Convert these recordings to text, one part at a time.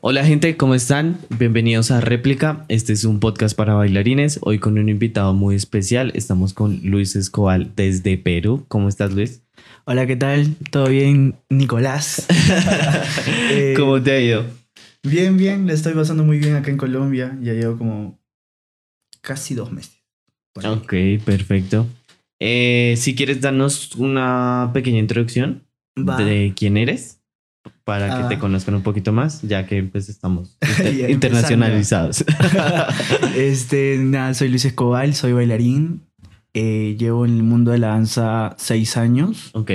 Hola gente, ¿cómo están? Bienvenidos a Réplica. Este es un podcast para bailarines. Hoy con un invitado muy especial. Estamos con Luis Escobar desde Perú. ¿Cómo estás, Luis? Hola, ¿qué tal? ¿Todo bien, Nicolás? Eh, ¿Cómo te ha ido? Bien, bien. Le estoy pasando muy bien acá en Colombia. Ya llevo como casi dos meses. Ok, perfecto. Eh, si quieres darnos una pequeña introducción de quién eres para que te ah. conozcan un poquito más, ya que pues estamos internacionalizados. este, nada, soy Luis Escobar, soy bailarín. Eh, llevo en el mundo de la danza seis años. Ok.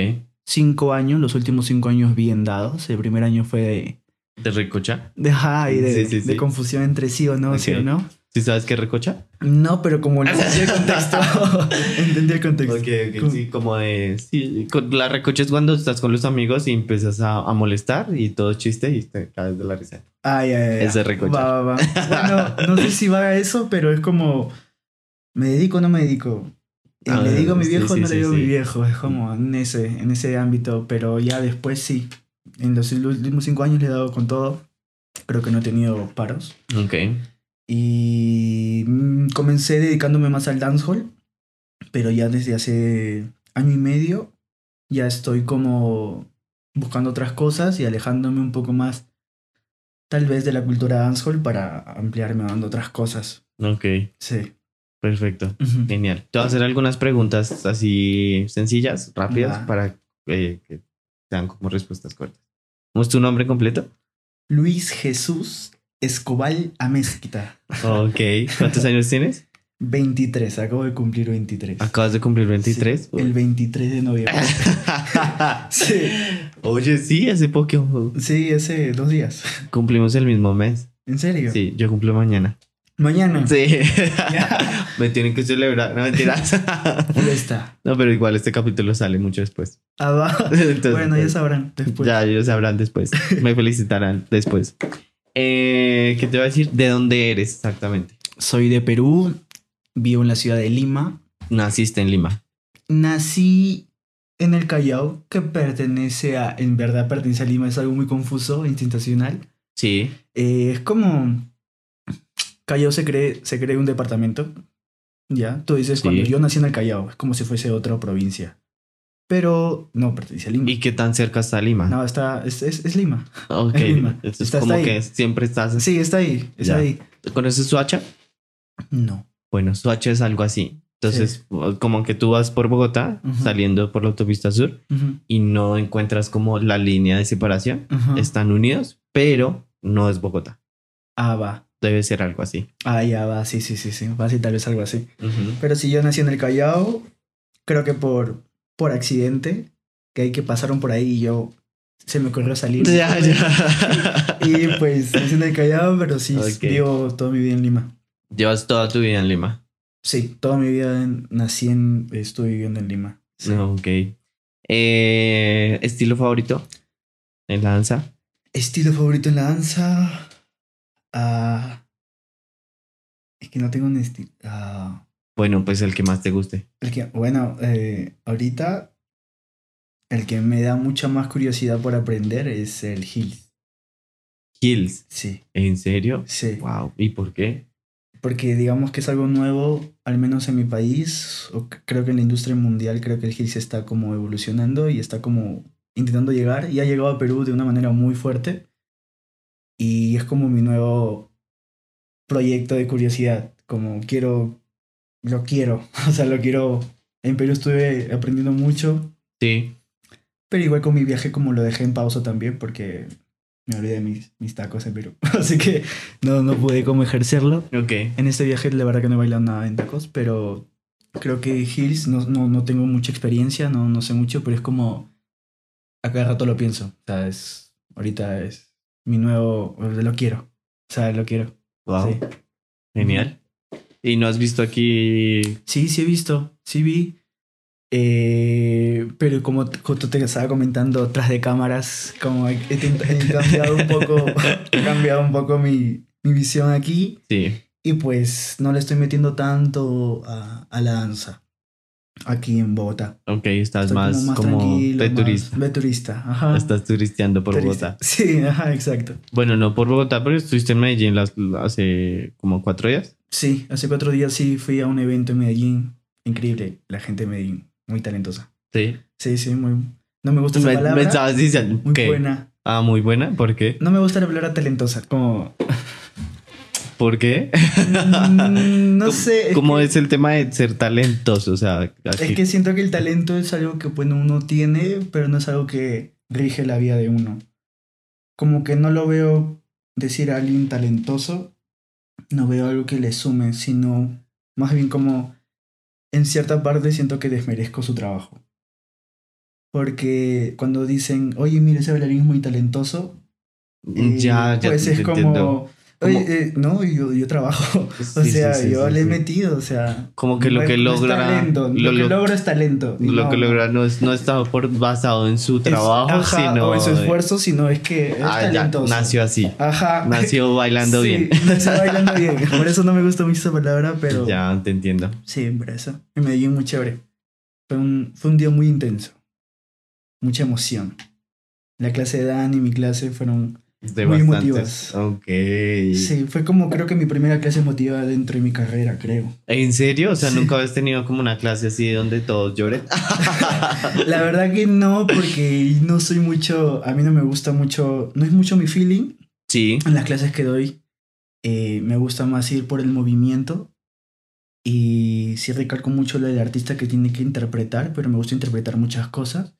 Cinco años, los últimos cinco años bien dados. El primer año fue de... ¿De recocha? De, de, de confusión entre sí o no, sí o no. ¿Sí sabes qué recocha? No, pero como entendí el contexto. entendí el contexto. Ok, sí, como de. Sí, la recocha es cuando estás con los amigos y empiezas a, a molestar y todo chiste y te caes de la risa. Ay, ay, ay. Ese recocha. Va, va, va. Bueno, no sé si va a eso, pero es como. ¿Me dedico o no me dedico? Ah, le digo a mi viejo o no le digo a mi viejo. Es como en ese, en ese ámbito, pero ya después sí. En los últimos cinco años le he dado con todo. Creo que no he tenido paros. Ok. Y mm, comencé dedicándome más al dancehall, pero ya desde hace año y medio ya estoy como buscando otras cosas y alejándome un poco más tal vez de la cultura dancehall para ampliarme dando otras cosas. Ok. Sí. Perfecto. Genial. Te voy a hacer algunas preguntas así sencillas, rápidas, para eh, que sean como respuestas cortas. ¿Cómo es tu nombre completo? Luis Jesús Escobal Amezquita. Ok. ¿Cuántos años tienes? 23, acabo de cumplir 23. ¿Acabas de cumplir 23? el 23 de noviembre. sí. Oye, sí, hace poco. Sí, hace dos días. Cumplimos el mismo mes. ¿En serio? Sí, yo cumplo mañana. ¿Mañana? Sí. Me tienen que celebrar, no mentiras. está. No, pero igual este capítulo sale mucho después. Ah, va. bueno, ya sabrán después. Ya, ellos sabrán después. Me felicitarán después. Eh, ¿Qué te voy a decir? ¿De dónde eres exactamente? Soy de Perú, vivo en la ciudad de Lima. ¿Naciste en Lima? Nací en el Callao, que pertenece a, en verdad pertenece a Lima, es algo muy confuso, institucional. Sí. Eh, es como, Callao se cree, se cree un departamento, ¿ya? Tú dices, cuando yo nací en el Callao, es como si fuese otra provincia. Pero no pertenece a Lima. ¿Y qué tan cerca está Lima? No, está, es, es, Lima. Ok. Es está, como que siempre estás. Sí, está ahí. Está ahí. ¿Conoces Suacha? No. Bueno, Suacha es algo así. Entonces, como que tú vas por Bogotá, saliendo por la autopista sur, y no encuentras como la línea de separación. Están unidos, pero no es Bogotá. Ah, va. Debe ser algo así. Ah, ya va. Sí, sí, sí, sí. Va a ser tal vez algo así. Pero si yo nací en el Callao, creo que por por accidente, que hay que pasaron por ahí y yo se me ocurrió salir. Ya, ya. Y, pues me siento callado, pero sí, vivo toda mi vida en Lima. ¿Llevas toda tu vida en Lima? Sí, toda mi vida nací en, estoy viviendo en Lima. Ok. Eh, ¿Estilo favorito en la danza? Estilo favorito en la danza. Ah, es que no tengo un estilo. Ah, bueno, pues el que más te guste. El que, bueno, eh, ahorita el que me da mucha más curiosidad por aprender es el Hills. Hills. Sí. ¿En serio? Sí. Wow. ¿Y por qué? Porque digamos que es algo nuevo, al menos en mi país, o creo que en la industria mundial, creo que el Hills está como evolucionando y está como intentando llegar y ha llegado a Perú de una manera muy fuerte. Y es como mi nuevo proyecto de curiosidad, como quiero lo quiero. O sea, lo quiero. En Perú estuve aprendiendo mucho. Sí. Pero igual con mi viaje como lo dejé en pausa también porque me olvidé de mis, mis tacos en Perú. Así que no, no pude como ejercerlo. Ok. En este viaje la verdad que no he bailado nada en tacos, pero creo que Hills no, no, no tengo mucha experiencia, no, no sé mucho, pero es como a cada rato lo pienso. O sea, es, ahorita es mi nuevo, lo quiero. O sea, lo quiero. Wow. Genial. ¿Y no has visto aquí? Sí, sí he visto, sí vi. Eh, pero como justo te estaba comentando tras de cámaras, como he, cambiado un poco, he cambiado un poco mi, mi, visión aquí. Sí. Y pues no le estoy metiendo tanto a, a la danza. aquí en Bogotá. Ok, estás más, como, de turista. de turista, ajá. Estás turisteando por Bogotá. Sí, ajá, exacto. Bueno, no por Bogotá, pero estuviste en Medellín hace como cuatro días. Sí, hace cuatro días sí fui a un evento en Medellín. Increíble, la gente de Medellín, muy talentosa. Sí. Sí, sí, muy... No me gusta esa palabra. Me estabas diciendo Muy buena. Ah, muy buena, ¿por qué? No me gusta la palabra talentosa, como... ¿Por qué? Mm, no sé. ¿Cómo es, el tema de ser talentoso? O sea, es que siento que el talento es algo que bueno, uno tiene, pero no es algo que rige la vida de uno. Como que no lo veo decir a alguien talentoso, no veo algo que le sume, sino más bien como en cierta parte siento que desmerezco su trabajo. Porque cuando dicen, oye, mira, ese bailarín es muy talentoso, ya, ya, pues es como Oye, eh, no, yo, yo trabajo. o sea, yo le he metido, o sea. Como que lo que logra. lo, que logra es talento. Lo que logra no, es, no está por, basado en su trabajo, sino. O en su esfuerzo, sino es que es ah, talentoso. nació así. Ajá. Nació bailando bien. Nació bailando bien. Por eso no me gusta mucho esa palabra, pero. Ya, te entiendo. Sí, por eso. En Medellín, muy chévere. Fue un, fue un día muy intenso. Mucha emoción. La clase de Dan y mi clase fueron muy emotivas. Ok. Sí, fue como creo que mi primera clase emotiva dentro de mi carrera, creo. ¿En serio? O sea, nunca habías tenido como una clase así donde todos lloren. La verdad que no, porque no soy mucho, a mí no me gusta mucho, no es mucho mi feeling. Sí. En las clases que doy, eh, me gusta más ir por el movimiento. Y sí recalco mucho lo del artista que tiene que interpretar, pero me gusta interpretar muchas cosas.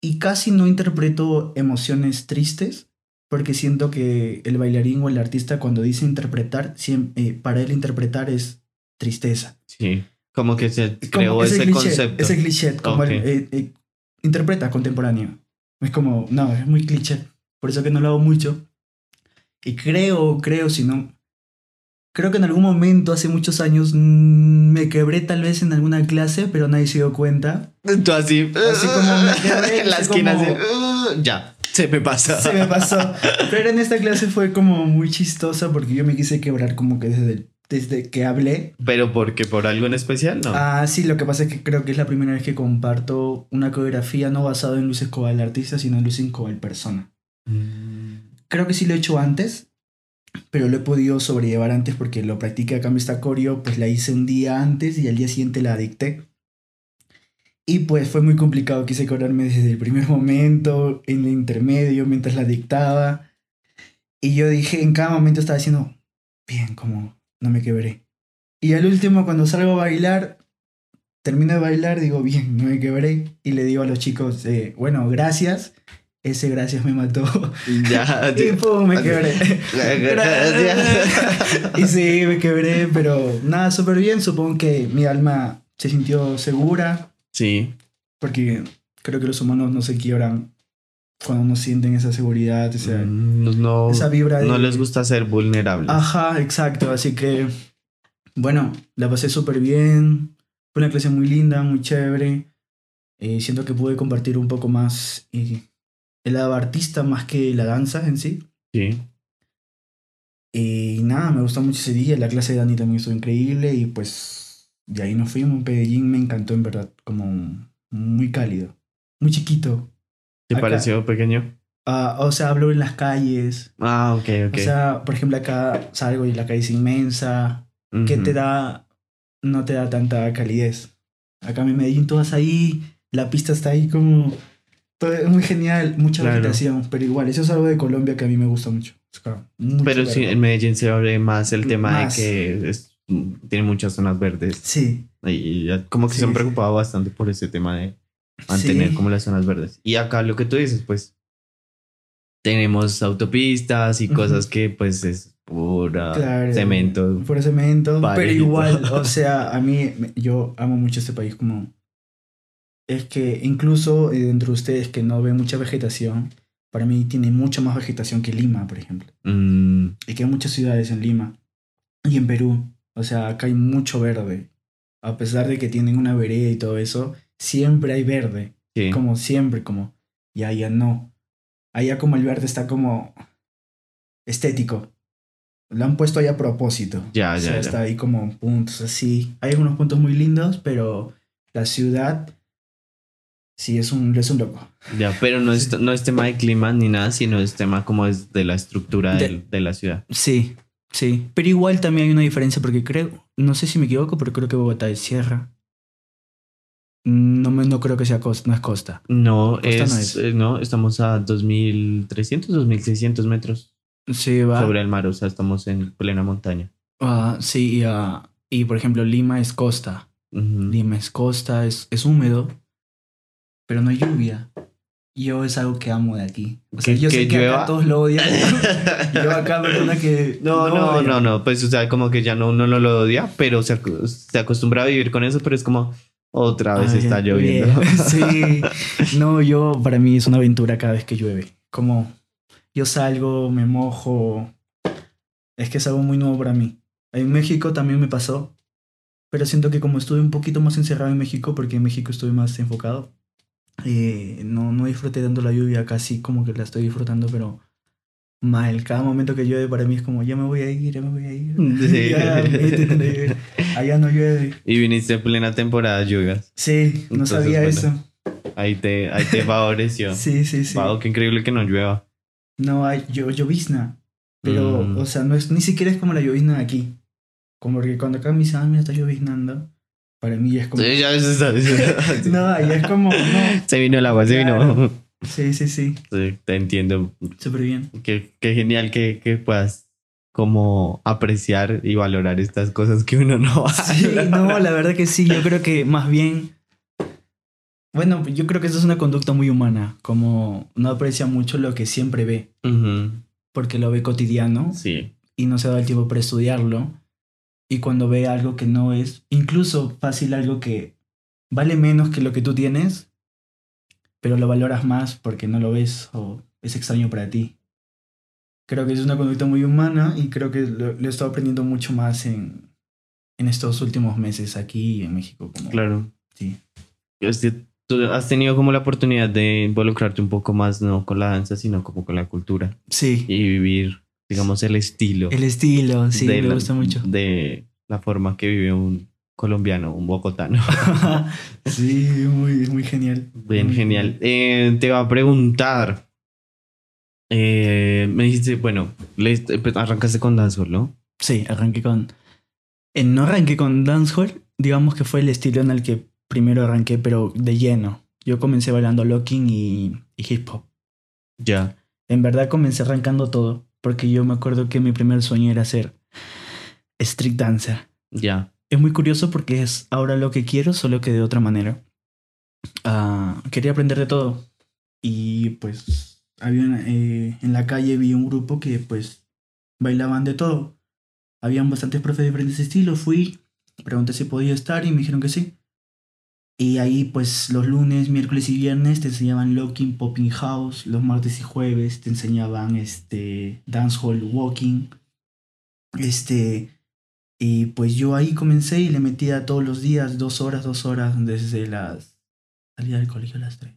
Y casi no interpreto emociones tristes porque siento que el bailarín o el artista cuando dice interpretar, eh, para él interpretar es tristeza. Sí, como que se creó ese, concepto. Ese cliché, como eh, eh, interpreta contemporáneo. Es como, no, es muy cliché. Por eso que no lo hago mucho. Y creo, creo, si no... Creo que en algún momento, hace muchos años, mm, me quebré tal vez en alguna clase, pero nadie se dio cuenta. Tú así. Así como me quebré. en la esquina uh, ya. Se me pasó. Se me pasó. Pero en esta clase fue como muy chistosa porque yo me quise quebrar como que desde, desde que hablé. ¿Pero porque ¿Por algo en especial? No. Ah, sí, lo que pasa es que creo que es la primera vez que comparto una coreografía no basada en Luis Escobar el artista, sino en Luis Escobar persona. Mm. Creo que sí lo he hecho antes, pero lo he podido sobrellevar antes porque lo practiqué acá en esta coreo, pues la hice un día antes y al día siguiente la dicté. Y pues fue muy complicado, quise cobrarme desde el primer momento, en el intermedio, mientras la dictaba. Y yo dije, en cada momento estaba diciendo, bien, como no me quebré. Y al último, cuando salgo a bailar, termino de bailar, digo, bien, no me quebré. Y le digo a los chicos, eh, bueno, gracias. Ese gracias me mató. Ya, y pum, me quebré. y sí, me quebré, pero nada, súper bien. Supongo que mi alma se sintió segura Sí. Porque creo que los humanos no se quiebran cuando no sienten esa seguridad, esa, mm, no, esa vibra. No les gusta ser vulnerables. Ajá, exacto. Así que, bueno, la pasé súper bien. Fue una clase muy linda, muy chévere. Eh, siento que pude compartir un poco más eh, el lado artista más que la danza en sí. Sí. Y nada, me gustó mucho ese día. La clase de Dani también estuvo increíble y pues de ahí nos fuimos. Medellín me encantó en verdad, como muy cálido, muy chiquito. ¿Te pareció pequeño? Uh, o sea, hablo en las calles. Ah, ok, ok. O sea, por ejemplo, acá salgo y la calle es inmensa. Que te da, no te da tanta calidez. Acá en Medellín tú vas ahí, la pista está ahí como... Todo es muy genial, mucha vegetación, pero igual, eso es algo de Colombia que a mí me gusta mucho. pero sí, en Medellín se abre más el tema de que es tiene muchas zonas verdes. Sí. Y como que se han preocupado bastante por ese tema de mantener como las zonas verdes. Y acá lo que tú dices, pues tenemos autopistas y cosas que pues es pura cemento. Pura cemento. Pero igual, o sea, a mí yo amo mucho este país como... Es que incluso eh, dentro de ustedes que no ven mucha vegetación, para mí tiene mucha más vegetación que Lima, por ejemplo. Mm. Y que hay muchas ciudades en Lima y en Perú. O sea, acá hay mucho verde. A pesar de que tienen una vereda y todo eso, siempre hay verde. Como siempre, como. Y allá no. Allá como el verde está como estético. Lo han puesto ahí a propósito. Ya, o sea, Está ahí como puntos así. Hay algunos puntos muy lindos, pero La ciudad, sí, es un, es un loco. Ya, pero no es, no es tema de clima ni nada, sino es tema como es de la estructura de, de la ciudad. Sí, sí. Pero igual también hay una diferencia porque creo, no sé si me equivoco, pero creo que Bogotá es sierra. No, me, no creo que sea costa, no es costa. No, es, eh, no, estamos a 2.300, 2.600 metros sí, va. sobre el mar, o sea, estamos en plena montaña. Ah, sí, uh, y por ejemplo, Lima es costa. Lima es costa, es, es húmedo, pero no hay lluvia. Yo es algo que amo de aquí. O sea, yo sé que acá todos lo odian. yo acá, perdona que. No, no, no, no, Pues, o sea, como que ya no uno no lo odia, pero se, se acostumbra a vivir con eso, pero es como otra vez está lloviendo. Sí. No, yo, para mí es una aventura cada vez que llueve. Como yo salgo, me mojo. Es que es algo muy nuevo para mí. En México también me pasó. Pero siento que como estuve un poquito más encerrado en México, porque en México estuve más enfocado, eh, no, no disfruté tanto la lluvia, casi como que la estoy disfrutando, pero mal. Cada momento que llueve para mí es como, ya me voy a ir, ya me voy a ir. Allá no llueve. Y viniste en plena temporada de lluvias. Sí, no sabía eso. Ahí te, ahí te favoreció. sí, sí, sí. Wow, qué increíble que no llueva. No hay llovizna. Pero, mm. o sea, no es, ni siquiera es como la llovizna de aquí. Como que cuando acá me dicen, ah, mira, está lloviznando. Para mí es como. Sí, ya ves, está No, ahí es como. No. Se vino el agua, se vino. Sí, sí, sí. sí te entiendo. Súper bien. Qué, qué genial que, que puedas como apreciar y valorar estas cosas que uno no hace. Sí, no, la verdad que sí. Yo creo que más bien. Bueno, yo creo que eso es una conducta muy humana. Como no aprecia mucho lo que siempre ve. Porque lo ve cotidiano. Sí. Y no se da el tiempo para estudiarlo. Y cuando ve algo que no es, incluso fácil, algo que vale menos que lo que tú tienes, pero lo valoras más porque no lo ves o es extraño para ti. Creo que es una conducta muy humana y creo que lo, he estado aprendiendo mucho más en, en estos últimos meses aquí en México. Como, claro. Sí. Tú has tenido como la oportunidad de involucrarte un poco más, no con la danza, sino como con la cultura. Sí. Y vivir, digamos, el estilo. El estilo, sí, me gusta mucho. De la forma que vive un, colombiano, un bogotano. sí, muy, muy genial. Bien, genial. Eh, te va a preguntar. Eh, me dijiste, bueno, arrancaste con dancehall, ¿no? Sí, arranqué con. Eh, no arranqué con dancehall, digamos que fue el estilo en el que primero arranqué, pero de lleno. Yo comencé bailando locking y, y hip hop. Ya. En verdad comencé arrancando todo, porque yo me acuerdo que mi primer sueño era ser street dancer. Ya es muy curioso porque es ahora lo que quiero, solo que de otra manera. Ah, quería aprender de todo. Y pues había eh, en la calle vi un grupo que pues bailaban de todo. Habían bastantes profes de diferentes estilos. Fui, pregunté si podía estar y me dijeron que sí. Y ahí pues los lunes, miércoles y viernes te enseñaban locking, popping house. Los martes y jueves te enseñaban este dancehall, walking. Este y pues yo ahí comencé y le metía todos los días, dos horas, dos horas, desde las... Salía del colegio a las tres.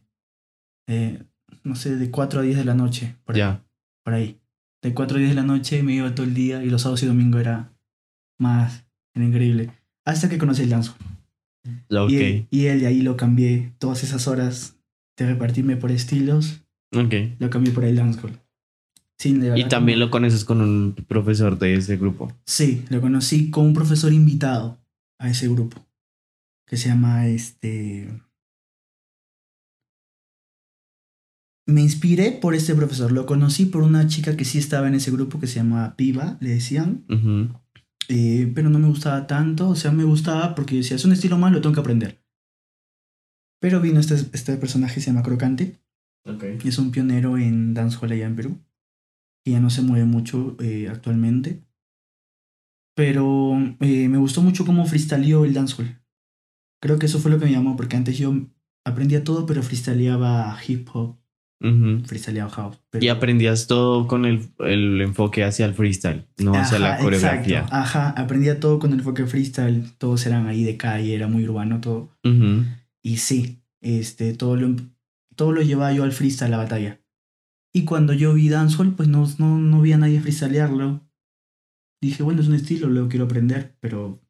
Eh, no sé, de cuatro a diez de la noche. Por ahí, Por ahí. De cuatro a diez de la noche me iba todo el día y los sábados y domingos era más, era increíble. Hasta que conocí el danzo. Okay. Y, él, y ahí lo cambié, todas esas horas de repartirme por estilos. Okay. Lo cambié por el dancehall y también lo conoces con un profesor de ese grupo. Sí, lo conocí con un profesor invitado a ese grupo. Que se llama este. Me inspiré por este profesor. Lo conocí por una chica que sí estaba en ese grupo que se llama Piva, le decían. Eh, pero no me gustaba tanto. O sea, me gustaba porque decía, es un estilo más, lo tengo que aprender. Pero vino este, este personaje, se llama Crocante. Okay. Es un pionero en dancehall allá en Perú y ya no se mueve mucho eh, actualmente. Pero eh, me gustó mucho cómo freestyleó el dancehall. Creo que eso fue lo que me llamó, porque antes yo aprendía todo, pero freestyleaba hip hop, freestyleaba house. Y aprendías todo con el, el, enfoque hacia el freestyle, no hacia la coreografía. Ajá, aprendía todo con el enfoque freestyle, todos eran ahí de calle, era muy urbano todo. Y sí, este, todo lo, todo lo llevaba yo al freestyle, a la batalla. Y cuando yo vi dancehall, pues no, no, no vi a nadie freestylearlo. Dije, bueno, es un estilo, lo quiero aprender, pero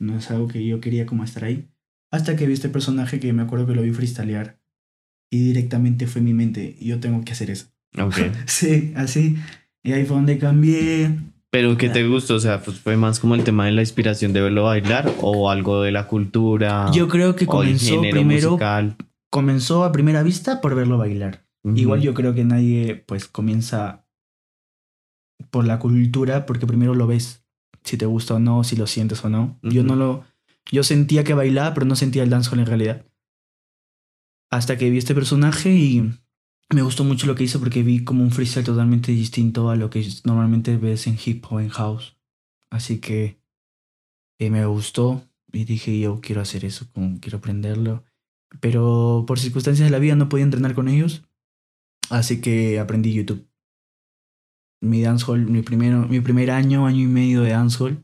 no es algo que yo quería como estar ahí. Hasta que vi este personaje que me acuerdo que lo vi freestylear. Y directamente fue mi mente, yo tengo que hacer eso. Ok. sí, así. Y ahí fue donde cambié. Pero ¿qué te gustó? O sea, pues, fue más como el tema de la inspiración de verlo bailar o algo de la cultura. Yo creo que comenzó primero, musical. comenzó a primera vista por verlo bailar. Igual yo creo que nadie pues comienza por la cultura porque primero lo ves, si te gusta o no, si lo sientes o no. Yo no lo yo sentía que bailaba, pero no sentía el dancehall en realidad. Hasta que vi este personaje y me gustó mucho lo que hizo porque vi como un freestyle totalmente distinto a lo que normalmente ves en hip hop en house. Así que eh, me gustó y dije yo quiero hacer eso, como quiero aprenderlo. Pero por circunstancias de la vida no podía entrenar con ellos. Así que aprendí YouTube. Mi dancehall, mi, primero, mi primer año, año y medio de dancehall,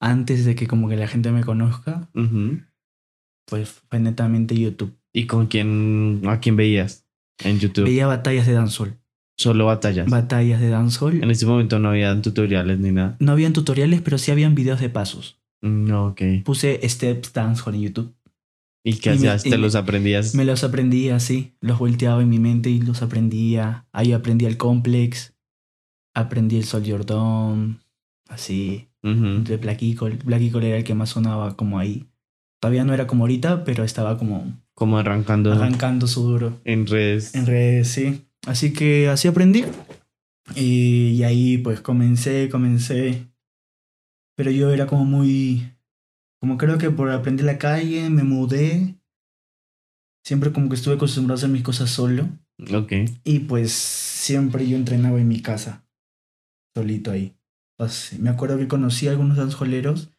antes de que como que la gente me conozca, pues fue netamente YouTube. ¿Y con quién, a quién veías en YouTube? Veía batallas de dancehall. Solo batallas. Batallas de dancehall. en ese momento no había tutoriales ni nada. No habían tutoriales, pero sí habían videos de pasos. No, ok. Puse Steps Dancehall en YouTube. ¿Y qué hacías? ¿Te los aprendías? Me los aprendía así, los volteaba en mi mente y los aprendía. Ahí aprendí el complex, aprendí el Soldier Dome, así. Ujú. De Black Eagle. Black Eagle era el que más sonaba como ahí. Todavía no era como ahorita, pero estaba como Como arrancando arrancando su duro. en redes. En redes, sí. Así que así aprendí. Y, y ahí pues comencé, comencé. Pero yo era como muy... Como creo que por aprender la calle me mudé. Siempre como que estuve acostumbrado a hacer mis cosas solo. Ok. Y pues siempre yo entrenaba en mi casa. Solito ahí. Sea, me acuerdo que conocí a algunos danzoleros.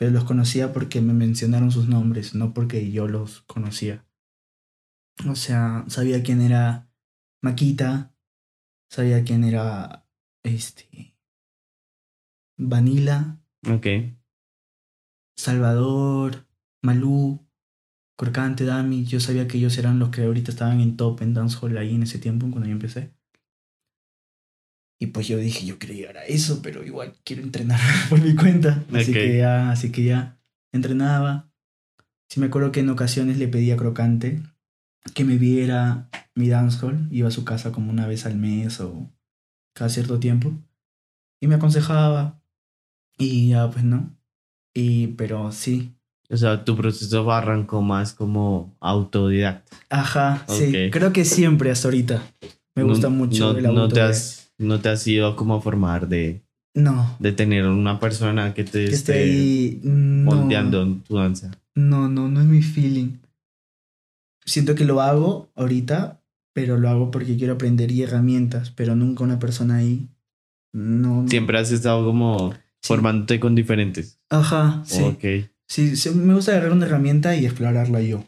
Pero los conocía porque me mencionaron sus nombres, no porque yo los conocía. O sea, sabía quién era Maquita, sabía quién era este Vanilla, Ok. Salvador, Malú, Corcante, Dami. Yo sabía que ellos eran los que ahorita estaban en top en dancehall ahí en ese tiempo cuando yo empecé. Y pues yo dije, yo quiero llegar a eso, pero igual quiero entrenar por mi cuenta. Así que ya, así que ya entrenaba. Sí me acuerdo que en ocasiones le pedí a Crocante que me viera mi dancehall. Iba a su casa como una vez al mes o cada cierto tiempo. Y me aconsejaba. Y ya, pues no. Y, pero sí. O sea, tu proceso arrancó más como autodidacta. Ajá, sí. Creo que siempre hasta ahorita. Me gusta No- mucho no, el no te autodidacta. has No te has ido como a formar de, No. de tener una persona que te Que esté ahí. No, moldeando tu danza. no, no, no es mi feeling. Siento que lo hago ahorita, pero lo hago porque quiero aprender y herramientas, pero nunca una persona ahí. No. no. Siempre has estado como Sí. formándote con diferentes. Ajá, sí. Ok. Sí, sí, me gusta agarrar una herramienta y explorarla yo.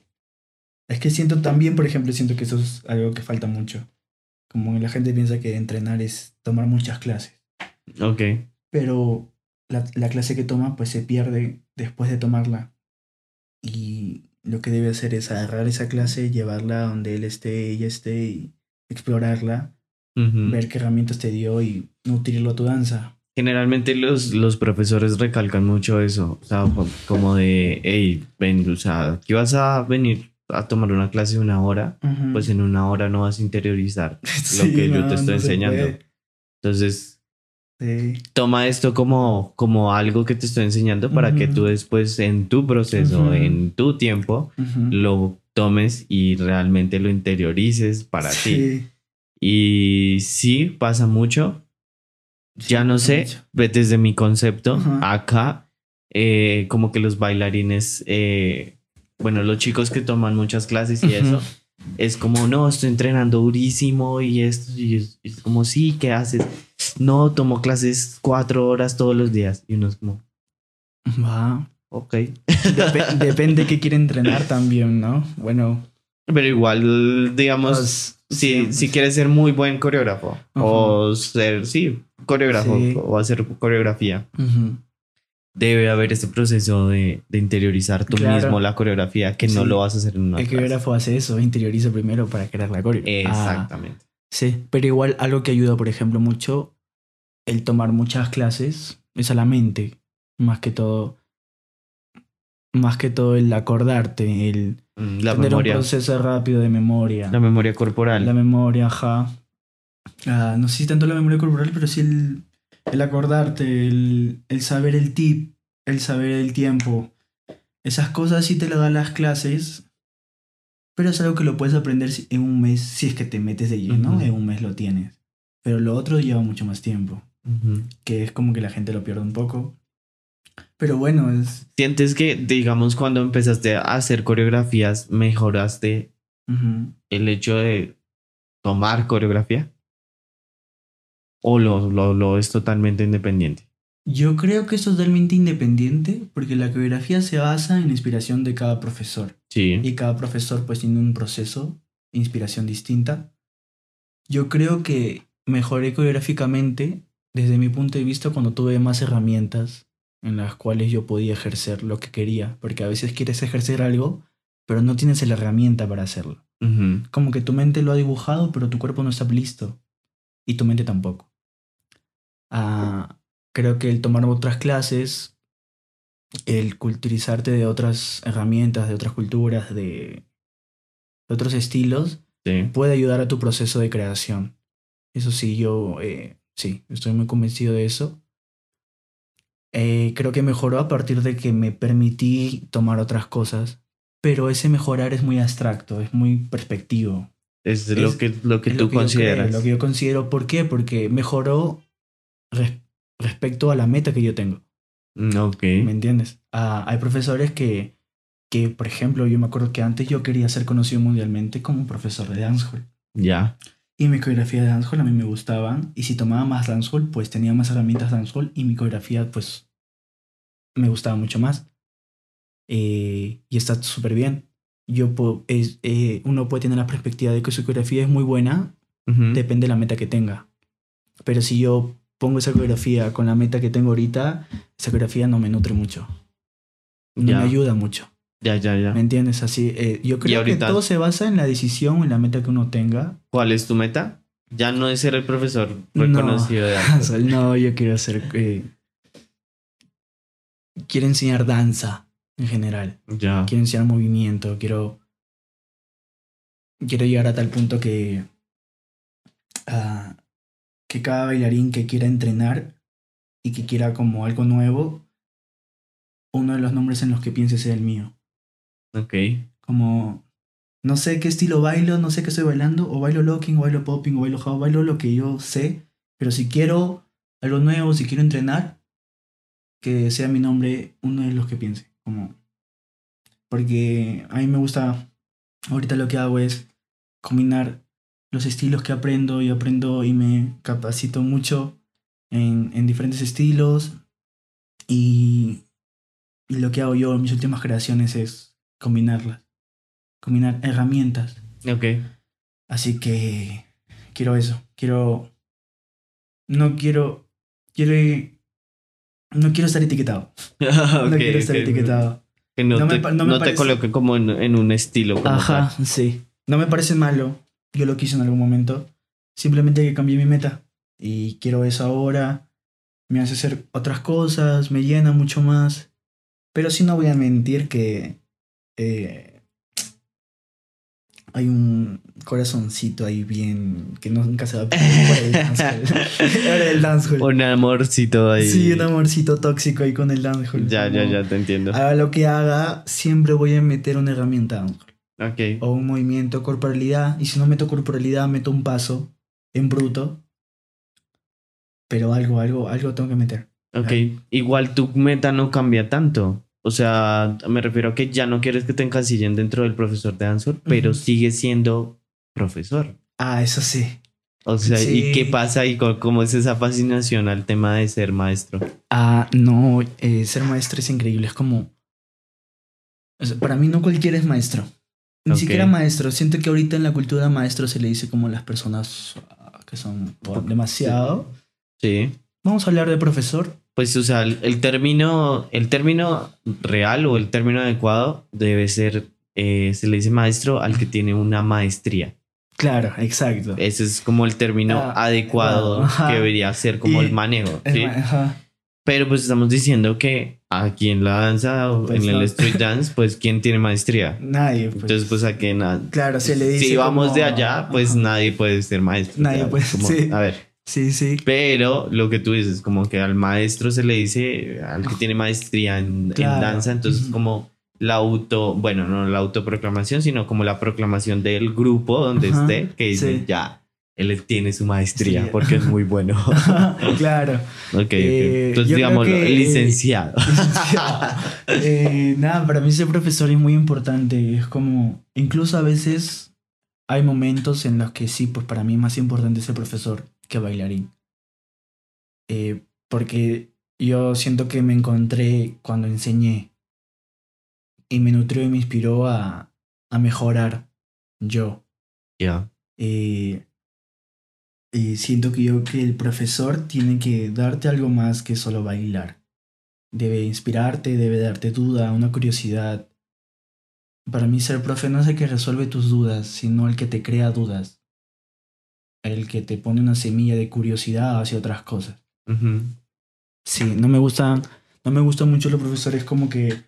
Es que siento también, por ejemplo, siento que eso es algo que falta mucho. Como la gente piensa que entrenar es tomar muchas clases. Ok. Pero la, la clase que toma pues se pierde después de tomarla. Y lo que debe hacer es agarrar esa clase, llevarla donde él esté, ella esté y explorarla, ver qué herramientas te dio y nutrirlo a tu danza. Generalmente los, los profesores recalcan mucho eso. O sea, co- como de, hey, ven, o sea, aquí vas a venir a tomar una clase de una hora, Ujú. pues en una hora no vas a interiorizar lo Sí, que yo te estoy no enseñando. Entonces, Sí. toma esto como, como algo que te estoy enseñando para que tú después en tu proceso, en tu tiempo, lo tomes y realmente lo interiorices para ti. Sí. Y sí, pasa mucho. Ya no sé, desde mi concepto, acá, eh, como que los bailarines, eh, bueno, los chicos que toman muchas clases y eso, es como, no, estoy entrenando durísimo y esto, y es, es como, sí, ¿qué haces? No, tomo clases cuatro horas todos los días. Y uno es como, Va. ok. Depe- depende qué quiere entrenar también, ¿no? Bueno, Pero igual, digamos, pues, si, sí. si quieres ser muy buen coreógrafo o ser, sí, coreógrafo Sí. o hacer coreografía, Ujú. Debe haber ese proceso de, de interiorizar tú Claro. mismo la coreografía que no lo vas a hacer en una El clase. coreógrafo hace eso, interioriza primero para crear la coreo. Ah, Exactamente. sí, pero igual algo que ayuda, por ejemplo, mucho, el tomar muchas clases, es a la mente, más que todo. más que todo el acordarte, el Mm, La tener memoria. un proceso rápido de memoria. La memoria corporal. La memoria, ajá. Ah, no sé si tanto la memoria corporal, pero sí el, el acordarte, el, el saber el tip, el saber el tiempo. Esas cosas sí te lo dan las clases, pero es algo que lo puedes aprender en un mes si es que te metes de lleno, Ujú. en un mes lo tienes. Pero lo otro lleva mucho más tiempo, que es como que la gente lo pierde un poco. Pero bueno, es... ¿Sientes que, digamos, cuando empezaste a hacer coreografías, mejoraste ujú. el hecho de tomar coreografía? ¿O lo, lo, lo es totalmente independiente? Yo creo que es totalmente independiente porque la coreografía se basa en la inspiración de cada profesor. Sí. y cada profesor pues tiene un proceso, inspiración distinta. Yo creo que mejoré coreográficamente desde mi punto de vista cuando tuve más herramientas en las cuales yo podía ejercer lo que quería, porque a veces quieres ejercer algo, pero no tienes la herramienta para hacerlo. Ujú. Como que tu mente lo ha dibujado, pero tu cuerpo no está listo y tu mente tampoco. Creo que el tomar otras clases, el culturizarte de otras herramientas, de otras culturas, de, de otros estilos, Sí. puede ayudar a tu proceso de creación. Eso sí, yo eh, sí, estoy muy convencido de eso. Eh, creo que mejoró a partir de que me permití tomar otras cosas, pero ese mejorar es muy abstracto, es muy perspectivo. Es, lo que, lo que tú lo que yo consideras. creo, lo que yo considero. ¿Por qué? Porque mejoró res- respecto a la meta que yo tengo. Ok. ¿Me entiendes? Ah, hay profesores que, que, por ejemplo, yo me acuerdo que antes yo quería ser conocido mundialmente como un profesor de dancehall. Ya. Y mi coreografía de dancehall a mí me gustaban. Y si tomaba más dancehall, pues tenía más herramientas dancehall y mi coreografía, pues, me gustaba mucho más. Eh, y está súper bien. Yo puedo- es, eh, uno puede tener la perspectiva de que su coreografía es muy buena, Ujú. depende de la meta que tenga. Pero si yo pongo esa coreografía con la meta que tengo ahorita, esa coreografía no me nutre mucho. No Ya. me ayuda mucho. Ya, ya, ya. ¿Me entiendes? Así, eh, yo creo que todo se basa en la decisión, en la meta que uno tenga. ¿Cuál es tu meta? Ya no es ser el profesor No. reconocido de O sea, no, yo quiero hacer... eh, quiero enseñar danza en general. Ya. Quiero enseñar movimiento. Quiero... Quiero llegar a tal punto que... ah, que cada bailarín que quiera entrenar y que quiera como algo nuevo, uno de los nombres en los que piense sea el mío. Ok. Como no sé qué estilo bailo, no sé qué estoy bailando, o bailo locking, o bailo popping, o bailo house, bailo lo que yo sé, pero si quiero algo nuevo, si quiero entrenar, que sea mi nombre uno de los que piense, como porque a mí me gusta, ahorita lo que hago es combinar los estilos que aprendo y aprendo y me capacito mucho en, en diferentes estilos y, y lo que hago yo en mis últimas creaciones es combinarlas, combinar herramientas. Ok. Así que quiero eso, quiero, no quiero, quiero, no quiero estar etiquetado, no Ok, quiero estar ok. etiquetado. Que no, No me te, pa- no me no te parece- coloque como en, en un estilo. como Ajá, sí. No me parece malo, yo lo quise en algún momento, simplemente que cambié mi meta y quiero eso ahora, me hace hacer otras cosas, me llena mucho más, pero sí no voy a mentir que eh, hay un corazoncito ahí bien que nunca se va a perder por el dancehall. Un amorcito ahí. Sí, un amorcito tóxico ahí con el dancehall. Ya, ya, ya, te entiendo. Haga lo que haga, siempre voy a meter una herramienta dancehall Ok. o un movimiento, corporalidad, y si no meto corporalidad, meto un paso en bruto. Pero algo, algo, algo tengo que meter. Ok. Igual tu meta no cambia tanto. O sea, me refiero a que ya no quieres que te encasillen dentro del profesor de danza, pero Ujú. sigues siendo profesor. Ah, eso sí. O sea, ¿y Sí. qué pasa y cómo es esa fascinación al tema de ser maestro? Ah, no, eh, ser maestro es increíble. Es como. o sea, para mí no cualquiera es maestro. Ni siquiera maestro. Siento que ahorita en la cultura maestro se le dice como las personas ah, que son demasiado. Sí. Vamos a hablar de profesor. Pues, o sea, el, el término, el término real o el término adecuado debe ser, eh, se le dice maestro al que tiene una maestría. Claro, exacto. Ese es como el término Ah, adecuado ajá. que debería ser como Y el manejo. El ¿sí? ma- ajá. Pero pues estamos diciendo que aquí en la danza, Pues en el no. street dance, pues ¿quién tiene maestría? Nadie. Pues. Entonces, pues a que nada. claro, se le dice. Si vamos como- de allá, pues Ajá. nadie puede ser maestro. Nadie puede- sí. A ver, Sí, sí. pero lo que tú dices, como que al maestro se le dice, al que tiene maestría en, danza, entonces como la auto, bueno, no la autoproclamación, sino como la proclamación del grupo donde Ajá, esté, que dice, sí. ya, él tiene su maestría Sí. porque es muy bueno. claro. Ok, ok. Eh, Entonces, digámoslo, que- licenciado. Eh, nada, para mí ser profesor es muy importante. Es como, incluso a veces hay momentos en los que sí, pues para mí es más importante ser profesor que bailarín. Eh, porque yo siento que me encontré cuando enseñé y me nutrió y me inspiró a, a mejorar yo. Ya. Eh, y siento que yo que el profesor tiene que darte algo más que solo bailar. Debe inspirarte, debe darte duda, una curiosidad. Para mí ser profe no es el que resuelve tus dudas, sino el que te crea dudas. El que te pone una semilla de curiosidad hacia otras cosas. Sí, no me gustan, no me gustan mucho los profesores como que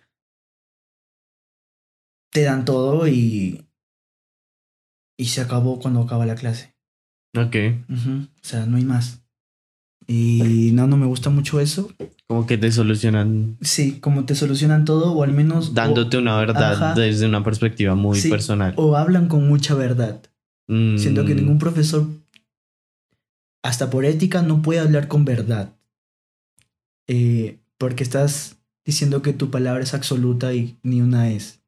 te dan todo y y se acabó cuando acaba la clase. Ok. Ujú, O sea, no hay más. Y no, no me gusta mucho eso. Como que te solucionan Sí, como te solucionan todo o al menos... o- dándote una verdad Ajá. desde una perspectiva muy Sí, personal. O, hablan con mucha verdad. Mm, Siento que ningún profesor, hasta por ética, no puede hablar con verdad. Eh, porque estás diciendo que tu palabra es absoluta y ni una es.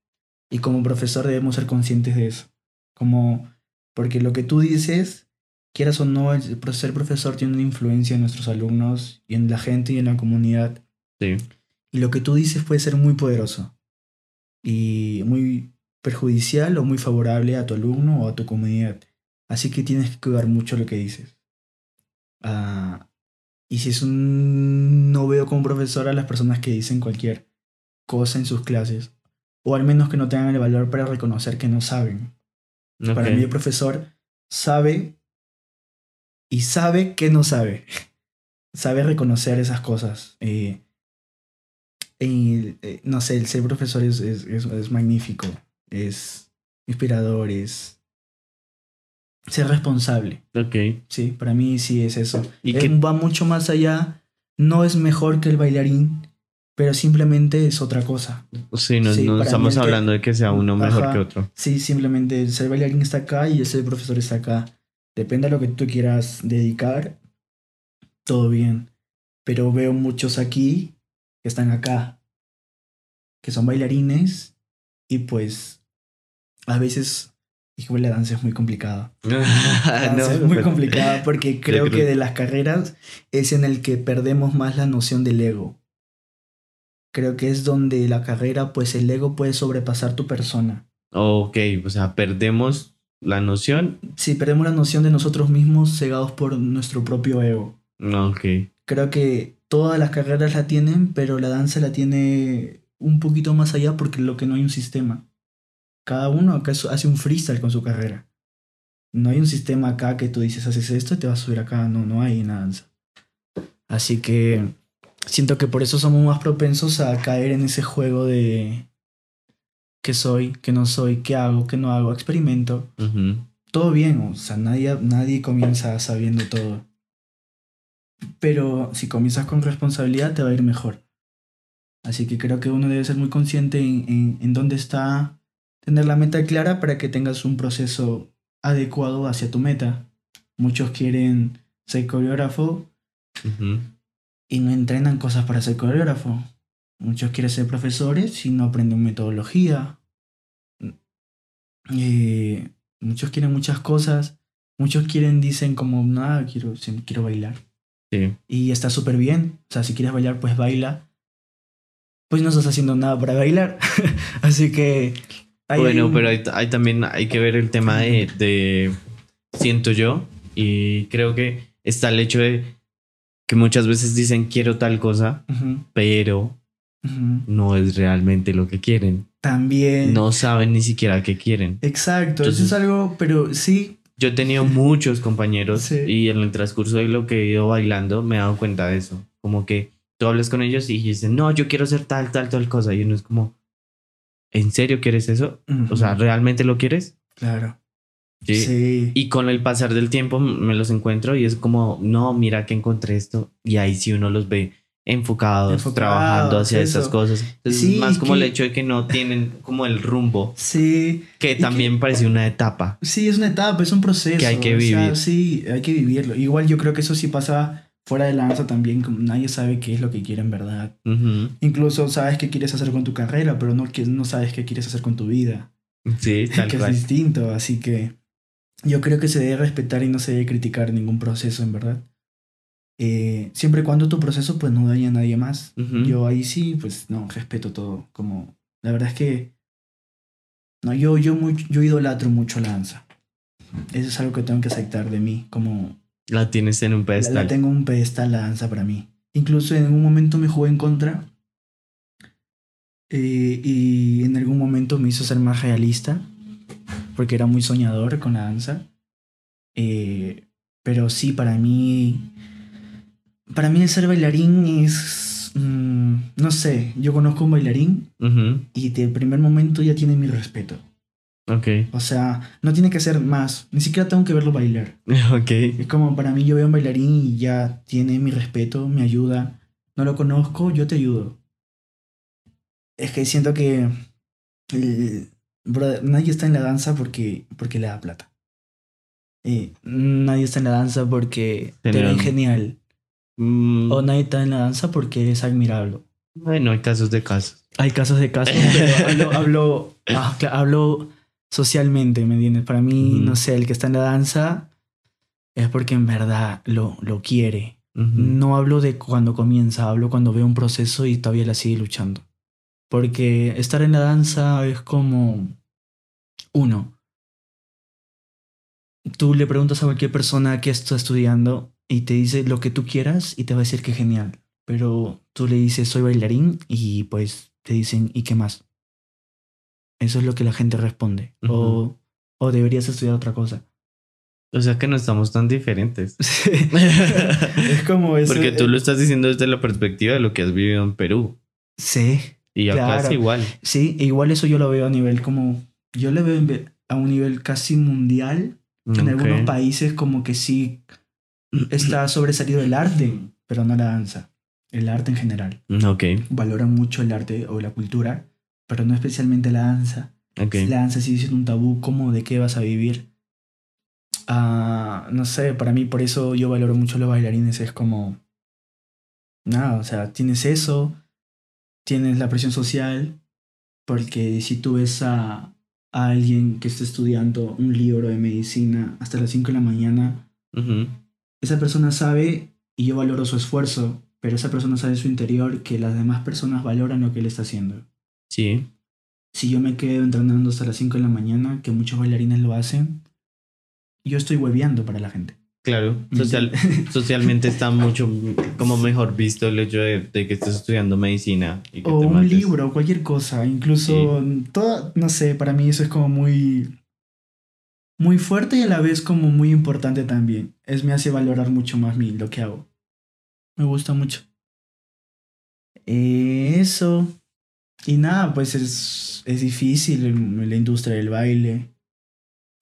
Y como profesor debemos ser conscientes de eso. Como, porque lo que tú dices, quieras o no, el ser profesor tiene una influencia en nuestros alumnos y en la gente y en la comunidad. Sí. Y lo que tú dices puede ser muy poderoso y muy perjudicial o muy favorable a tu alumno o a tu comunidad. Así que tienes que cuidar mucho lo que dices. Ah, y si es un... No veo como profesor a las personas que dicen cualquier cosa en sus clases. O al menos que no tengan el valor para reconocer que no saben. Para Ok. mí el profesor sabe y sabe que no sabe. sabe reconocer esas cosas. Eh, y, eh, no sé, el ser profesor es, es, es, es magnífico. Es inspirador, es ser responsable. Ok. Sí, para mí sí es eso. ¿Y Eh, qué- Va mucho más allá. No es mejor que el bailarín, pero simplemente es otra cosa. Sí, no, Sí, no estamos que- hablando de que sea uno mejor Ajá. que otro. Sí, simplemente el ser bailarín está acá y el ser profesor está acá. Depende a lo que tú quieras dedicar, todo bien. Pero veo muchos aquí que están acá, que son bailarines y pues a veces, hijo, la danza es muy complicada. La danza No, es muy complicada porque creo creo- que de las carreras es en el que perdemos más la noción del ego. Creo que es donde la carrera, pues el ego puede sobrepasar tu persona. Ok, o sea, perdemos la noción. si perdemos la noción de nosotros mismos cegados por nuestro propio ego. No, ok. Creo que todas las carreras la tienen, pero la danza la tiene un poquito más allá porque lo que no hay un sistema. Cada uno acá hace un freestyle con su carrera. No hay un sistema acá que tú dices, haces esto y te vas a subir acá. No, no hay en la danza. Así que siento que por eso somos más propensos a caer en ese juego de qué soy, qué no soy, qué hago, qué no hago, experimento todo bien, o sea, nadie, nadie comienza sabiendo todo. Pero si comienzas con responsabilidad te va a ir mejor. Así que creo que uno debe ser muy consciente en, en, en dónde está, tener la meta clara para que tengas un proceso adecuado hacia tu meta. Muchos quieren ser coreógrafo y no entrenan cosas para ser coreógrafo. Muchos quieren ser profesores y no aprenden metodología. Eh, muchos quieren muchas cosas. Muchos quieren, dicen como, nada, quiero, quiero bailar. Sí. Y está súper bien. O sea, si quieres bailar, pues baila. Pues no estás haciendo nada para bailar. Así que... hay bueno, pero hay, hay también hay que ver el tema de, de siento yo y creo que está el hecho de que muchas veces dicen quiero tal cosa, pero no es realmente lo que quieren. También... No saben ni siquiera qué quieren. Exacto, eso es algo, pero sí, Yo he tenido muchos compañeros Sí. y en el transcurso de lo que he ido bailando me he dado cuenta de eso. Como que tú hablas con ellos y dicen, no, yo quiero hacer tal, tal, tal cosa. Y uno es como, ¿en serio quieres eso? O sea, ¿realmente lo quieres? Claro. ¿Sí? Sí. Y con el pasar del tiempo me los encuentro y es como, no, mira que encontré esto. Y ahí sí uno los ve enfocados, Enfocados, trabajando hacia eso. esas cosas. Entonces, Sí, más como que- el hecho de que no tienen como el rumbo, Sí. que también parece una etapa. Sí, es una etapa, es un proceso. Que hay que o sea, vivir. sí, hay que vivirlo. Igual yo creo que eso sí pasa fuera de la danza también, como nadie sabe qué es lo que quiere en verdad. Incluso sabes qué quieres hacer con tu carrera, pero no, que- no sabes qué quieres hacer con tu vida. Sí, tal que es distinto, así que yo creo que se debe respetar y no se debe criticar ningún proceso, en verdad. Eh, siempre y cuando tu proceso pues no daña a nadie más. Ujú. Yo ahí sí, pues no, respeto todo. Como, la verdad es que, no, yo, yo, muy, yo idolatro mucho la danza. Eso es algo que tengo que aceptar de mí, como La tienes en un pedestal. la tengo un pedestal la danza para mí. Incluso en un momento me jugué en contra eh, y en algún momento me hizo ser más realista porque era muy soñador con la danza. Eh, pero sí, para mí, para mí el ser bailarín es, mm, no sé, yo conozco un bailarín Ujú. y de primer momento ya tiene mi respeto. Ok. O sea, no tiene que ser más, ni siquiera tengo que verlo bailar. Ok. Es como para mí yo veo un bailarín y ya tiene mi respeto, me ayuda. No lo conozco, yo te ayudo. Es que siento que brother, nadie está en la danza porque, porque le da plata. Eh, nadie está en la danza porque te ven genial. Mm, O nadie está en la danza porque eres admirable. bueno, hay casos de casos. Hay casos de casos, pero hablo, hablo, ah, hablo socialmente, ¿me entiendes? Para mí, Ujú. no sé, el que está en la danza es porque en verdad lo, lo quiere. No hablo de cuando comienza, hablo cuando ve un proceso y todavía la sigue luchando. Porque estar en la danza es como uno. Tú le preguntas a cualquier persona que está estudiando y te dice lo que tú quieras y te va a decir que genial. Pero tú le dices soy bailarín y pues te dicen ¿y qué más? Eso es lo que la gente responde. O, o deberías estudiar otra cosa. O sea que no estamos tan diferentes. es como eso. Porque tú lo estás diciendo desde la perspectiva de lo que has vivido en Perú. Sí. Y acá Claro. es igual. Sí, e igual eso yo lo veo a nivel como. Yo lo veo en ve- a un nivel casi mundial. En Ok. algunos países, como que sí está sobresalido el arte, pero no la danza. El arte en general. Ok, Valoran mucho el arte o la cultura, pero no especialmente la danza. ok. La danza sigue siendo un tabú, ¿cómo de qué vas a vivir? Ah, no sé, para mí por eso yo valoro mucho los bailarines, es como, nada, o sea, tienes eso, tienes la presión social, porque si tú ves a, a alguien que está estudiando un libro de medicina hasta las 5 de la mañana, Ujú. Esa persona sabe, y yo valoro su esfuerzo, pero esa persona sabe en su interior que las demás personas valoran lo que él está haciendo. Sí, Si yo me quedo entrenando hasta las 5 de la mañana, que muchos bailarines lo hacen, yo estoy hueveando para la gente. claro. Social, socialmente está mucho como mejor visto el hecho de, de que estés estudiando medicina. Y que o te un mates. libro, cualquier cosa. Incluso, toda, no sé, para mí eso es como muy... Muy fuerte y a la vez como muy importante también. Es me hace valorar mucho más mi, lo que hago. Me gusta mucho. Eh, eso. Y nada, pues es, es difícil el- la industria del baile.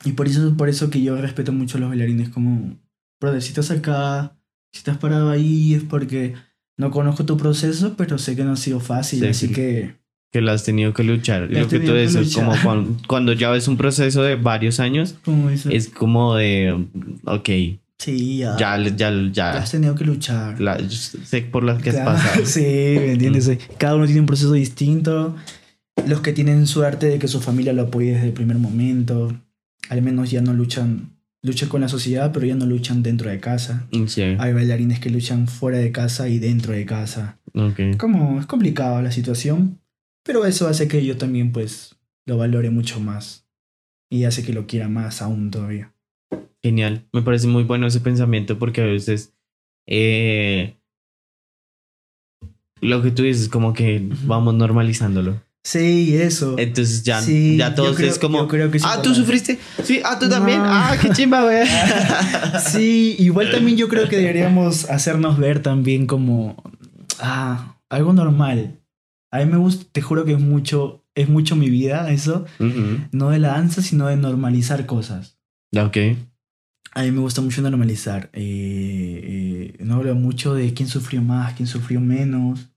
Y por eso, por eso que yo respeto mucho a los bailarines como, brother, si estás acá, si estás parado ahí es porque no conozco tu proceso, pero sé que no ha sido fácil, Sí, así sí. que... Que lo has tenido que luchar. Lo has que tú que dices, como cuando, cuando ya ves un proceso de varios años, Como es como de, ok, Sí, ya. ya, ya, Ya ya, has tenido que luchar. la- sé por las que has Claro, pasado. Sí, ¿me entiendes? Cada uno tiene un proceso distinto. Los que tienen suerte de que su familia lo apoye desde el primer momento, al menos ya no luchan, luchan con la sociedad, pero ya no luchan dentro de casa. Sí, Hay bailarines que luchan fuera de casa y dentro de casa. ok. Como es complicado la situación, pero eso hace que yo también pues lo valore mucho más y hace que lo quiera más aún todavía. Genial. Me parece muy bueno ese pensamiento porque a veces eh, lo que tú dices, como que vamos normalizándolo. Sí, eso. Entonces ya, Sí, ya todos creo- es como, creo que es ah, tú sufriste. Sí, ah, tú también. No. Ah, qué chimba, güey. Sí, igual también yo creo que deberíamos hacernos ver también como Ah, algo normal. A mí me gusta, te juro que es mucho, es mucho mi vida eso. No de la danza, sino de normalizar cosas. Ok. A mí me gusta mucho normalizar. Eh, eh, no hablo mucho de quién sufrió más, quién sufrió menos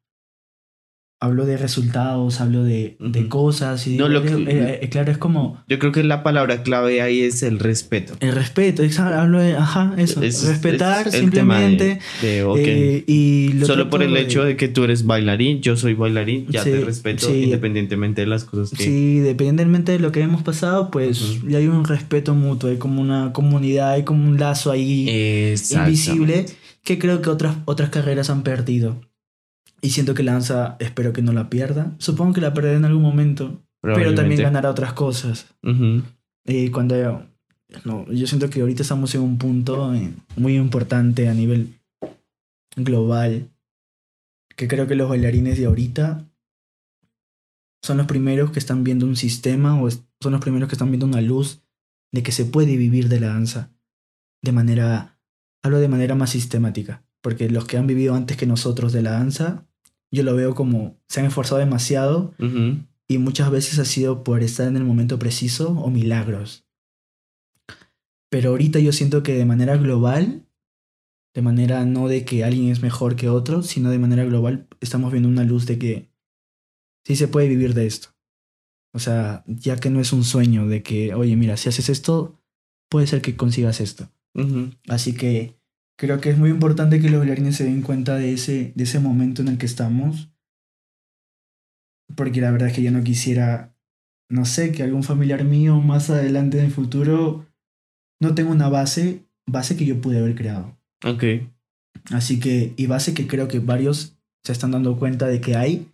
hablo de resultados, hablo de, de cosas y no, lo que, eh, eh, claro, es como... Yo creo que la palabra clave ahí es el respeto. El respeto, hablo de, ajá, eso, respetar simplemente. Eh, y Solo por el hecho de que tú eres bailarín, yo soy bailarín, ya te respeto independientemente de las cosas que... Sí, independientemente de lo que hemos pasado, pues ya hay un respeto mutuo, hay como una comunidad, hay como un lazo ahí invisible que creo que otras, otras carreras han perdido. Y siento que Lanza, espero que no la pierda. Supongo que la perderá en algún momento, pero también ganará otras cosas. Y cuando no, yo siento que ahorita estamos en un punto muy importante a nivel global, que creo que los bailarines de ahorita son los primeros que están viendo un sistema o son los primeros que están viendo una luz de que se puede vivir de la danza de manera, hablo de manera más sistemática, porque los que han vivido antes que nosotros de la danza yo lo veo como se han esforzado demasiado y muchas veces ha sido por estar en el momento preciso o milagros. Pero ahorita yo siento que de manera global, de manera no de que alguien es mejor que otro, sino de manera global, estamos viendo una luz de que sí se puede vivir de esto. O sea, ya que no es un sueño de que, oye, mira, si haces esto, puede ser que consigas esto. Así que Creo que es muy importante que los bailarines se den cuenta de ese, de ese momento en el que estamos. Porque la verdad es que yo no quisiera, no sé, que algún familiar mío más adelante en el futuro no tenga una base, base que yo pude haber creado. Ok. Así que, y base que creo que varios se están dando cuenta de que hay,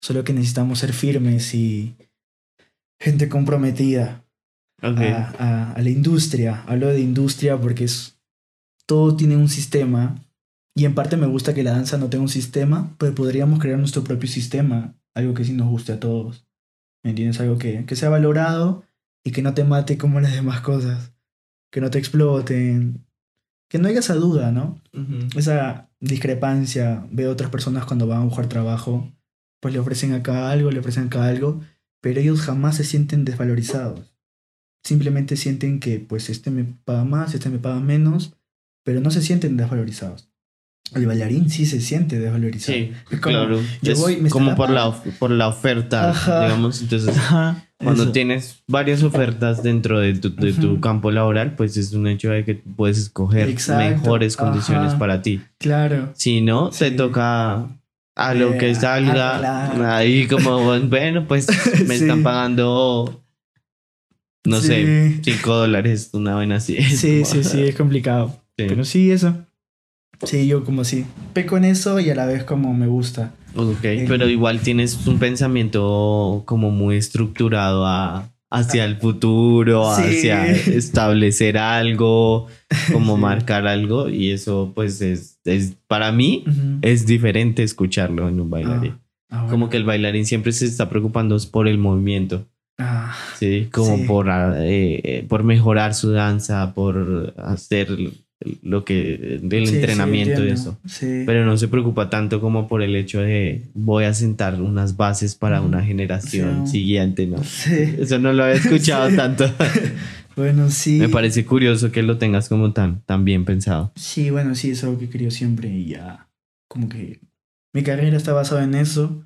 solo que necesitamos ser firmes y gente comprometida a, a la industria. Hablo de industria porque es todo tiene un sistema y en parte me gusta que la danza no tenga un sistema, pero podríamos crear nuestro propio sistema, algo que sí nos guste a todos. ¿Me entiendes? Algo que, que sea valorado y que no te mate como las demás cosas, que no te exploten, que no haya esa duda, ¿no? Esa discrepancia. Veo otras personas cuando van a buscar trabajo, pues le ofrecen acá algo, le ofrecen acá algo, pero ellos jamás se sienten desvalorizados. Simplemente sienten que pues este me paga más, este me paga menos, pero no se sienten desvalorizados. El bailarín sí se siente desvalorizado. Sí, claro. es como por la, por la oferta, digamos. Entonces, cuando tienes varias ofertas dentro de tu, de tu, campo laboral, pues es un hecho de que puedes escoger mejores condiciones para ti. Claro. Si no, te toca a lo que eh, salga. Ahí como, bueno, pues me están pagando no sé, 5 dólares, una vaina así. Sí, sí, sí, es complicado. Pero sí, eso. Sí, yo como sí. Peco en eso y a la vez como me gusta. Ok, eh, pero igual tienes un pensamiento como muy estructurado a, hacia el futuro, hacia establecer algo, como marcar algo y eso pues es, es para mí es diferente escucharlo en un bailarín. Ah, ah, como que el bailarín siempre se está preocupando por el movimiento. Ah, sí, como Por, eh, por mejorar su danza, por hacer lo que del entrenamiento y eso. Pero no se preocupa tanto como por el hecho de voy a sentar unas bases para una generación siguiente, ¿no? Eso no lo había escuchado tanto. bueno, sí. Me parece curioso que lo tengas como tan, tan bien pensado. Sí, bueno, sí, es algo que quería siempre y ya como que mi carrera está basada en eso.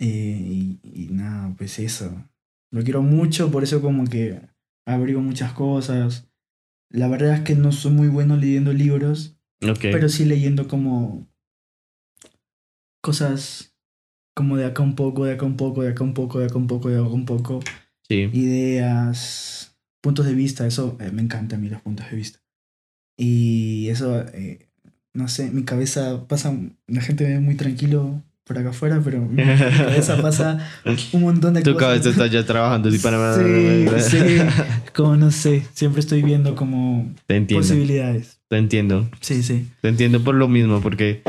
Eh, y, nada, pues eso. Lo quiero mucho, por eso como que abrigo muchas cosas la verdad es que no soy muy bueno leyendo libros, pero sí leyendo como cosas como de acá un poco, de acá un poco, de acá un poco, de acá un poco, de acá un poco. Sí. Ideas, puntos de vista, eso eh, me encanta a mí los puntos de vista. Y eso, eh, no sé, mi cabeza pasa, la gente me ve muy tranquilo por acá afuera, pero mi cabeza pasa un montón de cosas. Tu cabeza está ya trabajando así para... Sí, sí, como no sé, siempre estoy viendo como Te posibilidades. Te entiendo. Sí, sí. Te entiendo por lo mismo, porque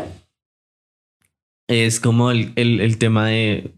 es como el, el, el tema de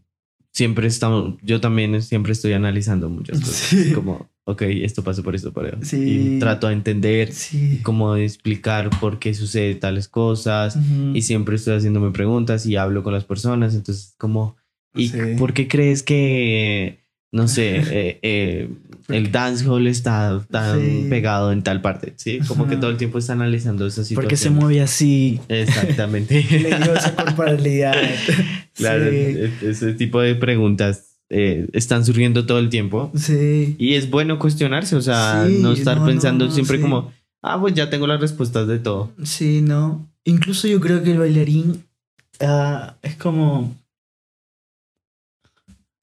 siempre estamos, yo también siempre estoy analizando muchas cosas. Como ok, esto pasó por esto, por eso. Sí. Y trato de entender sí. cómo explicar por qué sucede tales cosas. Y siempre estoy haciéndome preguntas y hablo con las personas. Entonces, como, ¿y por qué crees que, no sé, eh, eh, el dancehall está tan pegado en tal parte? Sí, como que todo el tiempo está analizando esa situación. Porque se mueve así. Exactamente. Le dio esa corporalidad. claro, e-, ese tipo de preguntas eh, están surgiendo todo el tiempo. Sí. Y es bueno cuestionarse, o sea, no estar pensando siempre como, ah, pues ya tengo las respuestas de todo. Sí, no. Incluso yo creo que el bailarín ah, es como...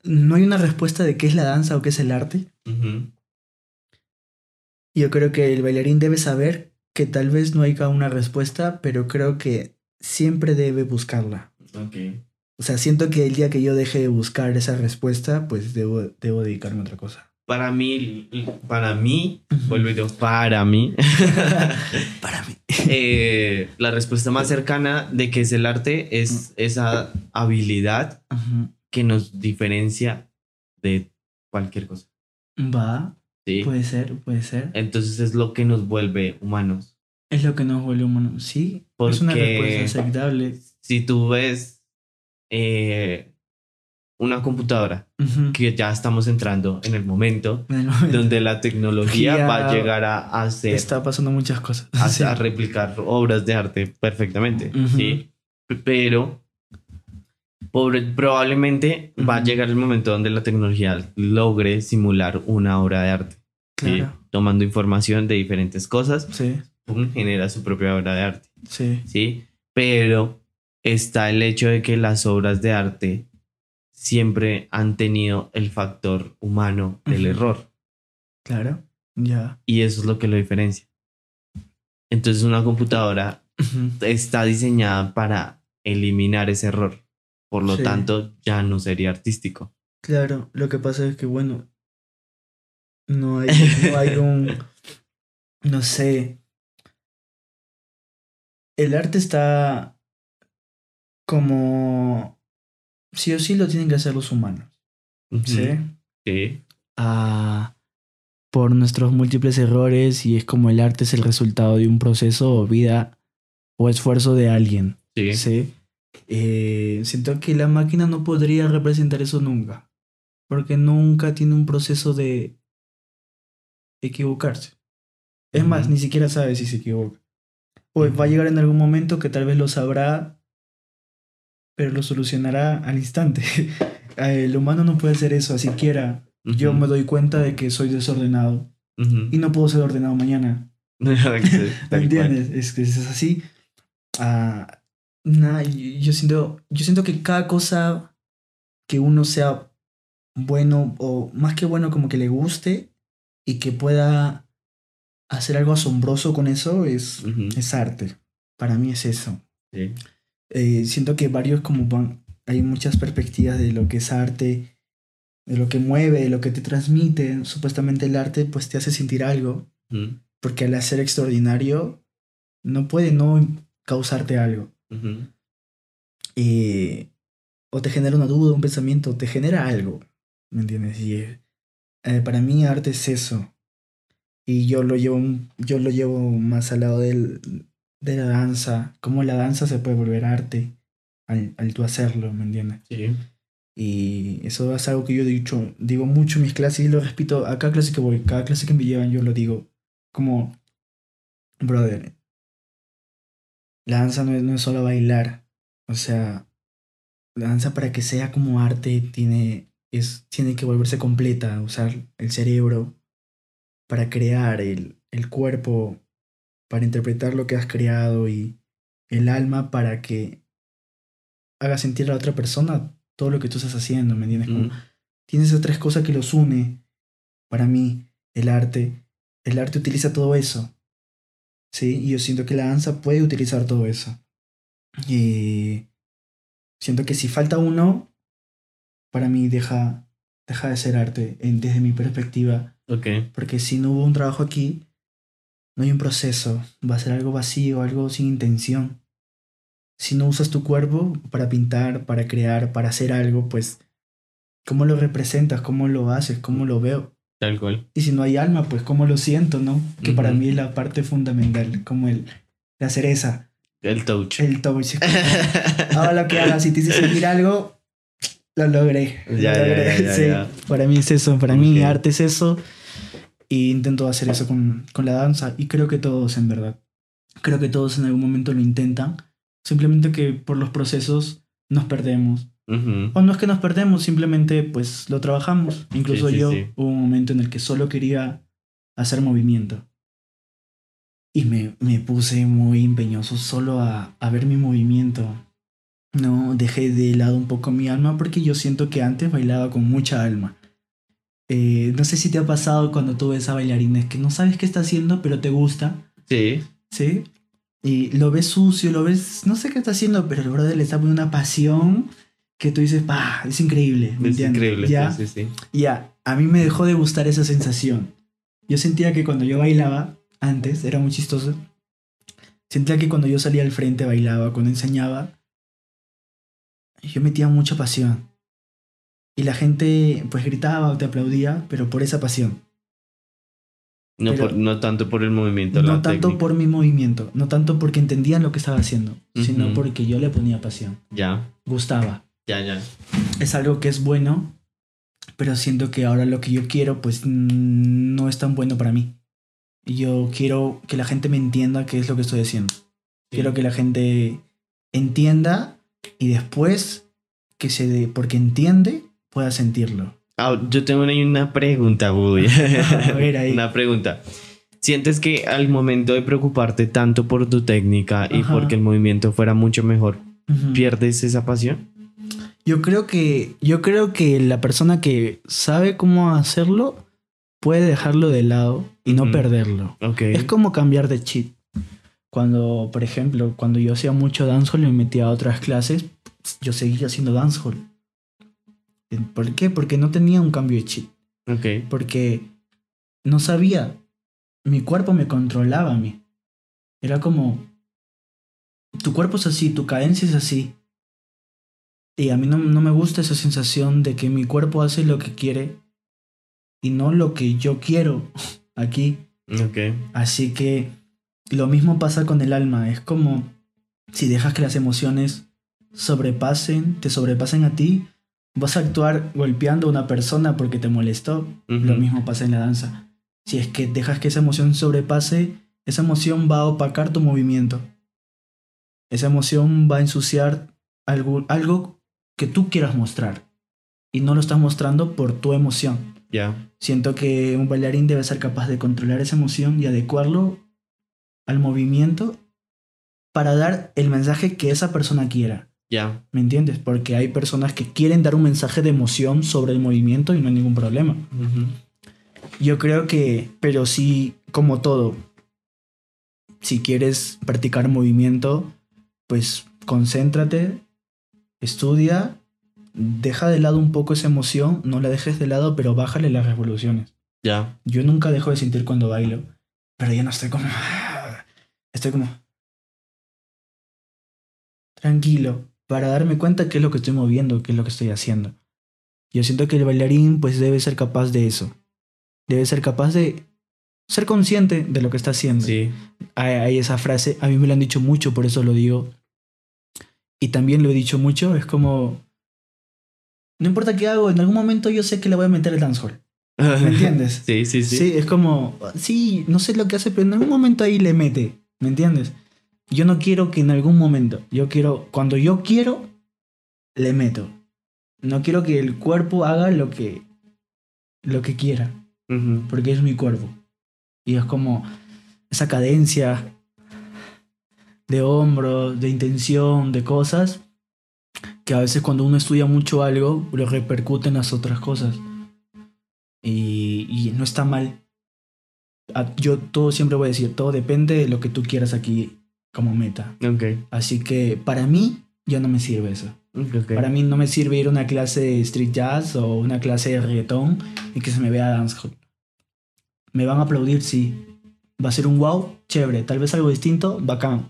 No hay una respuesta de qué es la danza o qué es el arte. Yo creo que el bailarín debe saber que tal vez no haya una respuesta, pero creo que siempre debe buscarla. Okay. O sea, siento que el día que yo deje de buscar esa respuesta, pues debo, debo dedicarme a otra cosa. Para mí, para mí, vuelvo para mí. para mí. Eh, la respuesta más cercana de que es el arte es esa habilidad que nos diferencia de cualquier cosa. Va. Sí. Puede ser, puede ser. Entonces es lo que nos vuelve humanos. Es lo que nos vuelve humanos. Sí. Porque es una respuesta aceptable. Si tú ves eh, una computadora, que ya estamos entrando en el momento, donde la tecnología va a llegar a hacer... Está pasando muchas cosas. A, replicar obras de arte perfectamente, ¿sí? Pero probablemente va a llegar el momento donde la tecnología logre simular una obra de arte. Tomando información de diferentes cosas, genera su propia obra de arte. Sí. ¿sí? Pero está el hecho de que las obras de arte siempre han tenido el factor humano del error. Claro, ya. Y eso es lo que lo diferencia. Entonces una computadora está diseñada para eliminar ese error. Por lo tanto, ya no sería artístico. Claro, lo que pasa es que, bueno, no hay, no hay un, no sé, el arte está como sí o sí lo tienen que hacer los humanos. ¿Sí? Sí. Ah, por nuestros múltiples errores y es como el arte es el resultado de un proceso o vida o esfuerzo de alguien. Sí. ¿sí? Eh, siento que la máquina no podría representar eso nunca. Porque nunca tiene un proceso de equivocarse. Es más, ni siquiera sabe si se equivoca. Pues va a llegar en algún momento que tal vez lo sabrá pero lo solucionará al instante. El humano no puede hacer eso, así quiera. Yo me doy cuenta de que soy desordenado y no puedo ser ordenado mañana. ¿Me entiendes? Es que es así. Ah, yo, siento, yo siento que cada cosa que uno sea bueno o más que bueno como que le guste y que pueda hacer algo asombroso con eso es, es arte. Para mí es eso. Sí. Eh, siento que varios como van, hay muchas perspectivas de lo que es arte, de lo que mueve, de lo que te transmite. Supuestamente el arte pues te hace sentir algo, porque al hacer extraordinario no puede no causarte algo. o te genera una duda, un pensamiento, te genera algo, ¿me entiendes? Y eh, para mí arte es eso. Y yo lo llevo, yo lo llevo más al lado del, de la danza, cómo la danza se puede volver arte al, al tú hacerlo, ¿me entiendes? Sí. Y eso es algo que yo dicho, digo mucho en mis clases y lo repito a cada clase que voy, cada clase que me llevan yo lo digo, como, brother, la danza no es, no es solo bailar, o sea, la danza para que sea como arte tiene, es, tiene que volverse completa, usar el cerebro para crear el, el cuerpo para interpretar lo que has creado y el alma para que haga sentir a la otra persona todo lo que tú estás haciendo, ¿me entiendes? tienes esas tres cosas que los une. Para mí, el arte, el arte utiliza todo eso. ¿Sí? Y yo siento que la danza puede utilizar todo eso. Y siento que si falta uno, para mí deja, deja de ser arte desde mi perspectiva. Okay. Porque si no hubo un trabajo aquí, no hay un proceso, va a ser algo vacío, algo sin intención. Si no usas tu cuerpo para pintar, para crear, para hacer algo, pues, ¿cómo lo representas? ¿Cómo lo haces? ¿Cómo lo veo? Tal cual. Y si no hay alma, pues cómo lo siento, ¿no? Que para mí es la parte fundamental, como el, la cereza. El touch. El touch. Ahora lo que hagas, si te hice sentir algo, lo logré. Ya, Ya, ya, Para mí es eso, para mí arte es eso. Y intento hacer eso con, con la danza. Y creo que todos, en verdad. Creo que todos en algún momento lo intentan. Simplemente que por los procesos nos perdemos. O no es que nos perdemos, simplemente pues lo trabajamos. Incluso yo hubo un momento en el que solo quería hacer movimiento. Y me, me puse muy empeñoso solo a, a, ver mi movimiento. No, dejé de lado un poco mi alma porque yo siento que antes bailaba con mucha alma. Eh, no sé si te ha pasado cuando tú ves a bailarines que no sabes qué está haciendo, pero te gusta. Sí. Sí. Y lo ves sucio, lo ves, no sé qué está haciendo, pero el brother le está poniendo una pasión que tú dices, ¡pah! Es increíble. es increíble, ¿Ya? sí, sí. Ya, a mí me dejó de gustar esa sensación. Yo sentía que cuando yo bailaba, antes, era muy chistoso, sentía que cuando yo salía al frente bailaba, cuando enseñaba, yo metía mucha pasión. Y la gente pues gritaba o te aplaudía, pero por esa pasión. No, no tanto por el movimiento. No tanto por mi movimiento, no tanto porque entendían lo que estaba haciendo, sino porque yo le ponía pasión. Ya. Gustaba. Ya, ya. Es algo que es bueno, pero siento que ahora lo que yo quiero pues no es tan bueno para mí. Yo quiero que la gente me entienda qué es lo que estoy haciendo. Quiero que la gente entienda y después que se dé, porque entiende, pueda sentirlo. Ah, yo tengo una pregunta, Woody. A ver ahí. una pregunta. ¿Sientes que al momento de preocuparte tanto por tu técnica y porque el movimiento fuera mucho mejor, pierdes esa pasión? Yo creo que yo creo que la persona que sabe cómo hacerlo puede dejarlo de lado y no perderlo. Okay. Es como cambiar de chip. Cuando, por ejemplo, cuando yo hacía mucho dancehall y me metía a otras clases, yo seguía haciendo dancehall. ¿Por qué? Porque no tenía un cambio de chip. Okay. Porque no sabía. Mi cuerpo me controlaba a mí. Era como, tu cuerpo es así, tu cadencia es así. Y a mí no, no, me gusta esa sensación de que mi cuerpo hace lo que quiere y no lo que yo quiero aquí. Okay. Así que lo mismo pasa con el alma. Es como si dejas que las emociones sobrepasen, te sobrepasen a ti, vas a actuar golpeando a una persona porque te molestó. Lo mismo pasa en la danza. Si es que dejas que esa emoción sobrepase, esa emoción va a opacar tu movimiento. Esa emoción va a ensuciar algo, algo que tú quieras mostrar. Y no lo estás mostrando por tu emoción. Ya. Siento que un bailarín debe ser capaz de controlar esa emoción y adecuarlo al movimiento para dar el mensaje que esa persona quiera. Ya. ¿Me entiendes? Porque hay personas que quieren dar un mensaje de emoción sobre el movimiento y no hay ningún problema. Yo creo que, pero sí, como todo, si quieres practicar movimiento, pues concéntrate, estudia, deja de lado un poco esa emoción, no la dejes de lado, pero bájale las revoluciones. Ya. Yo nunca dejo de sentir cuando bailo, pero ya no estoy como... Estoy como... Tranquilo, para darme cuenta qué es lo que estoy moviendo, qué es lo que estoy haciendo. Yo siento que el bailarín pues debe ser capaz de eso. Debe ser capaz de ser consciente de lo que está haciendo. Sí. Hay, esa frase, a mí me lo han dicho mucho, por eso lo digo. Y también lo he dicho mucho, es como... No importa qué hago, en algún momento yo sé que le voy a meter el dancehall. ¿Me entiendes? sí, sí, sí. Sí, es como, sí, no sé lo que hace, pero en algún momento ahí le mete. ¿Me entiendes? Yo no quiero que en algún momento, yo quiero, cuando yo quiero, le meto. No quiero que el cuerpo haga lo que, lo que quiera, porque es mi cuerpo. Y es como esa cadencia de hombro, de intención, de cosas, que a veces cuando uno estudia mucho algo, lo repercute en las otras cosas. Y, y no está mal. Yo todo siempre voy a decir, todo depende de lo que tú quieras aquí como meta. Okay. Así que para mí ya no me sirve eso. Para mí no me sirve ir a una clase de street jazz o una clase de reggaetón y que se me vea dancehall. Me van a aplaudir, sí. Va a ser un wow, chévere. Tal vez algo distinto, bacán.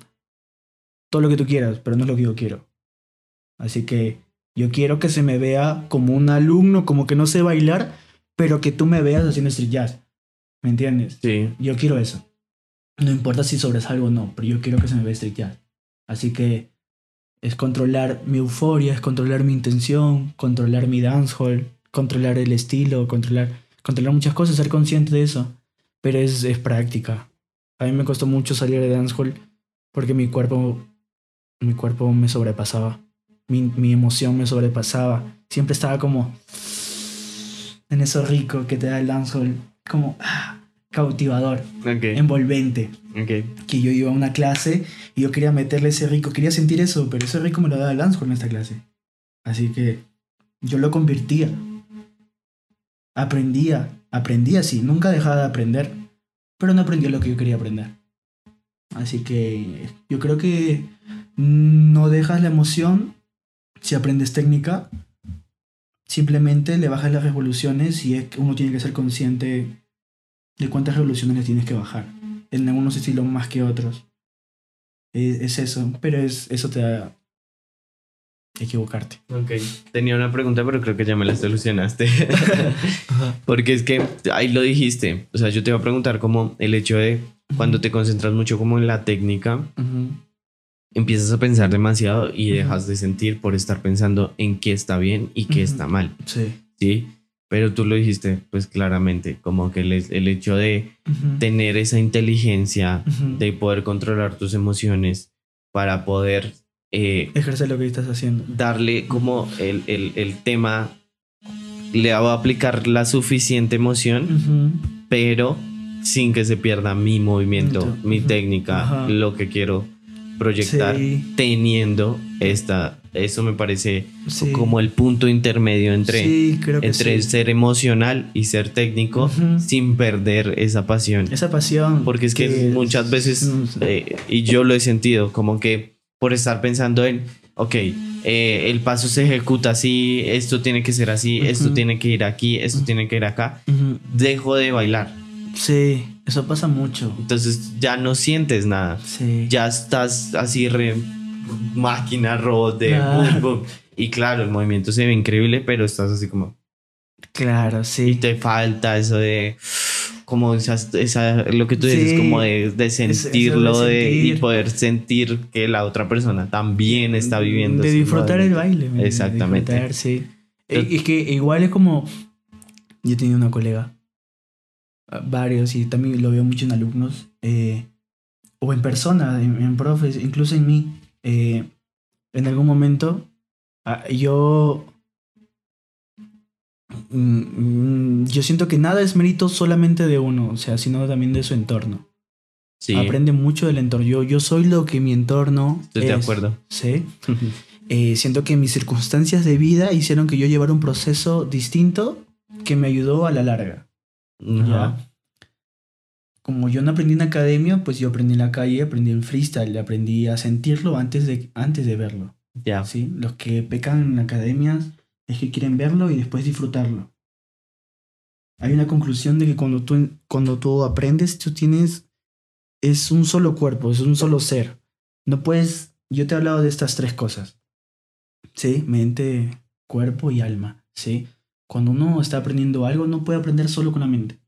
Todo lo que tú quieras, pero no es lo que yo quiero. Así que yo quiero que se me vea como un alumno, como que no sé bailar, pero que tú me veas haciendo street jazz. ¿Me entiendes? Sí. Yo quiero eso. No importa si sobresalgo o no, pero yo quiero que se me vea jazz. Así que es controlar mi euforia, es controlar mi intención, controlar mi dancehall, controlar el estilo, controlar, controlar muchas cosas, ser consciente de eso. Pero es, es práctica. A mí me costó mucho salir de dancehall porque mi cuerpo, mi cuerpo me sobrepasaba. Mi, mi emoción me sobrepasaba. Siempre estaba como en eso rico que te da el dancehall. Como ah, cautivador, envolvente Ok. que yo iba a una clase y yo quería meterle ese rico, quería sentir eso, pero ese rico me lo daba Lance en esta clase. Así que yo lo convertía. Aprendía, aprendía, sí, nunca dejaba de aprender, pero no aprendía lo que yo quería aprender. Así que yo creo que no dejas la emoción si aprendes técnica, simplemente le bajas las revoluciones y es que uno tiene que ser consciente de cuántas revoluciones le tienes que bajar en algunos estilos más que otros. Es, es eso, pero es, eso te da equivocarte. Ok. Tenía una pregunta, pero creo que ya me la solucionaste. Porque es que ahí lo dijiste. O sea, yo te iba a preguntar como el hecho de cuando te concentras mucho como en la técnica, empiezas a pensar demasiado y dejas de sentir por estar pensando en qué está bien y qué Ujú. está mal. Sí. ¿Sí? Pero tú lo dijiste, pues claramente, como que el, el hecho de tener esa inteligencia, de poder controlar tus emociones para poder eh, Ejercer lo que estás haciendo. darle como el, el, el tema, le va a aplicar la suficiente emoción, pero sin que se pierda mi movimiento, Ento- mi técnica, lo que quiero proyectar, Sí. teniendo esta, eso me parece Sí. como el punto intermedio entre, Sí, creo que entre sí. ser emocional y ser técnico sin perder esa pasión. Esa pasión. Porque es que muchas veces, eh, y yo lo he sentido, como que por estar pensando en, ok, eh, el paso se ejecuta así, esto tiene que ser así, esto tiene que ir aquí, esto tiene que ir acá, dejo de bailar. Sí, eso pasa mucho. Entonces ya no sientes nada. Sí. Ya estás así re máquina, robot de Ah. boom, boom. Y claro, el movimiento se ve increíble, pero estás así como... Claro, Y sí. te falta eso de... Como esa, esa- lo que tú dices, Sí. como de, de eso de sentirlo de, y poder sentir que la otra persona también está viviendo. De disfrutar el baile. Exactamente. Disfrutar, sí. Y es que igual es como. Yo tenía una colega, ah, varios, y también lo veo mucho en alumnos, eh, o en personas, en, en profes, incluso en mí. Eh, en algún momento, ah, yo. mm, mm, Yo siento que nada es mérito solamente de uno, o sea, sino también de su entorno. Sí, Aprende mucho del entorno. Yo, yo soy lo que mi entorno. estoy de acuerdo. Sí. Eh, siento que mis circunstancias de vida hicieron que yo llevara un proceso distinto que me ayudó a la larga. Ajá. ¿ya? Como yo no aprendí en academia, pues yo aprendí en la calle, aprendí en freestyle, aprendí a sentirlo antes de, antes de verlo. Ya. ¿sí? Los que pecan en academias es que quieren verlo y después disfrutarlo. Hay una conclusión de que cuando tú, cuando tú aprendes, tú tienes... Es un solo cuerpo, es un solo ser. No puedes... Yo te he hablado de estas tres cosas. ¿Sí? Mente, cuerpo y alma. ¿Sí? Cuando uno está aprendiendo algo, no puede aprender solo con la mente.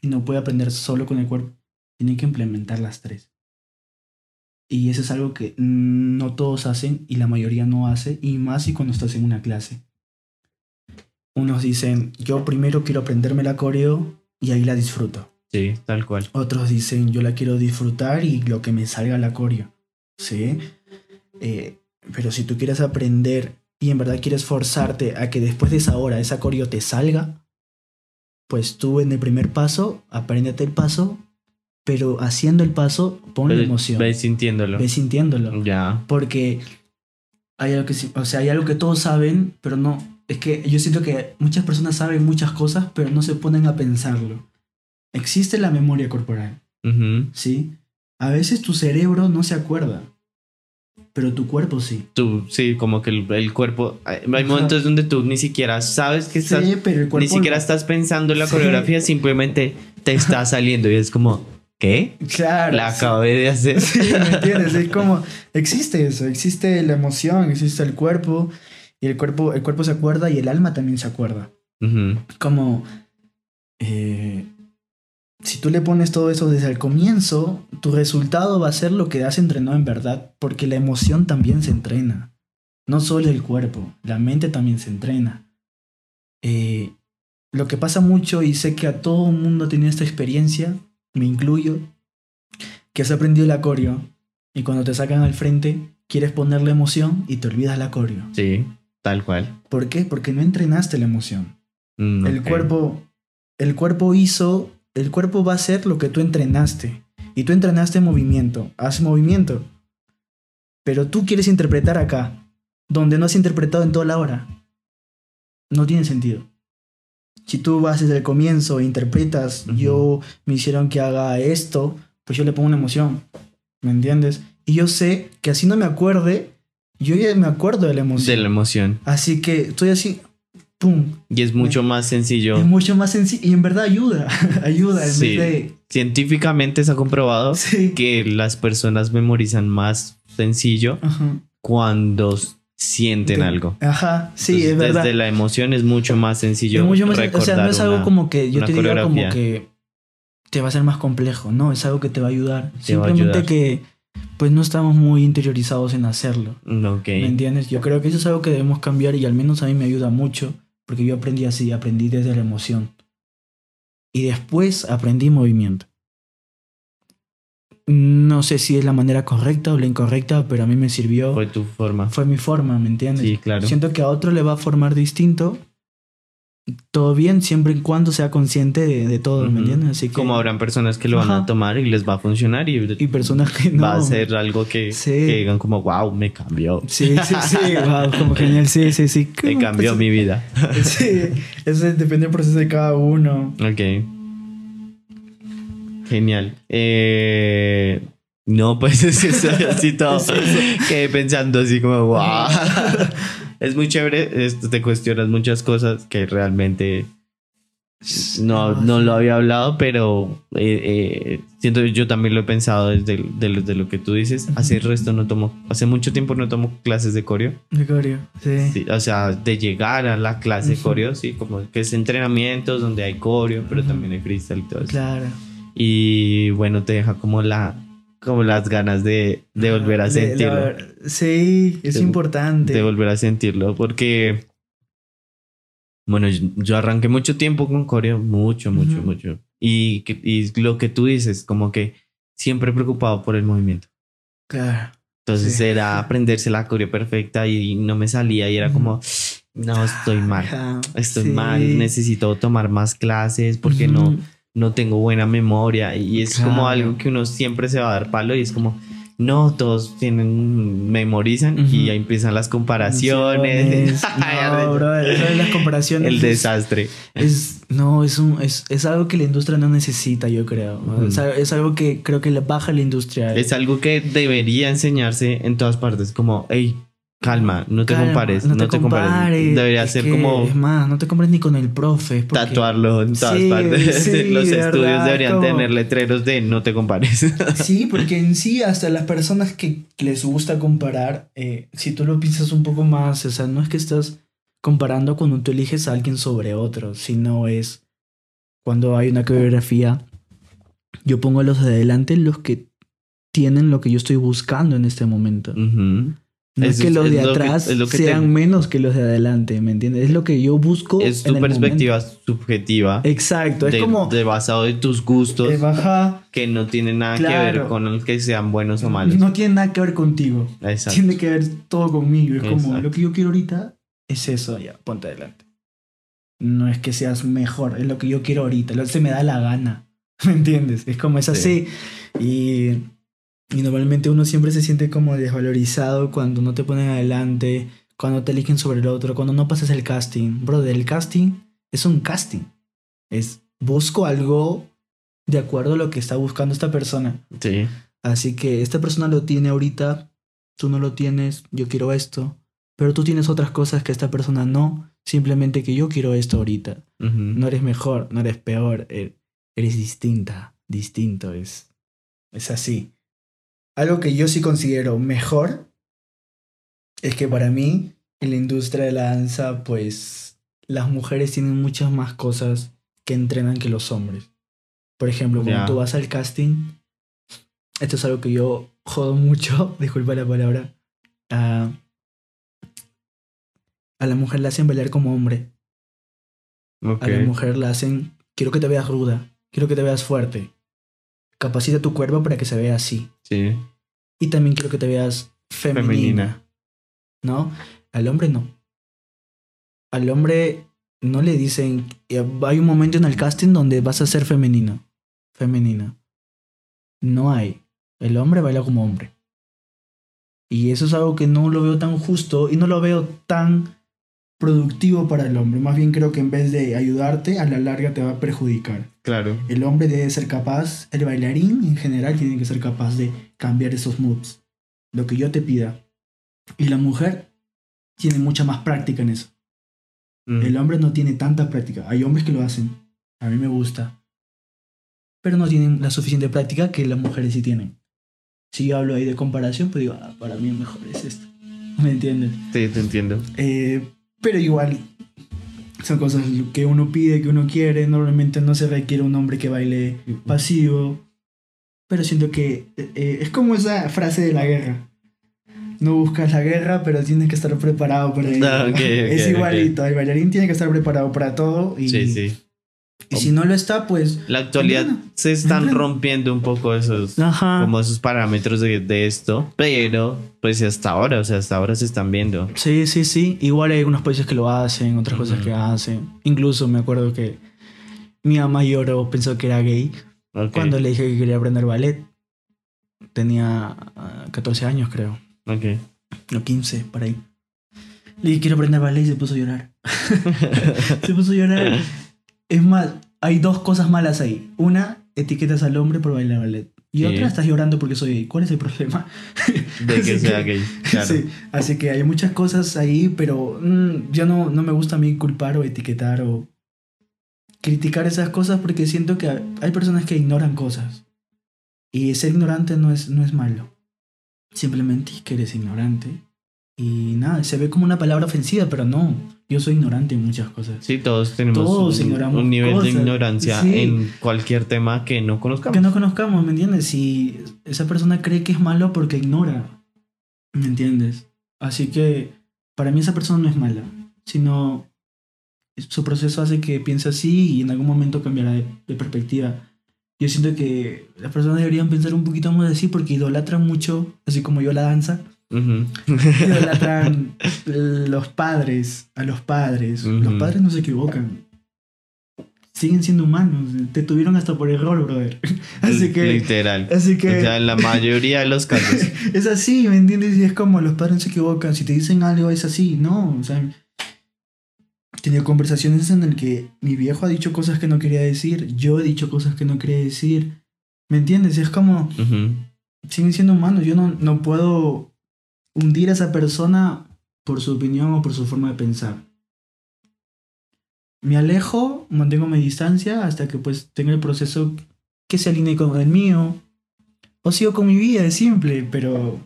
Y no puede aprender solo con el cuerpo. Tiene que implementar las tres. Y eso es algo que no todos hacen y la mayoría no hace, y más si cuando estás en una clase. Unos dicen, yo primero quiero aprenderme la coreo y ahí la disfruto. Sí, tal cual. Otros dicen, yo la quiero disfrutar y lo que me salga la coreo. ¿Sí? Eh, pero si tú quieres aprender y en verdad quieres forzarte a que después de esa hora esa coreo te salga, pues tú en el primer paso, apréndete el paso, pero haciendo el paso, ponle Ve- emoción. Ves sintiéndolo. Ve sintiéndolo. Ya. Porque hay algo que o sea, hay algo que todos saben, pero no. Es que yo siento que muchas personas saben muchas cosas, pero no se ponen a pensarlo. Existe la memoria corporal. ¿sí? A veces tu cerebro no se acuerda, pero tu cuerpo sí. Tú, sí, como que el, el cuerpo. Hay Ajá. momentos donde tú ni siquiera sabes que estás. Sí, pero el cuerpo ni siquiera estás pensando en la Sí. coreografía, simplemente te está saliendo y es como, ¿qué? Claro. La sí. acabé de hacer. Sí, ¿me entiendes? Es como, existe eso, existe la emoción, existe el cuerpo, y el cuerpo, el cuerpo se acuerda y el alma también se acuerda. Como eh, si tú le pones todo eso desde el comienzo, tu resultado va a ser lo que has entrenado en verdad, porque la emoción también se entrena. No solo el cuerpo, la mente también se entrena. Eh, lo que pasa mucho, y sé que a todo el mundo ha tenido esta experiencia, me incluyo, que has aprendido el acorio y cuando te sacan al frente quieres ponerle emoción y te olvidas la acorio. Sí, tal cual. ¿Por qué? Porque no entrenaste la emoción. Mm, el cuerpo el cuerpo hizo, el cuerpo va a hacer lo que tú entrenaste. Y tú entrenaste movimiento, haz movimiento. Pero tú quieres interpretar acá, donde no has interpretado en toda la hora. No tiene sentido. Si tú vas desde el comienzo e interpretas, yo me hicieron que haga esto, pues yo le pongo una emoción. ¿Me entiendes? Y yo sé que así no me acuerde, yo ya me acuerdo de la emoción. De la emoción. Así que estoy así, ¡pum! Y es mucho más sencillo. Es mucho más sencillo y en verdad ayuda, ayuda. En sí. Científicamente se ha comprobado que las personas memorizan más sencillo cuando sienten algo. Ajá, sí, es verdad. Desde la emoción es mucho más sencillo. Es mucho más, o sea, no es algo como que yo te diga como que te va a ser más complejo, no, es algo que te va a ayudar. Simplemente que pues no estamos muy interiorizados en hacerlo. Okay. ¿Me entiendes? Yo creo que eso es algo que debemos cambiar y al menos a mí me ayuda mucho porque yo aprendí así, aprendí desde la emoción. Y después aprendí movimiento. No sé si es la manera correcta o la incorrecta, pero a mí me sirvió. Fue tu forma. Fue mi forma, ¿me entiendes? Sí, claro. Siento que a otro le va a formar distinto, todo bien siempre y cuando sea consciente de, todo, ¿me entiendes? Así Como habrán personas que lo van a tomar y les va a funcionar y, y personas que no. Va a ser algo que, digan como, wow, me cambió. Sí, sí, sí, wow, como genial, sí, sí, sí. Me cambió mi vida. sí, eso depende del proceso de cada uno. Ok. Genial. Eh, no, pues es que así todo. Quedé pensando así como, wow es muy chévere, te cuestionas muchas cosas que realmente no, no lo había hablado, pero eh, eh, siento yo también lo he pensado desde, de, lo que tú dices. Hace resto no tomo, hace mucho tiempo no tomo clases de coreo. De coreo, sí. O sea, de llegar a la clase de coreo, sí, como que es entrenamientos donde hay coreo, pero también hay freestyle y todo eso. Claro. Y bueno, te deja como la, como las ganas de, de volver a sentirlo. sí, es importante. De volver a sentirlo, porque, bueno, yo, arranqué mucho tiempo con coreo, mucho, mucho, mucho. Y, y lo que tú dices, como que siempre preocupado por el movimiento. Claro. Entonces era aprenderse la coreo perfecta y no me salía y era como, no, estoy mal, estoy mal, necesito tomar más clases porque no no tengo buena memoria. Y es como algo que uno siempre se va a dar palo y es como no todos tienen memorizan y ahí empiezan las comparaciones. No, bro, las comparaciones el desastre. es no es un es, es, algo que la industria no necesita yo creo. Es, algo que creo que le baja la industria. Es algo que debería enseñarse en todas partes como hey Calma, no te compares, no, te, compares. Debería ser como. Es más, no te compares ni con el profe. Tatuarlo en todas partes. Los estudios deberían tener letreros de no te compares. sí, porque en sí, hasta las personas que les gusta comparar, eh, si tú lo piensas un poco más, o sea, no es que estás comparando cuando tú eliges a alguien sobre otro, sino es cuando hay una coreografía. Yo pongo a los de adelante los que tienen lo que yo estoy buscando en este momento. No es, que los de atrás sean menos que los de adelante, ¿me entiendes? Es lo que yo busco. Es tu perspectiva subjetiva. Exacto, es como. De basado en tus gustos. baja, que no tiene nada que ver con el que sean buenos o malos. No tiene nada que ver contigo. Exacto. Tiene que ver todo conmigo. Es como lo que yo quiero ahorita es eso, ya, ponte adelante. No es que seas mejor, es lo que yo quiero ahorita. Lo que se me da la gana. ¿Me entiendes? Es como es así. Y y normalmente uno siempre se siente como desvalorizado cuando no te ponen adelante, cuando te eligen sobre el otro, cuando no pasas el casting. Brother, el casting es un casting. Es busco algo de acuerdo a lo que está buscando esta persona. Sí. Así que esta persona lo tiene ahorita, tú no lo tienes, yo quiero esto, pero tú tienes otras cosas que esta persona no, simplemente que yo quiero esto ahorita. No eres mejor, no eres peor, e-, eres distinta, distinto, es, es así. Algo que yo sí considero mejor es que para mí en la industria de la danza, pues las mujeres tienen muchas más cosas que entrenan que los hombres. Por ejemplo, cuando tú vas al casting, esto es algo que yo jodo mucho, disculpa la palabra, a, a la mujer la hacen bailar como hombre. A la mujer la hacen, quiero que te veas ruda, quiero que te veas fuerte. Capacita tu cuerpo para que se vea así. Sí. Y también quiero que te veas femenina. ¿No? Al hombre no. Al hombre no le dicen, hay un momento en el casting donde vas a ser femenino. Femenina. No hay. El hombre baila como hombre. Y eso es algo que no lo veo tan justo y no lo veo tan productivo para el hombre. Más bien creo que en vez de ayudarte, a la larga te va a perjudicar. Claro. El hombre debe ser capaz, el bailarín en general tiene que ser capaz de cambiar esos moves. Lo que yo te pida. Y la mujer tiene mucha más práctica en eso. Mm. El hombre no tiene tanta práctica. Hay hombres que lo hacen. A mí me gusta. Pero no tienen la suficiente práctica que las mujeres sí tienen. Si yo hablo ahí de comparación, pues digo, ah, para mí mejor es esto. ¿Me entiendes? Sí, te entiendo. Eh, pero igual, son cosas que uno pide, que uno quiere. Normalmente no se requiere un hombre que baile pasivo. Pero siento que eh, es como esa frase de la guerra. No buscas la guerra, pero tienes que estar preparado para ella. Ah, es igualito. El bailarín tiene que estar preparado para todo. Y, sí, sí. Y si no lo está, pues. La actualidad se están rompiendo un poco esos. Como esos parámetros de, esto. Pero, pues hasta ahora, o sea, hasta ahora se están viendo. Sí, sí, sí. Igual hay algunos países que lo hacen, otras cosas que hacen. Incluso me acuerdo que mi mamá lloró, pensó que era gay. Cuando le dije que quería aprender ballet. Tenía 14 ah, años, creo. Ok. O 15, por ahí. Le dije, quiero aprender ballet y se puso a llorar. se puso a llorar. Es más, hay dos cosas malas ahí. Una, etiquetas al hombre por bailar ballet. Y otra, estás llorando porque soy gay. ¿Cuál es el problema? De que sea gay. Sí, así que hay muchas cosas ahí, pero mm, ya no, no me gusta a mí culpar o etiquetar o criticar esas cosas porque siento que hay personas que ignoran cosas. Y ser ignorante no es, no es malo. Simplemente que eres ignorante y nada, se ve como una palabra ofensiva, pero no. Yo soy ignorante en muchas cosas. Sí, todos tenemos un, nivel de ignorancia en cualquier tema que no conozcamos. Que no conozcamos, ¿me entiendes? Si esa persona cree que es malo porque ignora, ¿me entiendes? Así que para mí esa persona no es mala, sino su proceso hace que piense así y en algún momento cambiará de, de perspectiva. Yo siento que las personas deberían pensar un poquito más así porque idolatran mucho, así como yo la danza Idolatran los padres a los padres. Los padres no se equivocan. Siguen siendo humanos. Te tuvieron hasta por error, brother. Así que. Literal. Así que. O sea, en la mayoría de los casos. es así, ¿me entiendes? Y es como los padres se equivocan. Si te dicen algo, es así. No, o sea. Tenido conversaciones en las que mi viejo ha dicho cosas que no quería decir. Yo he dicho cosas que no quería decir. ¿Me entiendes? Es como. Siguen siendo humanos. Yo no, no puedo hundir a esa persona por su opinión o por su forma de pensar. Me alejo, mantengo mi distancia hasta que pues tenga el proceso que se alinee con el mío. O sigo con mi vida, es simple, pero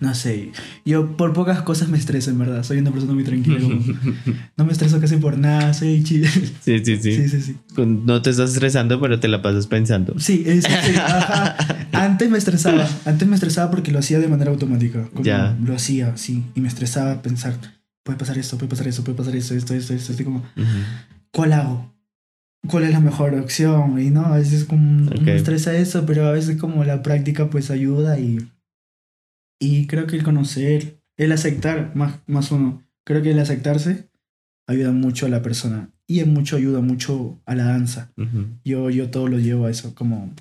no sé, yo por pocas cosas me estreso, en verdad. Soy una persona muy tranquila. no me estreso casi por nada, soy chido. Sí, sí, sí. sí, sí, No te estás estresando, pero te la pasas pensando. Sí, es, Antes me estresaba. Antes me estresaba porque lo hacía de manera automática. ya. Lo hacía, sí. Y me estresaba pensar, puede pasar esto, puede pasar eso, puede pasar esto, esto, esto, esto. Estoy como, ¿cuál hago? ¿Cuál es la mejor opción? Y no, a veces como me estresa eso, pero a veces como la práctica pues ayuda y y creo que el conocer, el aceptar, más, más uno, creo que el aceptarse ayuda mucho a la persona. Y en mucho ayuda mucho a la danza. yo, yo todo lo llevo a eso, como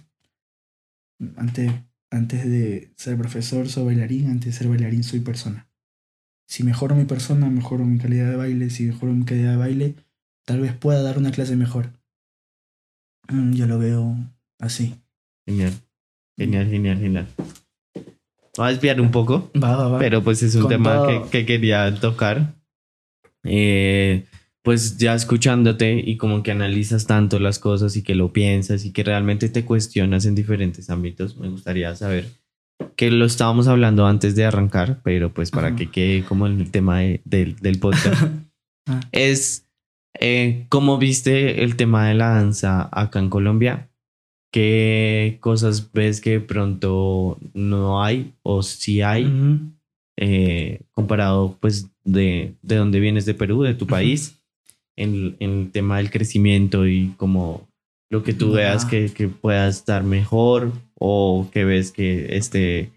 antes, antes de ser profesor soy bailarín, antes de ser bailarín soy persona. Si mejoro mi persona, mejoro mi calidad de baile. Si mejoro mi calidad de baile, tal vez pueda dar una clase mejor. Mm, yo lo veo así. Genial, genial, genial, genial. Va a desviar un poco, pero pues es un tema que, quería tocar. Eh, pues ya escuchándote y como que analizas tanto las cosas y que lo piensas y que realmente te cuestionas en diferentes ámbitos, me gustaría saber que lo estábamos hablando antes de arrancar, pero pues para que quede como el tema del, del podcast, ah. es Eh, ¿Cómo viste el tema de la danza acá en Colombia? ¿Qué cosas ves que pronto no hay o sí hay? Eh, comparado pues de, de donde vienes de Perú, de tu país, en, el tema del crecimiento y como lo que tú veas que, que pueda estar mejor o que ves que esté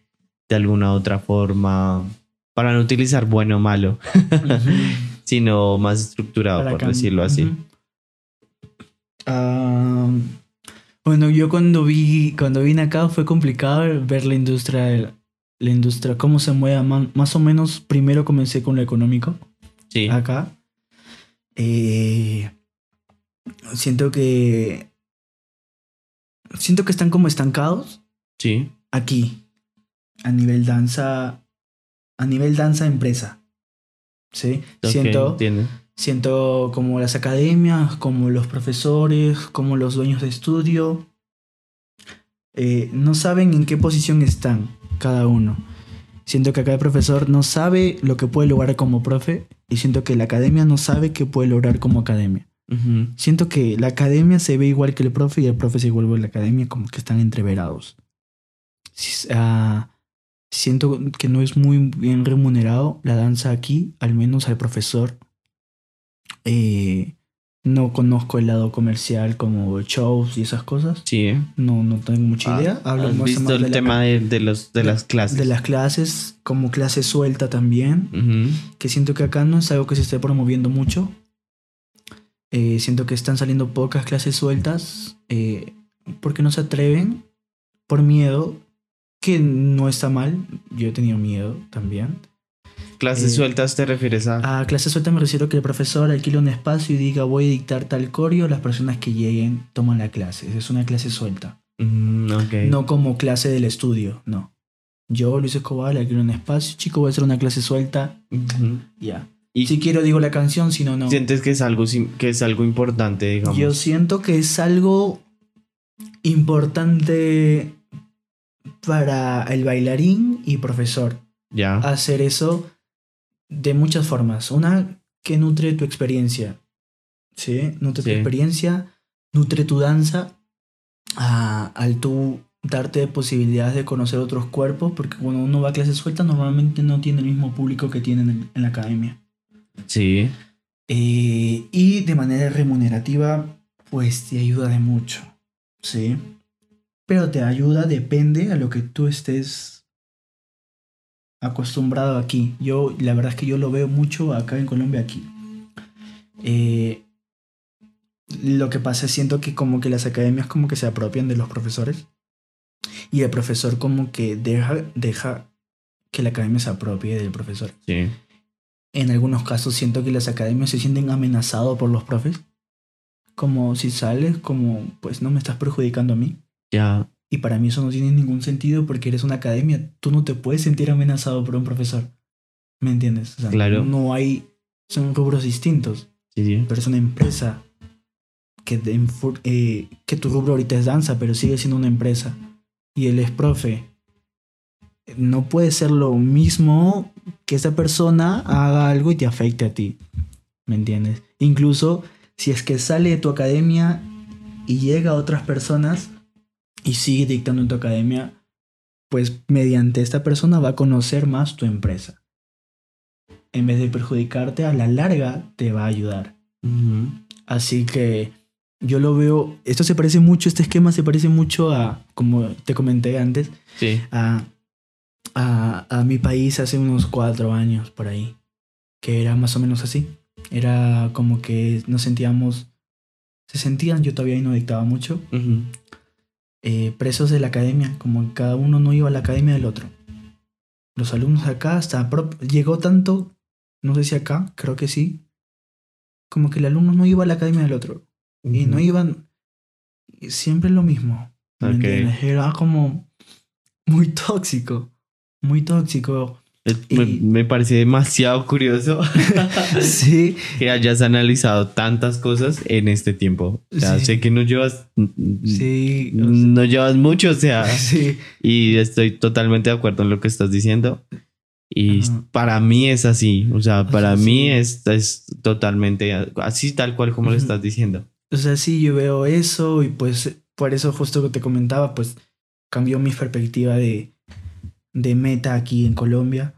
de alguna otra forma, para no utilizar bueno o malo, sino más estructurado, por decirlo así. Bueno, yo cuando vi, cuando vine acá fue complicado ver la industria, la industria, cómo se mueve. Más o menos, primero comencé con lo económico. Sí. Acá. Eh, siento que. Siento que están como estancados. Sí. Aquí. A nivel danza. A nivel danza empresa. Sí. siento. Siento como las academias, como los profesores, como los dueños de estudio. Eh, no saben en qué posición están cada uno. Siento que el profesor no sabe lo que puede lograr como profe y siento que la academia no sabe qué puede lograr como academia. Siento que la academia se ve igual que el profe y el profe se vuelve la academia como que están entreverados. Uh, siento que no es muy bien remunerado la danza aquí, al menos al profesor. Eh, no conozco el lado comercial como shows y esas cosas. Sí. No, no tengo mucha ah, idea. Hablo ¿Has visto el tema de, los, de, las clases? De las clases, como clase suelta también. Que siento que acá no es algo que se esté promoviendo mucho. Eh, siento que están saliendo pocas clases sueltas eh, porque no se atreven por miedo, que no está mal. Yo he tenido miedo también. ¿Clases eh, sueltas te refieres a? A clases sueltas me refiero a que el profesor alquile un espacio y diga voy a dictar tal coreo, las personas que lleguen toman la clase. Es una clase suelta. Mm, no como clase del estudio, no. Yo, Luis Escobar, alquilo un espacio, chico, voy a hacer una clase suelta. Ya. Y si quiero digo la canción, si no, no. ¿Sientes que es algo, que es algo importante, digamos? Yo siento que es algo importante para el bailarín y profesor. Ya. Hacer eso de muchas formas. Una que nutre tu experiencia. ¿Sí? Nutre tu experiencia, nutre tu danza. al tú darte posibilidades de conocer otros cuerpos, porque cuando uno va a clases sueltas normalmente no tiene el mismo público que tiene en, la academia. Sí. Eh, y de manera remunerativa, pues te ayuda de mucho. Sí. Pero te ayuda, depende a lo que tú estés acostumbrado aquí. Yo, la verdad es que yo lo veo mucho acá en Colombia, aquí. Eh, lo que pasa es siento que como que las academias como que se apropian de los profesores y el profesor como que deja, deja que la academia se apropie del profesor. Sí. En algunos casos siento que las academias se sienten amenazados por los profes. Como si sales, como pues no me estás perjudicando a mí. Ya. Y para mí eso no tiene ningún sentido porque eres una academia. Tú no te puedes sentir amenazado por un profesor. ¿Me entiendes? claro. No hay. Son rubros distintos. Sí, sí. Pero es una empresa que, eh, que tu rubro ahorita es danza, pero sigue siendo una empresa. Y él es profe. No puede ser lo mismo que esa persona haga algo y te afecte a ti. ¿Me entiendes? Incluso si es que sale de tu academia y llega a otras personas, y sigue dictando en tu academia, pues mediante esta persona va a conocer más tu empresa. En vez de perjudicarte, a la larga te va a ayudar. Así que yo lo veo, esto se parece mucho, este esquema se parece mucho a, como te comenté antes, a, a, a mi país hace unos cuatro años por ahí, que era más o menos así. Era como que nos sentíamos, se sentían, yo todavía no dictaba mucho, eh, presos de la academia, como cada uno no iba a la academia del otro. Los alumnos acá hasta llegó tanto, no sé si acá, creo que sí, como que el alumno no iba a la academia del otro. Y no iban siempre lo mismo. Era como muy tóxico, muy tóxico. Me, parece demasiado curioso sí. que hayas analizado tantas cosas en este tiempo. O sea, sé que no llevas, sí, no llevas mucho, o sea, sí. y estoy totalmente de acuerdo en lo que estás diciendo. Y para mí es así, o sea, para mí es, es, totalmente así tal cual como lo estás diciendo. O sea, sí, yo veo eso y pues por eso justo que te comentaba, pues cambió mi perspectiva de, de meta aquí en Colombia.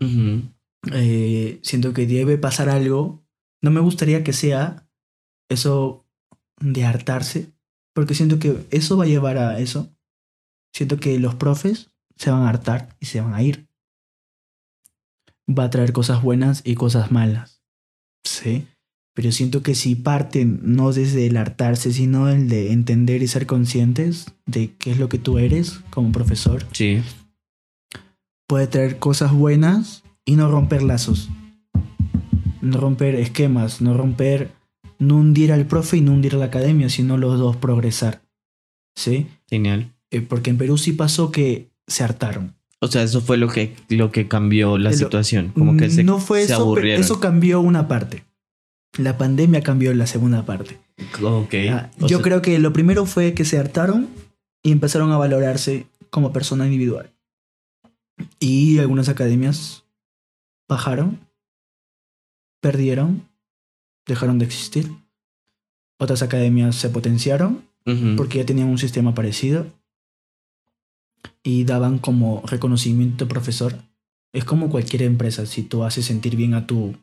Eh, siento que debe pasar algo. No me gustaría que sea eso de hartarse, porque siento que eso va a llevar a eso. Siento que los profes se van a hartar y se van a ir. Va a traer cosas buenas y cosas malas. Sí. Pero siento que si parten no desde el hartarse, sino el de entender y ser conscientes de qué es lo que tú eres como profesor. Sí. Puede traer cosas buenas y no romper lazos. No romper esquemas, no romper, no hundir al profe y no hundir a la academia, sino los dos progresar. ¿Sí? Genial. Eh, porque en Perú sí pasó que se hartaron. O sea, eso fue lo que, lo que cambió la situación. Como que se, no fue eso, eso cambió una parte. La pandemia cambió la segunda parte. Ok. Ah, yo creo que lo primero fue que se hartaron y empezaron a valorarse como persona individual. Y algunas academias bajaron, perdieron, dejaron de existir. Otras academias se potenciaron porque ya tenían un sistema parecido y daban como reconocimiento profesor. Es como cualquier empresa, si tú haces sentir bien a tu,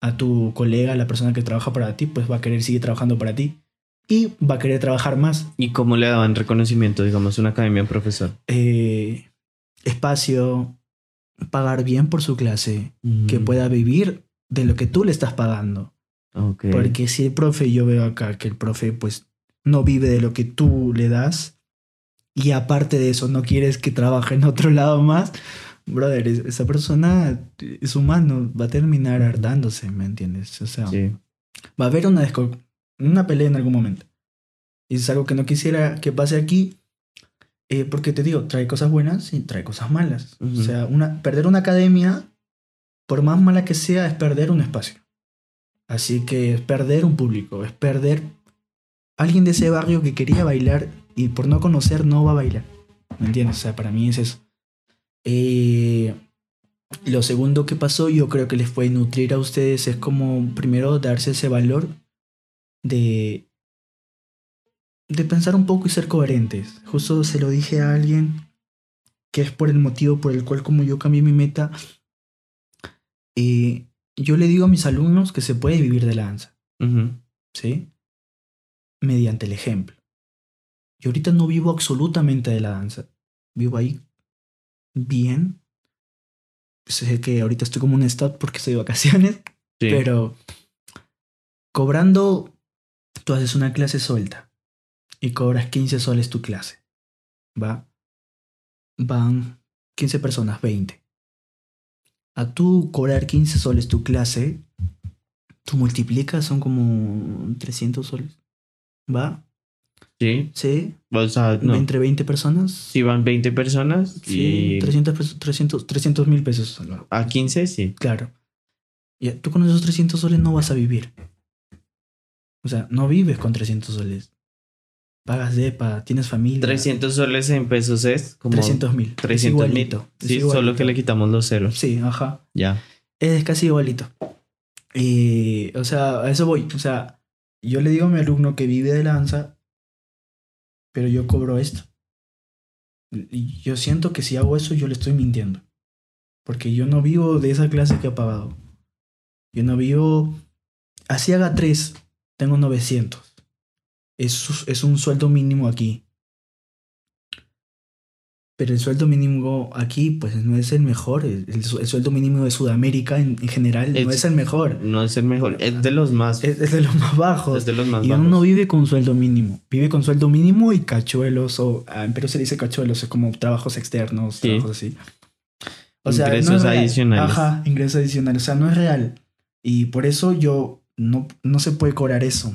a tu colega, a la persona que trabaja para ti, pues va a querer seguir trabajando para ti y va a querer trabajar más. ¿Y cómo le daban reconocimiento, digamos, una academia profesor? Eh, espacio, pagar bien por su clase, que mm. pueda vivir de lo que tú le estás pagando. Porque si el profe, yo veo acá que el profe pues no vive de lo que tú le das y aparte de eso no quieres que trabaje en otro lado más, brother, esa persona es humano, va a terminar hartándose, ¿me entiendes? O sea, va a haber una, una pelea en algún momento. Y es algo que no quisiera que pase aquí, eh, porque te digo, trae cosas buenas y trae cosas malas. O sea, una, perder una academia, por más mala que sea, es perder un espacio. Así que es perder un público, es perder alguien de ese barrio que quería bailar y por no conocer no va a bailar. ¿Me entiendes? O sea, para mí es eso. Eh, lo segundo que pasó, yo creo que les puede nutrir a ustedes, es como primero darse ese valor de, de pensar un poco y ser coherentes. Justo se lo dije a alguien que es por el motivo por el cual como yo cambié mi meta. Y yo le digo a mis alumnos que se puede vivir de la danza. ¿Sí? Mediante el ejemplo. Yo ahorita no vivo absolutamente de la danza. Vivo ahí bien. Sé que ahorita estoy como un stop porque estoy de vacaciones. Pero cobrando, tú haces una clase suelta y cobras 15 soles tu clase. ¿Va? Van 15 personas, 20. A tú cobrar 15 soles tu clase, tú multiplicas, son como 300 soles. ¿Va? Sí. Sí. O sea, no. Entre 20 personas. Sí, van 20 personas. Sí, y... 300 300 mil pesos. A 15, sí. Claro. Y tú con esos 300 soles no vas a vivir. O sea, no vives con 300 soles. Pagas DEPA, tienes familia. 300 soles en pesos es como... 300 mil. 300 mil. Sí, solo que le quitamos los ceros. Sí, ajá. Ya. Es casi igualito. Y, o sea, a eso voy. O sea, yo le digo a mi alumno que vive de lanza pero yo cobro esto. Y yo siento que si hago eso, yo le estoy mintiendo. Porque yo no vivo de esa clase que ha pagado. Yo no vivo... Así haga tres, tengo 900. Es, es un sueldo mínimo aquí. Pero el sueldo mínimo aquí, pues no es el mejor. El, sueldo mínimo de Sudamérica en, general no es el mejor. No es el mejor, es de los más. Es, de los más bajos. Es de los más y uno no vive con sueldo mínimo. Vive con sueldo mínimo y cachuelos, o ah, en Perú se dice cachuelos, es como trabajos externos, trabajos así. O sea, ingresos adicionales. Ajá, ingresos adicionales. O sea, no es real. Y por eso yo no, no se puede cobrar eso.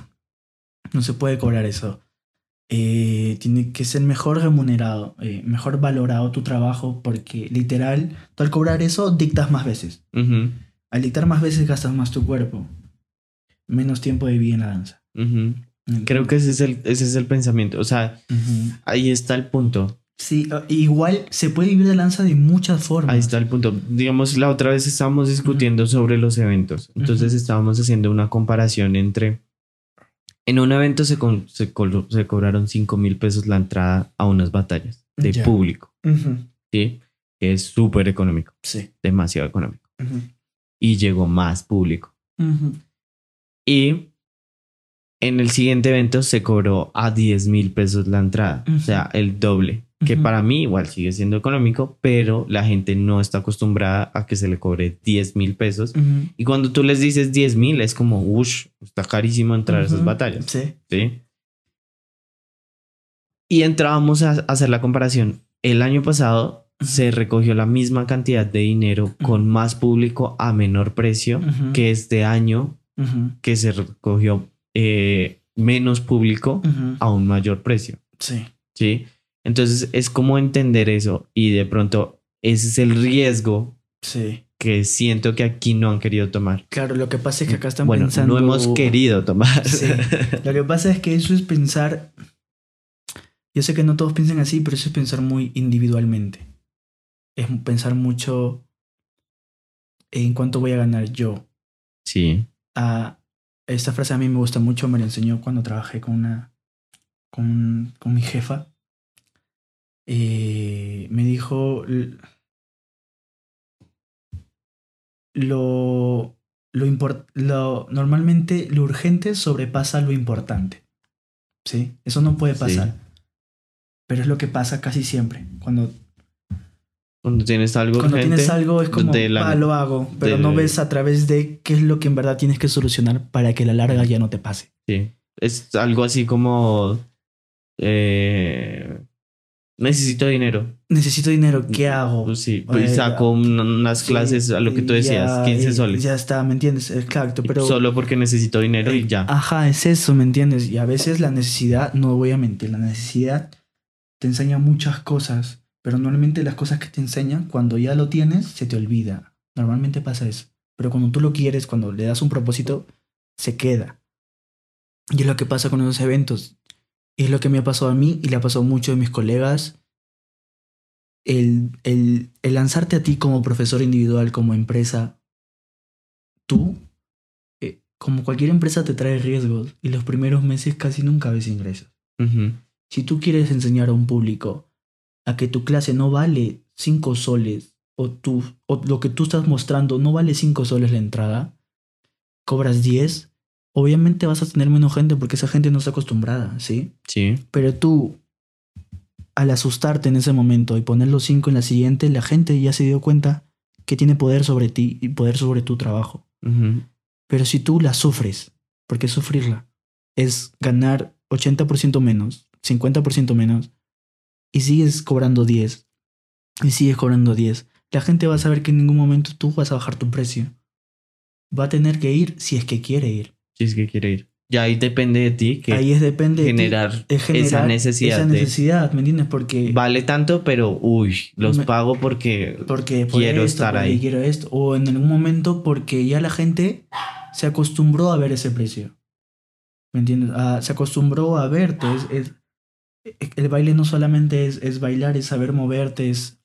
No se puede cobrar eso. Eh, tiene que ser mejor remunerado, eh, mejor valorado tu trabajo, porque literal, tú al cobrar eso dictas más veces. Al dictar más veces gastas más tu cuerpo, menos tiempo de vida en la danza. Creo que ese es, el, ese es el pensamiento, o sea, ahí está el punto. Sí, igual se puede vivir de lanza de muchas formas. Ahí está el punto. Digamos, la otra vez estábamos discutiendo sobre los eventos. Entonces estábamos haciendo una comparación entre... En un evento se, se, cobraron 5 mil pesos la entrada a unas batallas de público. ¿Sí? es súper económico. Sí. Demasiado económico. Y llegó más público. Y en el siguiente evento se cobró a 10 mil pesos la entrada. O sea, el doble que para mí igual sigue siendo económico, pero la gente no está acostumbrada a que se le cobre 10 mil pesos. Y cuando tú les dices 10 mil, es como, uff, está carísimo entrar a esas batallas. Sí. Sí. Y entrábamos a hacer la comparación. El año pasado se recogió la misma cantidad de dinero con más público a menor precio que este año que se recogió eh, menos público a un mayor precio. Sí. Sí. Entonces es como entender eso y de pronto ese es el riesgo sí. que siento que aquí no han querido tomar. Claro, lo que pasa es que acá están bueno, pensando... no hemos querido tomar. Sí. Lo que pasa es que eso es pensar... Yo sé que no todos piensan así, pero eso es pensar muy individualmente. Es pensar mucho en cuánto voy a ganar yo. Sí. Ah, esta frase a mí me gusta mucho, me la enseñó cuando trabajé con una... con, con mi jefa eh, me dijo lo, lo, lo, normalmente lo urgente sobrepasa lo importante. ¿Sí? Eso no puede pasar. Pero es lo que pasa casi siempre. Cuando, cuando tienes algo Cuando tienes algo es como, ah, lo hago. Pero no ves a través de qué es lo que en verdad tienes que solucionar para que la larga ya no te pase. Sí. Es algo así como... Eh, Necesito dinero. Necesito dinero, ¿qué hago? Pues sí, pues saco unas clases a lo que tú decías, 15 soles. Ya está, ¿me entiendes? Exacto, pero... Solo porque necesito dinero y ya. Ajá, es eso, ¿me entiendes? Y a veces la necesidad, no voy a mentir, la necesidad te enseña muchas cosas, pero normalmente las cosas que te enseñan, cuando ya lo tienes, se te olvida. Normalmente pasa eso. Pero cuando tú lo quieres, cuando le das un propósito, se queda. Y es lo que pasa con esos eventos es lo que me ha pasado a mí y le ha pasado a muchos de mis colegas. El, el, el lanzarte a ti como profesor individual, como empresa, tú, eh, como cualquier empresa, te trae riesgos y los primeros meses casi nunca ves ingresos. Si tú quieres enseñar a un público a que tu clase no vale 5 soles o, tú, o lo que tú estás mostrando no vale 5 soles la entrada, cobras 10, obviamente vas a tener menos gente porque esa gente no está acostumbrada, ¿sí? Sí. Pero tú, al asustarte en ese momento y poner los cinco en la siguiente, la gente ya se dio cuenta que tiene poder sobre ti y poder sobre tu trabajo. Pero si tú la sufres, porque sufrirla es ganar 80% menos, 50% menos, y sigues cobrando 10, y sigues cobrando 10, la gente va a saber que en ningún momento tú vas a bajar tu precio. Va a tener que ir si es que quiere ir si es que quiere ir. Ya ahí depende de ti que ahí es depende generar, de generar esa necesidad. Esa necesidad, ¿me entiendes? Porque vale tanto, pero uy, los pago porque, porque quiero estar ahí. Quiero esto. O en algún momento porque ya la gente se acostumbró a ver ese precio. ¿Me entiendes? Ah, se acostumbró a verte. Es, el baile no solamente es, es, bailar, es saber moverte, es,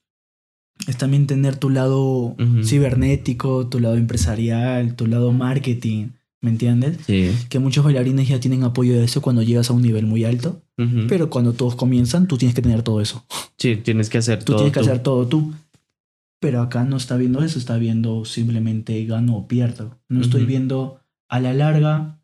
es también tener tu lado cibernético, tu lado empresarial, tu lado marketing ¿Me entiendes? Sí. Que muchos bailarines ya tienen apoyo de eso cuando llegas a un nivel muy alto. Pero cuando todos comienzan, tú tienes que tener todo eso. Sí, tienes que hacer tú todo. Tienes que hacer todo tú. Pero acá no está viendo eso, está viendo simplemente gano o pierdo. No estoy viendo a la larga,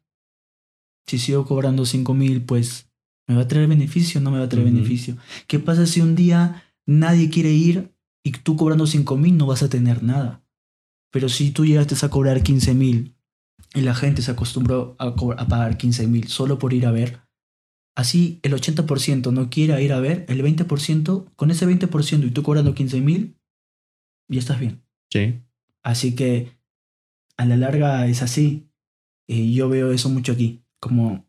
si sigo cobrando 5 mil, pues me va a traer beneficio o no me va a traer beneficio. ¿Qué pasa si un día nadie quiere ir y tú cobrando 5 mil no vas a tener nada? Pero si tú llegaste a cobrar 15 mil y la gente se acostumbró a, pagar 15 mil solo por ir a ver, así el 80% no quiere ir a ver, el 20%, con ese 20% y tú cobrando 15 mil, ya estás bien. Sí. Así que a la larga es así. Y yo veo eso mucho aquí, como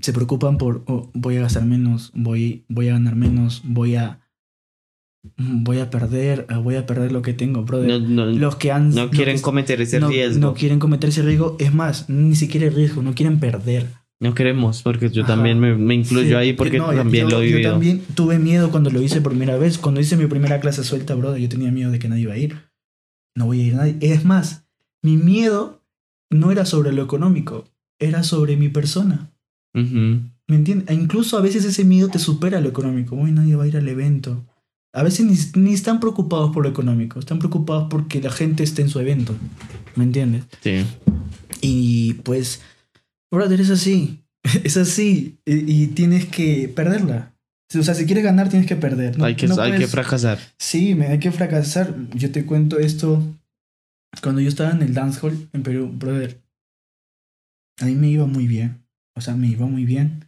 se preocupan por oh, voy a gastar menos, voy, voy a ganar menos, voy a voy a perder, eh, voy a perder lo que tengo, brother. No, los que han, no quieren cometer ese riesgo. No quieren cometer ese riesgo. Es más, ni siquiera el riesgo, no quieren perder. No queremos, porque yo también me, me incluyo ahí porque también lo he vivido. Yo también tuve miedo cuando lo hice por primera vez. Cuando hice mi primera clase suelta, brother, yo tenía miedo de que nadie iba a ir. No voy a ir nadie. Es más, mi miedo no era sobre lo económico, era sobre mi persona. ¿Me entiendes? E incluso a veces ese miedo te supera lo económico. Hoy nadie va a ir al evento. A veces ni, están preocupados por lo económico, están preocupados porque la gente esté en su evento. ¿Me entiendes? Sí. Y pues, brother, es así. Es así. Y, tienes que perderla. O sea, si quieres ganar, tienes que perder. hay, que, hay que fracasar. Sí, hay que fracasar. Yo te cuento esto. Cuando yo estaba en el dancehall en Perú, brother, a mí me iba muy bien. O sea, me iba muy bien.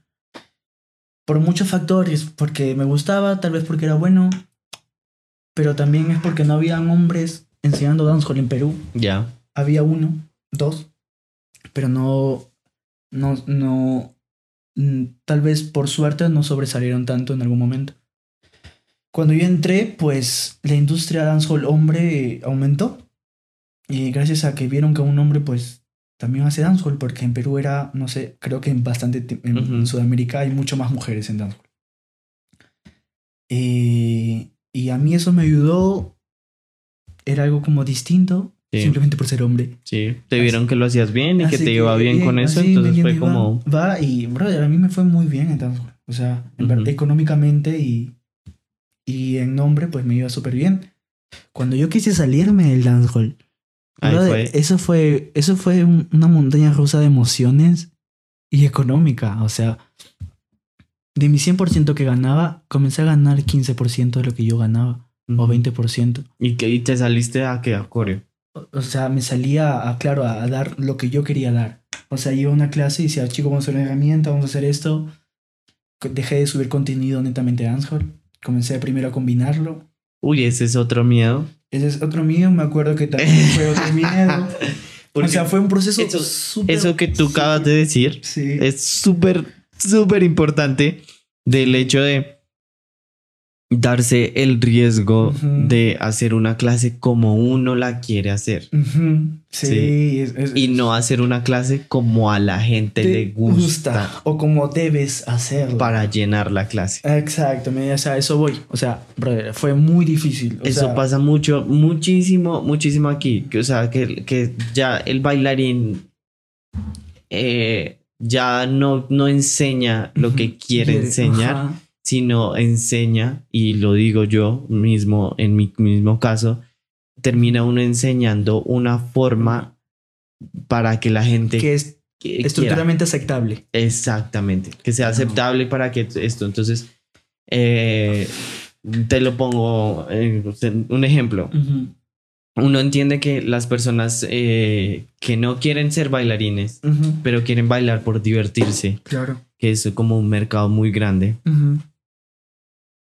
Por muchos factores, porque me gustaba, tal vez porque era bueno, pero también es porque no habían hombres enseñando dancehall en Perú. Ya. Había uno, dos, pero no, no, no, mm, tal vez por suerte no sobresalieron tanto en algún momento. Cuando yo entré, pues la industria dancehall hombre aumentó. Y gracias a que vieron que un hombre, pues también hace dancehall, porque en Perú era, no sé, creo que en bastante, en Sudamérica hay mucho más mujeres en dancehall. Y y a mí eso me ayudó. Era algo como distinto. Simplemente por ser hombre. Sí, te vieron que lo hacías bien y que te iba bien, con eso, entonces fue como... Va y, brother, a mí me fue muy bien entonces, o sea, económicamente y, y en nombre, pues me iba súper bien. Cuando yo quise salirme del dancehall, fue. eso fue, eso fue una montaña rusa de emociones y económica, o sea, de mi 100% que ganaba, comencé a ganar 15% de lo que yo ganaba, o 20%. ¿Y, que, te saliste a qué? ¿A coreo? O, sea, me salía, a, claro, a, dar lo que yo quería dar. O sea, iba a una clase y decía, chicos, vamos a hacer una herramienta, vamos a hacer esto. Dejé de subir contenido netamente a dancehall. Comencé primero a combinarlo. Uy, ese es otro miedo. Ese es otro miedo, me acuerdo que también fue otro miedo. o sea, fue un proceso eso, Eso que tú acabas de decir es súper súper importante del hecho de darse el riesgo de hacer una clase como uno la quiere hacer. Sí, y no hacer una clase como a la gente le gusta, O como debes hacerlo. Para llenar la clase. Exacto, o sea, eso voy. O sea, brother, fue muy difícil. eso pasa mucho, muchísimo, muchísimo aquí. O sea, que, que ya el bailarín eh, ya no, no enseña lo que quiere enseñar, sino enseña, y lo digo yo mismo en mi mismo caso, termina uno enseñando una forma para que la gente... Que es estructuralmente aceptable. Exactamente, que sea aceptable para que esto, entonces, eh, te lo pongo un ejemplo uno entiende que las personas eh, que no quieren ser bailarines, pero quieren bailar por divertirse, claro. que es como un mercado muy grande,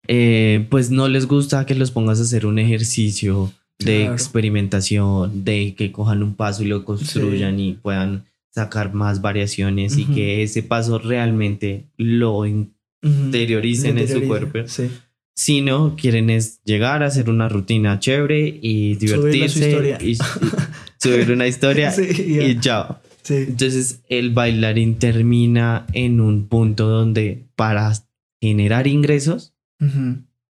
eh, pues no les gusta que los pongas a hacer un ejercicio de experimentación, de que cojan un paso y lo construyan y puedan sacar más variaciones y que ese paso realmente lo interioricen en su cuerpo. Sí sino quieren es llegar a hacer una rutina chévere y divertirse y, subir una historia y chao. Entonces el bailarín termina en un punto donde para generar ingresos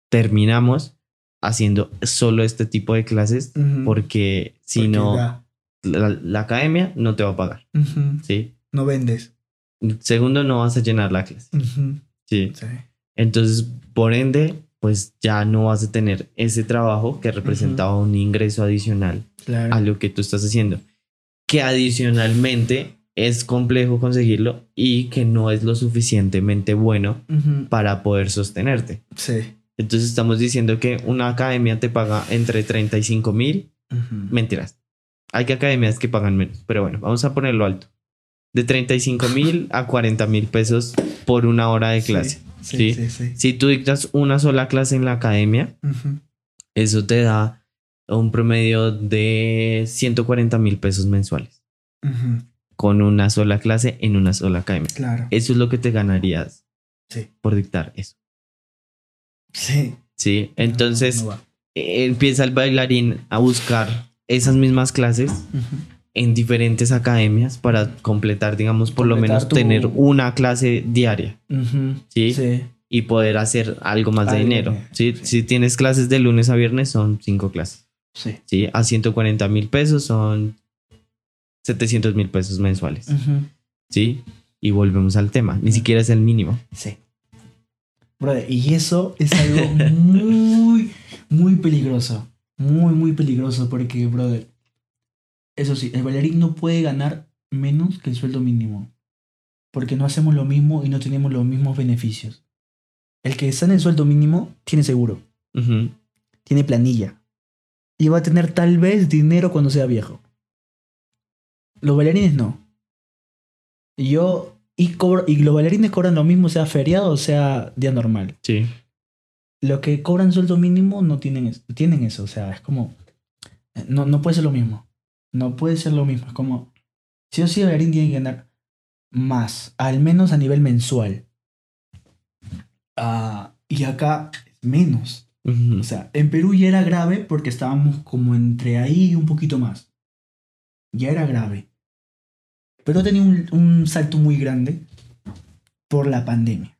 terminamos haciendo solo este tipo de clases porque si no la, academia no te va a pagar. ¿sí? No vendes. Segundo, no vas a llenar la clase. sí. Entonces, por ende, pues ya no vas a tener ese trabajo que representaba un ingreso adicional a lo que tú estás haciendo. Que adicionalmente es complejo conseguirlo y que no es lo suficientemente bueno para poder sostenerte. Sí. Entonces estamos diciendo que una academia te paga entre 35 mil. Mentiras. Hay que academias que pagan menos, pero bueno, vamos a ponerlo alto. De 35 mil a 40 mil pesos por una hora de clase. Sí, Si tú dictas una sola clase en la academia, eso te da un promedio de 140 mil pesos mensuales. Con una sola clase en una sola academia. Claro. Eso es lo que te ganarías por dictar eso. Sí. Sí, entonces empieza el bailarín a buscar esas mismas clases en diferentes academias para completar, digamos, por lo menos tener una clase diaria. ¿sí? Y poder hacer algo más de dinero. ¿sí? Si tienes clases de lunes a viernes, son cinco clases. Sí. ¿sí? A 140 mil pesos son 700 mil pesos mensuales. ¿Sí? Y volvemos al tema. Ni siquiera es el mínimo. Sí. Brother, y eso es algo muy, muy peligroso. Muy, muy peligroso porque, brother, eso sí, el bailarín no puede ganar menos que el sueldo mínimo. Porque no hacemos lo mismo y no tenemos los mismos beneficios. El que está en el sueldo mínimo tiene seguro. Tiene planilla. Y va a tener tal vez dinero cuando sea viejo. Los bailarines no. Yo. Y, y los bailarines cobran lo mismo, sea feriado o sea día normal. Sí. Los que cobran sueldo mínimo no tienen, tienen eso. O sea, es como. No, no puede ser lo mismo. No puede ser lo mismo. Es como. Si o sí, el bailarín tiene que ganar más. Al menos a nivel mensual. Ah, y acá menos. O sea, en Perú ya era grave porque estábamos como entre ahí y un poquito más. Ya era grave. Pero tenía un, un salto muy grande por la pandemia.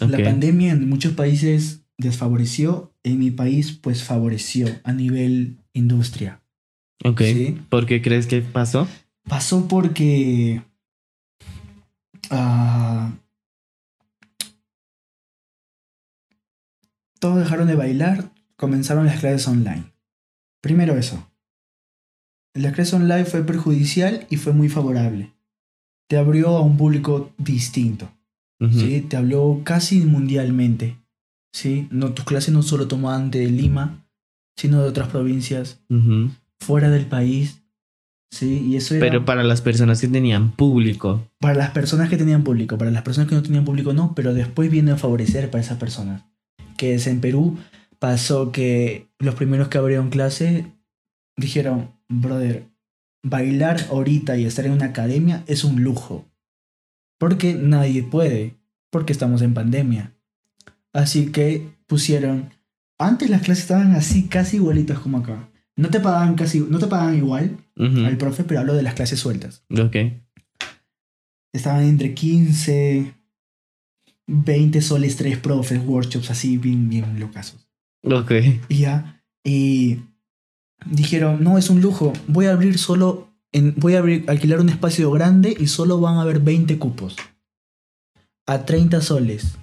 La pandemia en muchos países desfavoreció, en mi país pues favoreció a nivel industria. Ok. ¿Por qué crees que pasó? Pasó porque... Uh, todos dejaron de bailar, comenzaron las clases online. Primero eso. La clase online fue perjudicial y fue muy favorable. Te abrió a un público distinto. ¿sí? Te habló casi mundialmente. ¿sí? No, tus clases no solo tomaban de Lima, sino de otras provincias, fuera del país. ¿sí? Y eso Pero para las personas que tenían público. Para las personas que tenían público, para las personas que no tenían público no, pero después viene a favorecer para esas personas. Que es en Perú, pasó que los primeros que abrieron clase dijeron, brother, bailar ahorita y estar en una academia es un lujo. Porque nadie puede, porque estamos en pandemia. Así que pusieron, antes las clases estaban así, casi igualitas como acá. No te pagaban casi, no te pagaban igual al profe, pero hablo de las clases sueltas. Ok. Estaban entre 15, 20 soles, tres profes, workshops así, bien, bien locazos. Ok. Y ya, y dijeron, no, es un lujo, voy a abrir solo voy a alquilar un espacio grande y solo van a haber 20 cupos. A 30 soles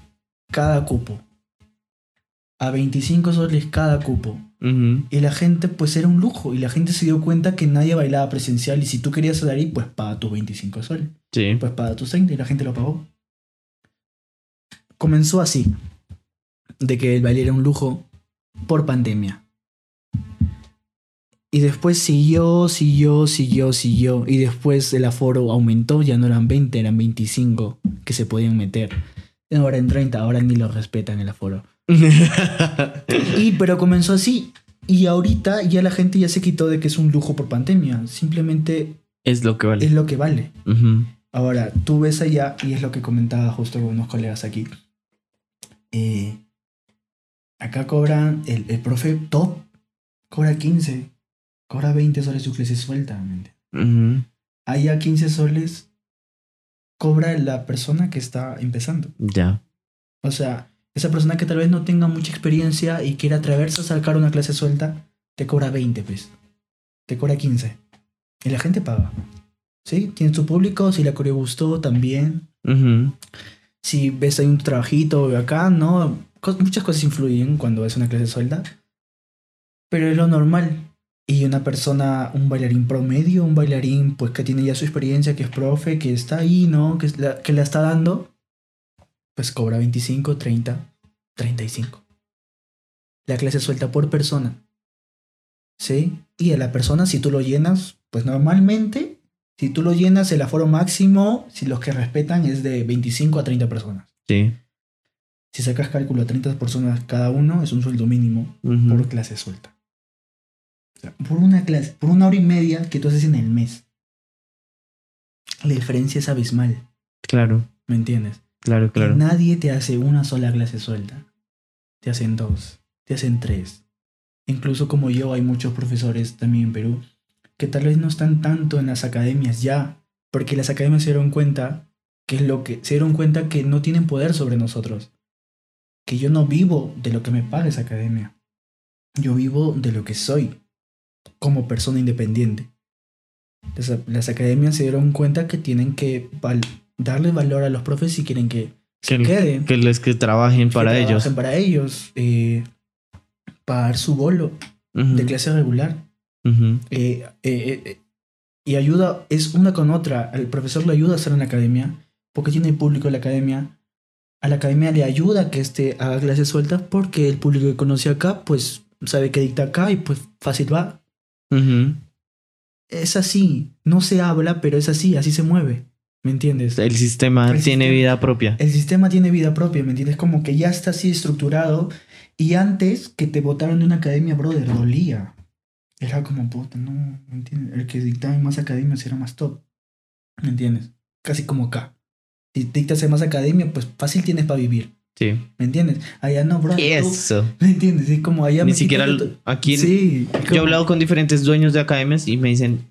cada cupo. A 25 soles cada cupo. Y la gente, pues era un lujo. Y la gente se dio cuenta que nadie bailaba presencial. Y si tú querías salir pues paga tus 25 soles. Sí. Pues paga tus 30 y la gente lo pagó. Comenzó así. De que el baile era un lujo por pandemia. Y después siguió, siguió, siguió, siguió. Y después el aforo aumentó, ya no eran 20, eran 25 que se podían meter. Ahora en 30, ahora ni lo respetan el aforo. Y pero comenzó así. Y ahorita ya la gente ya se quitó de que es un lujo por pandemia. Simplemente es lo que vale. Es lo que vale. Ahora, tú ves allá, y es lo que comentaba justo con unos colegas aquí. Eh, acá cobran, el, el profe top cobra 15, cobra 20 soles su clase suelta. Allá 15 soles cobra la persona que está empezando. Ya. O sea, esa persona que tal vez no tenga mucha experiencia y quiera atreverse a sacar una clase suelta, te cobra 20, pues. Te cobra 15. Y la gente paga. ¿Sí? Tiene su público, si la coreo gustó, también. Si ves ahí un trabajito acá, ¿no? muchas cosas influyen cuando ves una clase suelta. Pero es lo normal. Y una persona, un bailarín promedio, un bailarín pues que tiene ya su experiencia, que es profe, que está ahí, ¿no? Que, la, que le está dando, pues cobra 25, 30, 35. La clase suelta por persona. ¿Sí? Y a la persona, si tú lo llenas, pues normalmente, si tú lo llenas, el aforo máximo, si los que respetan, es de 25 a 30 personas. Sí. Si sacas cálculo a 30 personas cada uno, es un sueldo mínimo por clase suelta por una clase, por una hora y media que tú haces en el mes. La diferencia es abismal. Claro. ¿Me entiendes? Claro, claro. nadie te hace una sola clase suelta. Te hacen dos, te hacen tres. Incluso como yo, hay muchos profesores también en Perú que tal vez no están tanto en las academias ya, porque las academias se dieron cuenta que es lo que se dieron cuenta que no tienen poder sobre nosotros. Que yo no vivo de lo que me paga esa academia. Yo vivo de lo que soy como persona independiente. Las, academias se dieron cuenta que tienen que darle valor a los profes si quieren que, se queden. Que les que trabajen para ellos. Trabajen para ellos. Eh, pagar su bolo de clase regular. Eh, eh, y ayuda, es una con otra. El profesor le ayuda a estar en la academia porque tiene público en la academia. A la academia le ayuda que este haga clases sueltas porque el público que conoce acá, pues sabe que dicta acá y pues fácil va. Es así, no se habla, pero es así, así se mueve. ¿Me entiendes? El sistema tiene vida propia. El sistema tiene vida propia, ¿me entiendes? Como que ya está así estructurado. Y antes que te votaron de una academia, brother, dolía. Era como, puta, no, ¿me entiendes? El que dictaba en más academias era más top. ¿Me entiendes? Casi como acá. Si dictas en más academia, pues fácil tienes para vivir. Sí. ¿Me entiendes? Allá no, bro. Eso. ¿Me entiendes? Es como allá Ni siquiera aquí. Sí. Yo he hablado con diferentes dueños de academias y me dicen,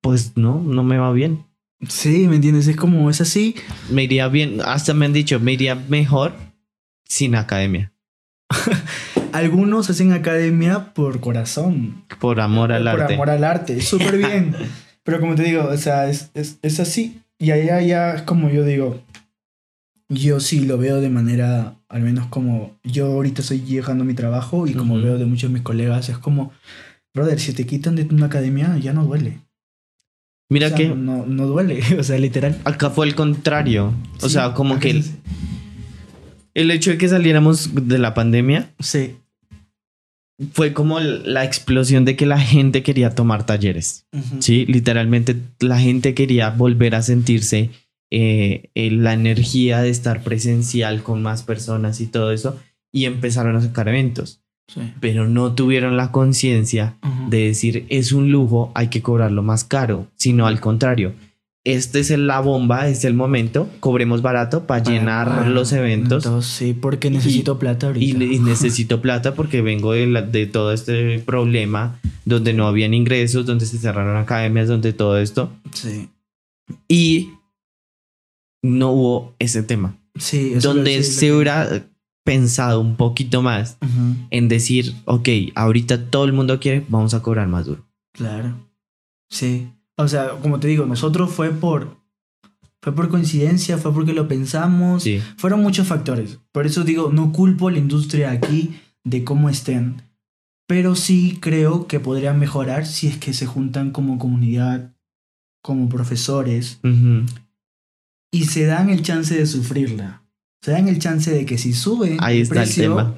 pues no, no me va bien. Sí, ¿me entiendes? Es como, es así. Me iría bien, hasta me han dicho, me iría mejor sin academia. Algunos hacen academia por corazón. Por amor al arte. Por amor al arte. Súper bien. Pero como te digo, o sea, es, es, es así. Y allá ya es como yo digo, yo sí lo veo de manera, al menos como yo ahorita estoy llegando a mi trabajo y como veo de muchos de mis colegas, es como, brother, si te quitan de una academia ya no duele. Mira que... No, no duele, o sea, literal. Acá fue el contrario. O sea, como que el, el hecho de que saliéramos de la pandemia. Sí. Fue como la explosión de que la gente quería tomar talleres. Sí, literalmente la gente quería volver a sentirse eh, la energía de estar presencial con más personas y todo eso, y empezaron a sacar eventos. Pero no tuvieron la conciencia de decir es un lujo, hay que cobrarlo más caro, sino al contrario. Este es la bomba, es el momento, cobremos barato para, llenar los eventos. sí, porque necesito plata ahorita. Y, necesito plata porque vengo de, de todo este problema donde no habían ingresos, donde se cerraron academias, donde todo esto. Sí. Y no hubo ese tema. Sí, donde se hubiera pensado un poquito más en decir, ok, ahorita todo el mundo quiere, vamos a cobrar más duro. Claro. Sí. O sea, como te digo, nosotros fue por fue por coincidencia, fue porque lo pensamos. Sí. Fueron muchos factores. Por eso digo, no culpo a la industria aquí de cómo estén. Pero sí creo que podrían mejorar si es que se juntan como comunidad, como profesores, y se dan el chance de sufrirla. Se dan el chance de que si sube Ahí el está precio, el tema.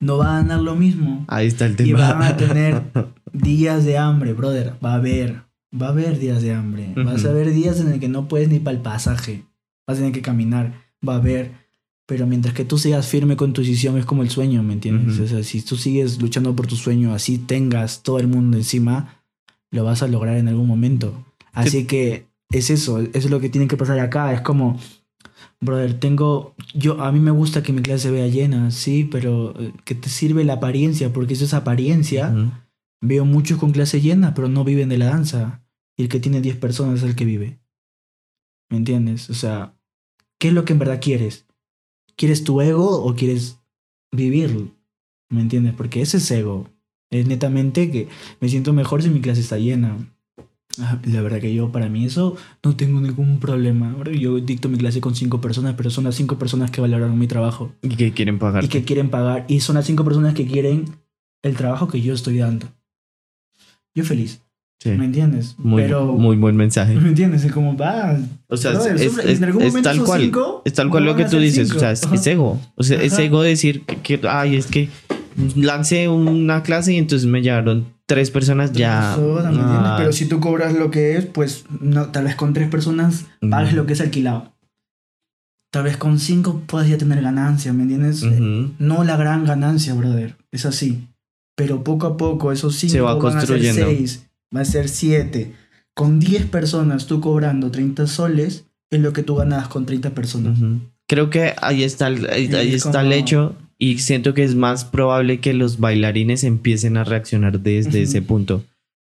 no va a ganar lo mismo. Ahí está el tema. Y van a tener días de hambre, brother. Va a haber, va a haber días de hambre. Vas a haber días en el que no puedes ni para el pasaje. Vas a tener que caminar. Va a haber. Pero mientras que tú sigas firme con tu decisión, es como el sueño, ¿me entiendes? O sea, si tú sigues luchando por tu sueño, así tengas todo el mundo encima, lo vas a lograr en algún momento. Así que es eso, eso es lo que tiene que pasar acá. Es como, brother, tengo, yo, a mí me gusta que mi clase se vea llena, sí, pero eh, ¿qué te sirve la apariencia? Porque eso es apariencia. Veo muchos con clase llena, pero no viven de la danza. Y el que tiene 10 personas es el que vive. ¿Me entiendes? O sea, ¿qué es lo que en verdad quieres? ¿Quieres tu ego o quieres vivir? ¿Me entiendes? Porque ese es ego. Es netamente que me siento mejor si mi clase está llena. Ah, la verdad que yo, para mí eso, no tengo ningún problema. Yo dicto mi clase con cinco personas, pero son las cinco personas que valoraron mi trabajo. Y que quieren pagar. Y que quieren pagar. Y son las cinco personas que quieren el trabajo que yo estoy dando. Yo feliz. ¿Me entiendes? Muy, pero, muy buen mensaje. ¿Me entiendes? Es como, va. O sea, es, tal cual. es tal cual lo que tú dices. O sea, es, ego. O sea, es ego decir que, ay, es que lancé una clase y entonces me llegaron tres personas ya. Ah. Pero si tú cobras lo que es, pues no, tal vez con tres personas pagues lo que es alquilado. Tal vez con cinco puedas ya tener ganancia, ¿me entiendes? No la gran ganancia, brother. Es así. Pero poco a poco, esos cinco Se va construyendo. a ser seis, va a ser siete. Con diez personas tú cobrando 30 soles, es lo que tú ganas con 30 personas. Creo que ahí está ahí, está el hecho y siento que es más probable que los bailarines empiecen a reaccionar desde ese punto.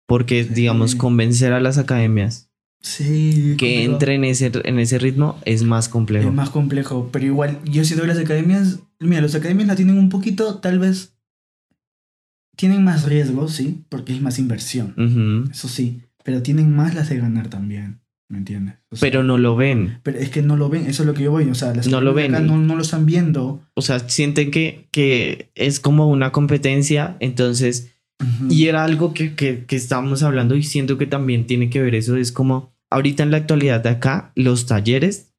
porque, digamos, convencer a las academias Sí. que entren en ese, en ese ritmo es más complejo. Es más complejo, pero igual, yo siento que las academias, mira, las academias la tienen un poquito, tal vez, tienen más riesgo, sí, porque es más inversión, eso sí, pero tienen más las de ganar también, ¿me entiendes? O sea, Pero no lo ven. pero es que no lo ven, eso es lo que yo voy, o sea, las No lo ven. no, no lo están viendo. O sea, sienten que, que es como una competencia, entonces Ujú. Y era algo que, que, que estábamos hablando y siento que también tiene que ver eso. Es como ahorita en la actualidad de acá, los talleres,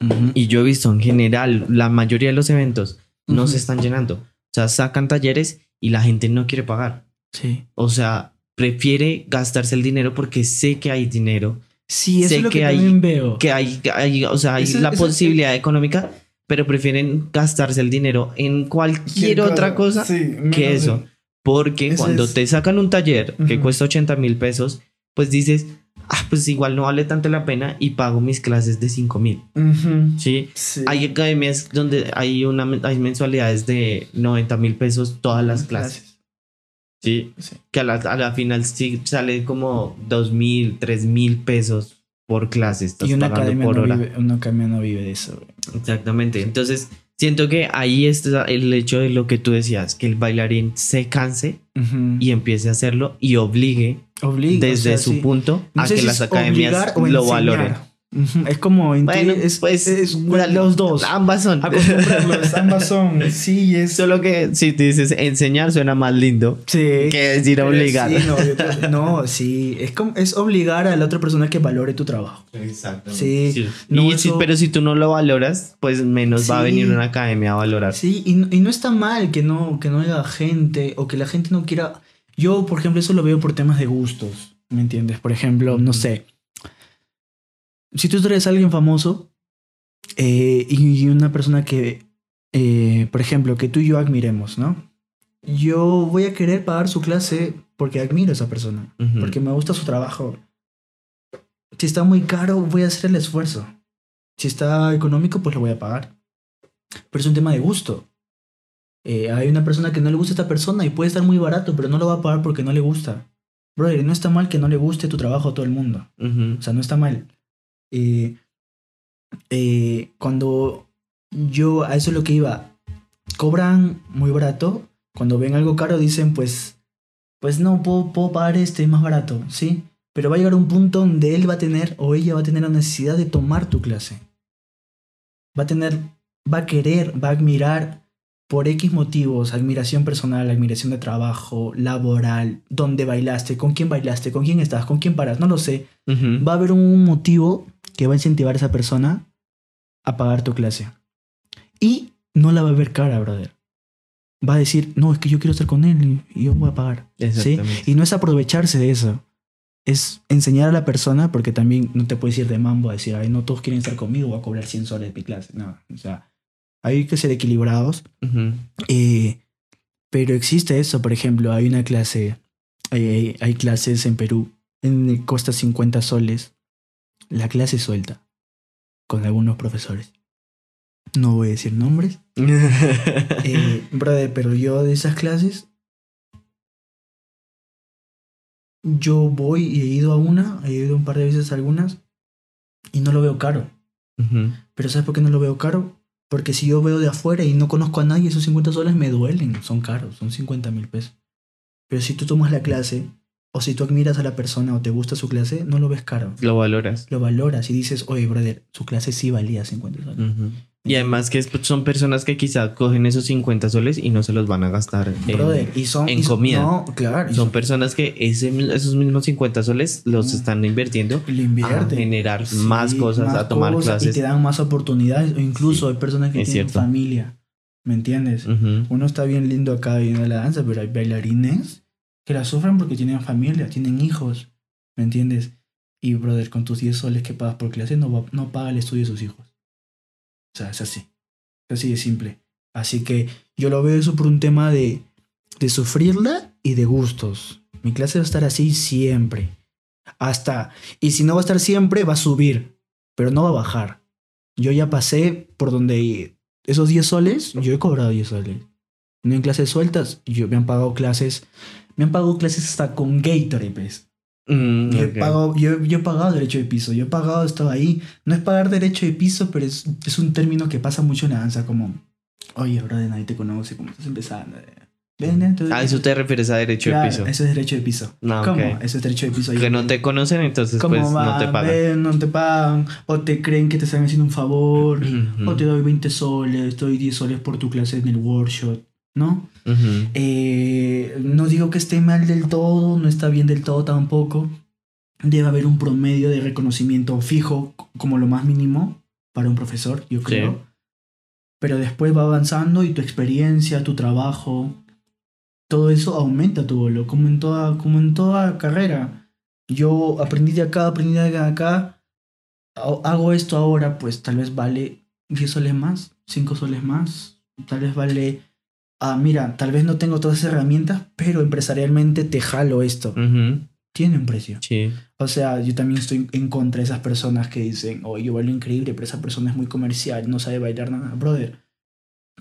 Ujú. y yo he visto en general, la mayoría de los eventos no Ujú. se están llenando. O sea, sacan talleres y la gente no quiere pagar. Sí. O sea, prefiere gastarse el dinero porque sé que hay dinero, Sí, eso Sé es lo que, que hay- también veo. que hay, que hay o sea, hay Eso- la eso- posibilidad económica, pero prefieren gastarse el dinero en cualquier Sí, otra cosa sí, que eso. Porque cuando es- te sacan un taller que cuesta 80 mil pesos, pues dices, ah, pues igual no vale tanto la pena y pago mis clases de 5 mil. ¿sí? Sí. Hay academias donde hay, una, hay mensualidades de 90 mil pesos todas las clases. ¿Sí? Sí. Que a la, a la final sí sale como 2 mil, 3 mil pesos por clase. Estás Y una pagando academia, por no hora. vive, una academia no vive de eso. güey. Exactamente. Entonces, siento que ahí está el hecho de lo que tú decías, que el bailarín se canse y empiece a hacerlo y obligue desde o sea, su sí. punto No a que si las academias lo enseñar. Es como Bueno, es, pues es- los dos. Ambas son. Acostumbrarlos, ambas son. Sí, es. Solo que si te dices enseñar suena más lindo Sí. que decir obligar. Sí, no, yo te- no, sí. Es, como, es obligar a la otra persona que valore tu trabajo. Exactamente. Sí, no, eso- pero si tú no lo valoras, pues menos va a Sí. venir una academia a valorar. Sí, y, no- y no está mal que no, que no haya gente o que la gente no quiera. Yo, por ejemplo, eso lo veo por temas de gustos. ¿Me entiendes? Por ejemplo, no sé. Si tú eres alguien famoso eh, y una persona que, eh, por ejemplo, que tú y yo admiremos, ¿no? Yo voy a querer pagar su clase porque admiro a esa persona, porque me gusta su trabajo. Si está muy caro, voy a hacer el esfuerzo. Si está económico, pues lo voy a pagar. Pero es un tema de gusto. Eh, hay una persona que no le gusta a esta persona y puede estar muy barato, pero no lo va a pagar porque no le gusta. Brother, no está mal que no le guste tu trabajo a todo el mundo. O sea, no está mal. Eh, eh, cuando yo, a eso es lo que iba, cobran muy barato, cuando ven algo caro dicen, pues, pues no, puedo, puedo pagar este más barato, ¿sí? Pero va a llegar un punto donde él va a tener o ella va a tener la necesidad de tomar tu clase. Va a tener, va a querer, va a admirar por X motivos, admiración personal, admiración de trabajo, laboral, dónde bailaste, con quién bailaste, con quién estás, con quién paras, no lo sé va a haber un motivo que va a incentivar a esa persona a pagar tu clase. Y no la va a ver cara, brother. Va a decir, no, es que yo quiero estar con él y- yo voy a pagar. ¿Sí? Y no es aprovecharse de eso. Es enseñar a la persona, porque también no te puedes ir de mambo a decir, ay, no todos quieren estar conmigo, voy a cobrar 100 soles de mi clase. No, o sea, hay que ser equilibrados. Eh, pero existe eso, por ejemplo, hay una clase, hay, hay- hay clases en Perú, en costa 50 soles, la clase suelta, con algunos profesores. No voy a decir nombres. Eh, brother, pero yo de esas clases, yo voy y he ido a una, he ido un par de veces a algunas, y no lo veo caro. Pero ¿sabes por qué no lo veo caro? Porque si yo veo de afuera y no conozco a nadie, esos 50 soles me duelen. Son caros, son 50 mil pesos. Pero si tú tomas la clase, o si tú admiras a la persona o te gusta su clase, no lo ves caro. Lo valoras. Lo valoras y dices, oye, brother, su clase sí valía 50 soles. Ujú. Y además que es- son personas que quizá cogen esos 50 soles y no se los van a gastar en, Brother, y son. en y son- comida. No, claro. y Son personas que ese, esos mismos 50 soles los Mm. están invirtiendo lo a generar Sí, más cosas, más a tomar cosas, clases. Y te dan más oportunidades. O incluso Sí, hay personas que tienen cierto. familia. ¿Me entiendes? Ujú. Uno está bien lindo acá viendo la danza, pero hay bailarines que la sufren porque tienen familia, tienen hijos, ¿me entiendes? Y, brother, con tus 10 soles que pagas por clase, no, no paga el estudio de sus hijos. O sea, es así. Es así de simple. Así que yo lo veo eso por un tema de, de sufrirla y de gustos. Mi clase va a estar así siempre. Hasta, y si no va a estar siempre, va a subir, pero no va a bajar. Yo ya pasé por donde esos 10 soles, yo he cobrado 10 soles. No en clases sueltas, yo me han pagado clases Me han pagado clases hasta con Gatorade, pues. Mm, Yo, he pagado, yo, yo he pagado derecho de piso, yo he pagado, estaba ahí. No es pagar derecho de piso, pero es, es un término que pasa mucho en la danza, como, oye, bro, de nadie te conoce, como estás empezando. Ven, entonces, A eso te refieres a derecho Claro, de piso. Eso es derecho de piso. No, ¿Cómo? ok. Eso es derecho de piso. Que no te conocen, entonces ¿Cómo pues no te pagan. Ven, no te pagan. O te creen que te están haciendo un favor. Ujú. O te doy 20 soles, te doy 10 soles por tu clase en el workshop. ¿No? Eh, no digo que esté mal del todo, no está bien del todo tampoco. Debe haber un promedio de reconocimiento fijo, como lo más mínimo, para un profesor, yo creo. Pero después va avanzando y tu experiencia, tu trabajo, todo eso aumenta tu bolo, como en toda, como en toda carrera. Yo aprendí de acá, aprendí de acá, ha- hago esto ahora, pues tal vez vale 10 soles más, 5 soles más, tal vez vale ah, mira, tal vez no tengo todas esas herramientas, pero empresarialmente te jalo esto. Tiene un precio. Sí. O sea, yo también estoy en contra de esas personas que dicen, oh, yo bailo increíble, pero esa persona es muy comercial, no sabe bailar nada. Brother,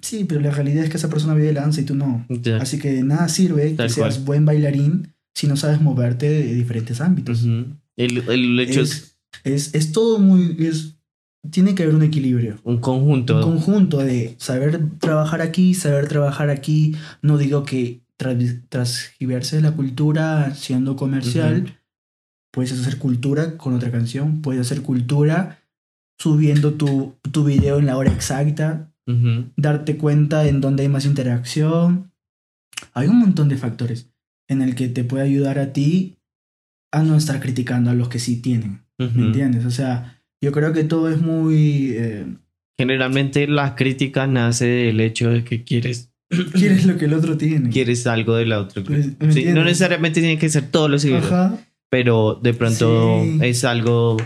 sí, pero la realidad es que esa persona vive de danza y tú no. Ya. Así que de nada sirve Tal que seas cual. buen bailarín si no sabes moverte de diferentes ámbitos. El, el hecho es, es, es, es todo muy... Es, tiene que haber un equilibrio. un conjunto. Un conjunto de saber trabajar aquí, saber trabajar aquí. No digo que tras- transgiverse la cultura siendo comercial. Ujú. Puedes hacer cultura con otra canción. Puedes hacer cultura subiendo tu, tu video en la hora exacta. Ujú. Darte cuenta en dónde hay más interacción. Hay un montón de factores en el que te puede ayudar a ti a no estar criticando a los que sí tienen. ¿Me Ujú. entiendes? O sea, yo creo que todo es muy... eh, Generalmente la crítica nace del hecho de que quieres, quieres lo que el otro tiene. quieres algo del otro. ¿Me Sí, no necesariamente tiene que ser todos los seguidores, Ajá. pero de pronto Sí. es algo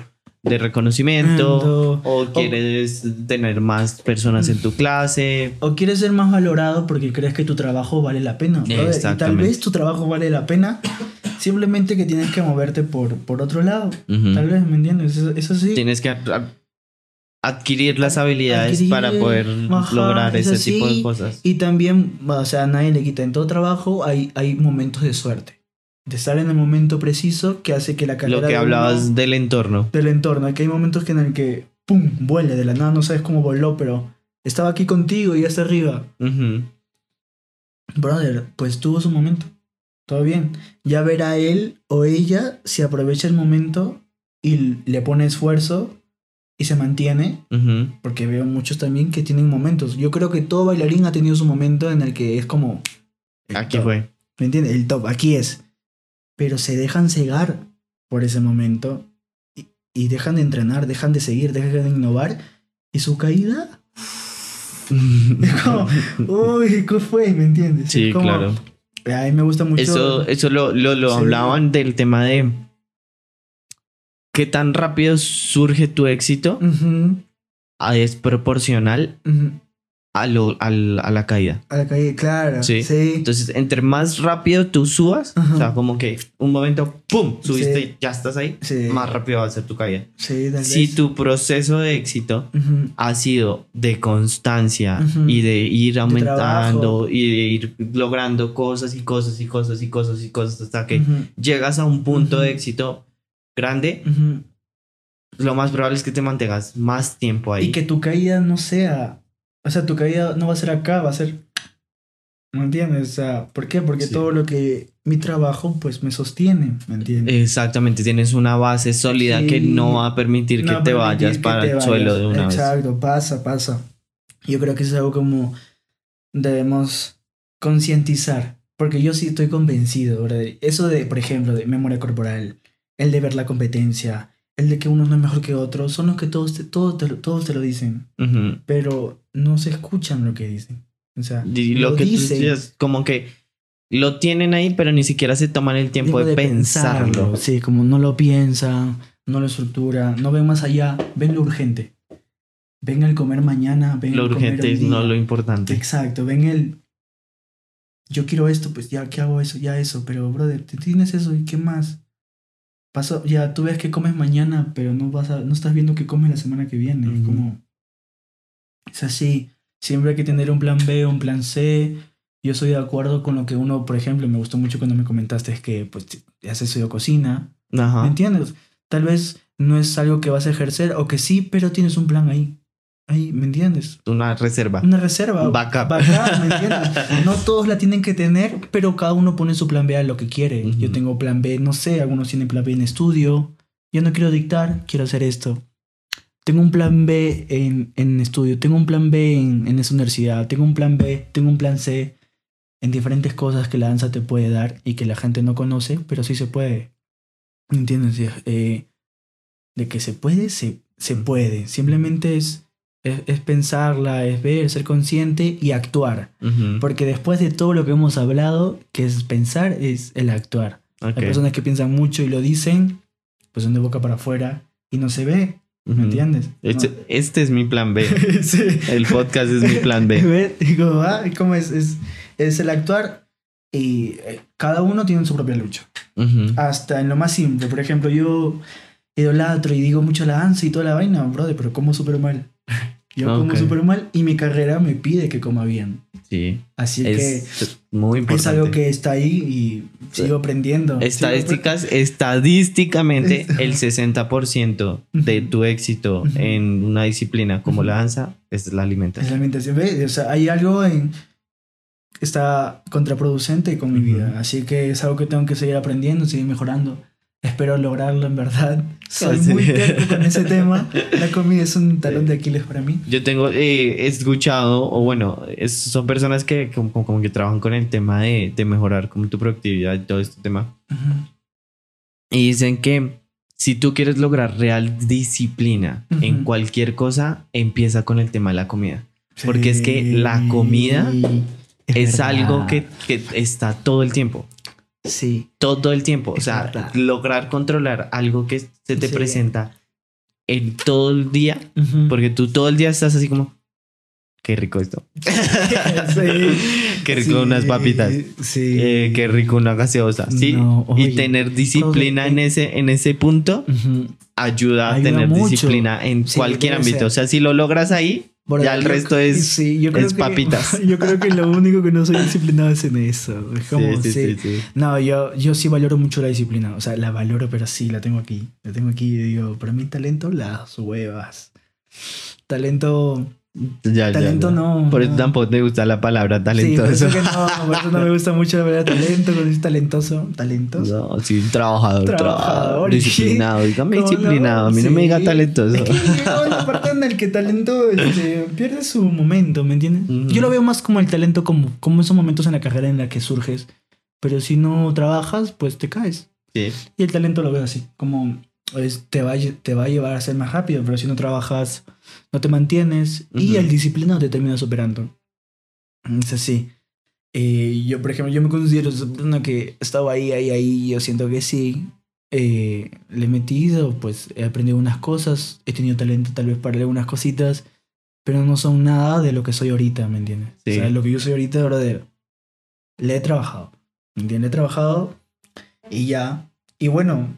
de reconocimiento o quieres tener más personas en tu clase. O quieres ser más valorado porque crees que tu trabajo vale la pena. Y tal vez tu trabajo vale la pena, simplemente que tienes que moverte por, por otro lado. Tal vez, ¿me entiendes? Eso, eso sí. Tienes que ad- adquirir las habilidades Adquirir, para poder ajá, lograr es ese así. tipo de cosas. Y también, o sea, a nadie le quita. En todo trabajo hay, hay momentos de suerte. De estar en el momento preciso que hace que la carrera Lo que de hablabas del entorno. del entorno. Que hay momentos que en el que, ¡pum!, vuela de la nada, no sabes cómo voló, pero estaba aquí contigo y ya está arriba. Brother, pues tuvo su momento. Todo bien. Ya verá él o ella si aprovecha el momento y le pone esfuerzo y se mantiene. Porque veo muchos también que tienen momentos. Yo creo que todo bailarín ha tenido su momento en el que es como. Aquí top, fue. ¿Me entiendes? El top, aquí es. Pero se dejan cegar por ese momento y, y dejan de entrenar, dejan de seguir, dejan de innovar. Y su caída. Es como, uy, ¿qué fue? ¿Me entiendes? Sí, como- claro. A mí me gusta mucho. Eso, eso lo, lo, lo Sí. hablaban del tema de qué tan rápido surge tu éxito a- es proporcional. A, lo, al- a la caída. A la calle, claro. Sí. Sí. Entonces, entre más rápido tú subas, Ajá. o sea, como que un momento, ¡pum! Subiste Sí. y ya estás ahí, Sí. más rápido va a ser tu caída. Si tu proceso de éxito Ujú, ha sido de constancia Ujú. y de ir aumentando trabajo. y de ir logrando cosas y cosas y cosas y cosas y cosas hasta que ujú, llegas a un punto de éxito grande, lo más probable es que te mantengas más tiempo ahí. Y que tu caída no sea. O sea, tu caída no va a ser acá, va a ser. ¿Me entiendes? O sea, ¿por qué? Porque Sí. todo lo que. Mi trabajo, pues me sostiene, ¿me entiendes? Exactamente, tienes una base sólida Sí. que no va a permitir que te permitir vayas que para te el vayas. suelo de una vez. Exacto, pasa, pasa. Yo creo que eso es algo como debemos concientizar. Porque yo sí estoy convencido, ¿verdad? Eso de, por ejemplo, de memoria corporal, el de ver la competencia, el de que uno no es mejor que otro, son los que todos te, todos te, lo- todos te lo dicen, pero no se escuchan lo que dicen. O sea, Y lo, que tú decías, como que lo tienen ahí, pero ni siquiera se toman el tiempo de, pensarlo. Sí, como no lo piensan, no lo estructuran, no ven más allá, ven lo urgente. Ven el comer mañana, ven Lo el comer urgente es no lo importante. Exacto, ven el. Yo quiero esto, pues ya, ¿qué hago eso? Ya eso, pero brother, tú tienes eso y qué más. Paso, ya tú ves que comes mañana, pero no vas a, no estás viendo qué comes la semana que viene. Es como. Es así. Siempre hay que tener un plan B, un plan C yo estoy de acuerdo con lo que uno, por ejemplo, me gustó mucho cuando me comentaste es que pues has estudiado cocina. Ajá. ¿Me entiendes? Tal vez no es algo que vas a ejercer o que sí, pero tienes un plan ahí. Ahí, ¿me entiendes? Una reserva. Una reserva. Backup. Backup, ¿me entiendes? No todos la tienen que tener, pero cada uno pone su plan B a lo que quiere. Ujú. Yo tengo plan B, no sé, algunos tienen plan B en estudio. Yo no quiero dictar, quiero hacer esto. Tengo un plan B en, en estudio, tengo un plan B en, en esa universidad, tengo un plan B, tengo un plan C en diferentes cosas que la danza te puede dar y que la gente no conoce, pero sí se puede. ¿Me ¿Entiendes? Eh, de que se puede, se, se puede. Simplemente es, es, es pensarla, es ver, ser consciente y actuar. Porque después de todo lo que hemos hablado, que es pensar, es el actuar. Ok. Hay personas que piensan mucho y lo dicen, pues son de boca para afuera y no se ve, ¿me entiendes? Este, este es mi plan B. Sí. El podcast es mi plan B. Digo, ah, ¿cómo es? es? Es el actuar y eh, cada uno tiene su propia lucha. Hasta en lo más simple. Por ejemplo, yo idolatro y digo mucho la danza y toda la vaina, brother, pero como súper mal. Yo como Ok. súper mal y mi carrera me pide que coma bien. Sí. Así que Es muy es importante. algo que está ahí y sigo aprendiendo. Estadísticas, estadísticamente Es- el 60% de tu éxito en una disciplina como la danza es la Es la alimentación. alimentación. ¿Ve? O sea, hay algo en está contraproducente con mi vida. Así que es algo que tengo que seguir aprendiendo, seguir mejorando. Espero lograrlo en verdad. Soy Sí. muy terco con ese tema. La comida es un talón de Aquiles para mí. Yo tengo eh, escuchado, o bueno, es- son personas que como, como- que trabajan con el tema de, de mejorar como tu productividad y todo este tema. Ujú. Y dicen que si tú quieres lograr real disciplina en Ujú. cualquier cosa, empieza con el tema de la comida. Porque es que la comida Es, verdad. algo que, que está todo el tiempo. Sí. Todo el tiempo. O sea, verdad. lograr controlar algo que se te Sí. presenta en todo el día. Porque tú todo el día estás así como. Qué rico esto. Sí. Qué rico Sí, unas papitas. Sí. Eh, qué rico una gaseosa. Sí. No, y tener disciplina en ese, en ese punto ayuda a tener mucho. disciplina en cualquier ámbito. ser. O sea, si lo logras ahí, Ya el resto es, sí, yo creo es que- papitas. Yo creo que lo único que no soy disciplinado es en eso. Es como, Sí, sí, sí. sí, sí. No, yo, yo sí valoro mucho la disciplina. O sea, la valoro, pero sí, la tengo aquí. La tengo aquí y digo, para mí talento, las huevas. Talento... Ya, ya, Talento ya. no. Por eso no. tampoco te gusta la palabra Sí, por talentoso. eso que no, por eso no me gusta mucho la palabra talento, cuando es talentoso. ¿Talentoso? No, sí, trabajador, Trabajador, trabajador, ¿y disciplinado. Dígame disciplinado. A mí no me diga Sí. talentoso. Es que llegó la parte en el que talento este, pierde su momento, ¿me entiendes? Ujú. Yo lo veo más como el talento, como, como esos momentos en la carrera en la que surges. Pero si no trabajas, pues te caes. Sí. Y el talento lo veo así, como es, te, va, te va a llevar a ser más rápido, pero si no trabajas, no te mantienes y Ujú. el disciplinado te termina superando. Es así. Eh, yo, por ejemplo, yo me considero esa persona que estaba ahí, ahí, ahí, y yo siento que sí. eh, le he metido, pues he aprendido unas cosas, he tenido talento tal vez para algunas cositas, pero no son nada de lo que soy ahorita, ¿me entiendes? Sí. O sea, lo que yo soy ahorita, verdadero. Le he trabajado, ¿me entiendes? He trabajado y ya. Y bueno,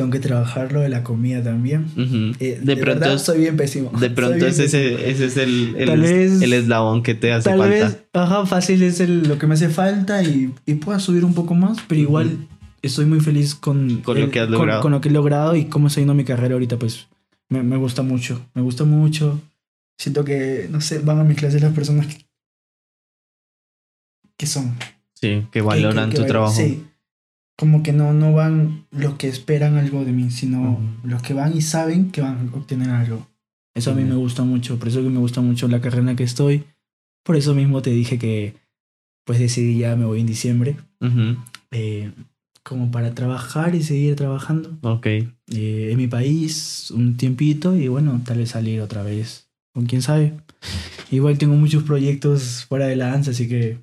tengo que trabajar lo de la comida también. Ujú. Eh, de, pronto, verdad, soy bien pésimo. de pronto ese, ese, es el, el, Tal vez- el eslabón que te hace Tal falta. vez, ajá, fácil es el- lo que me hace falta y, y pueda subir un poco más, pero igual estoy muy feliz con, Con lo que has logrado. Con, lo que he logrado y cómo está yendo mi carrera ahorita, pues me, me gusta mucho. Me gusta mucho. Siento que, no sé, van a mis clases las personas que, que son. Sí, que valoran que- que tu trabajo. Sí. Como que no, no van los que esperan algo de mí, sino Ujú. los que van y saben que van a obtener algo. Eso a mí Genial. me gusta mucho, por eso que me gusta mucho la carrera en la que estoy. Por eso mismo te dije que pues decidí ya me voy en diciembre, Ujú. eh, como para trabajar y seguir trabajando Ok. eh, en mi país un tiempito y bueno, tal vez salir otra vez, con quién sabe. Igual tengo muchos proyectos fuera de la danza, así que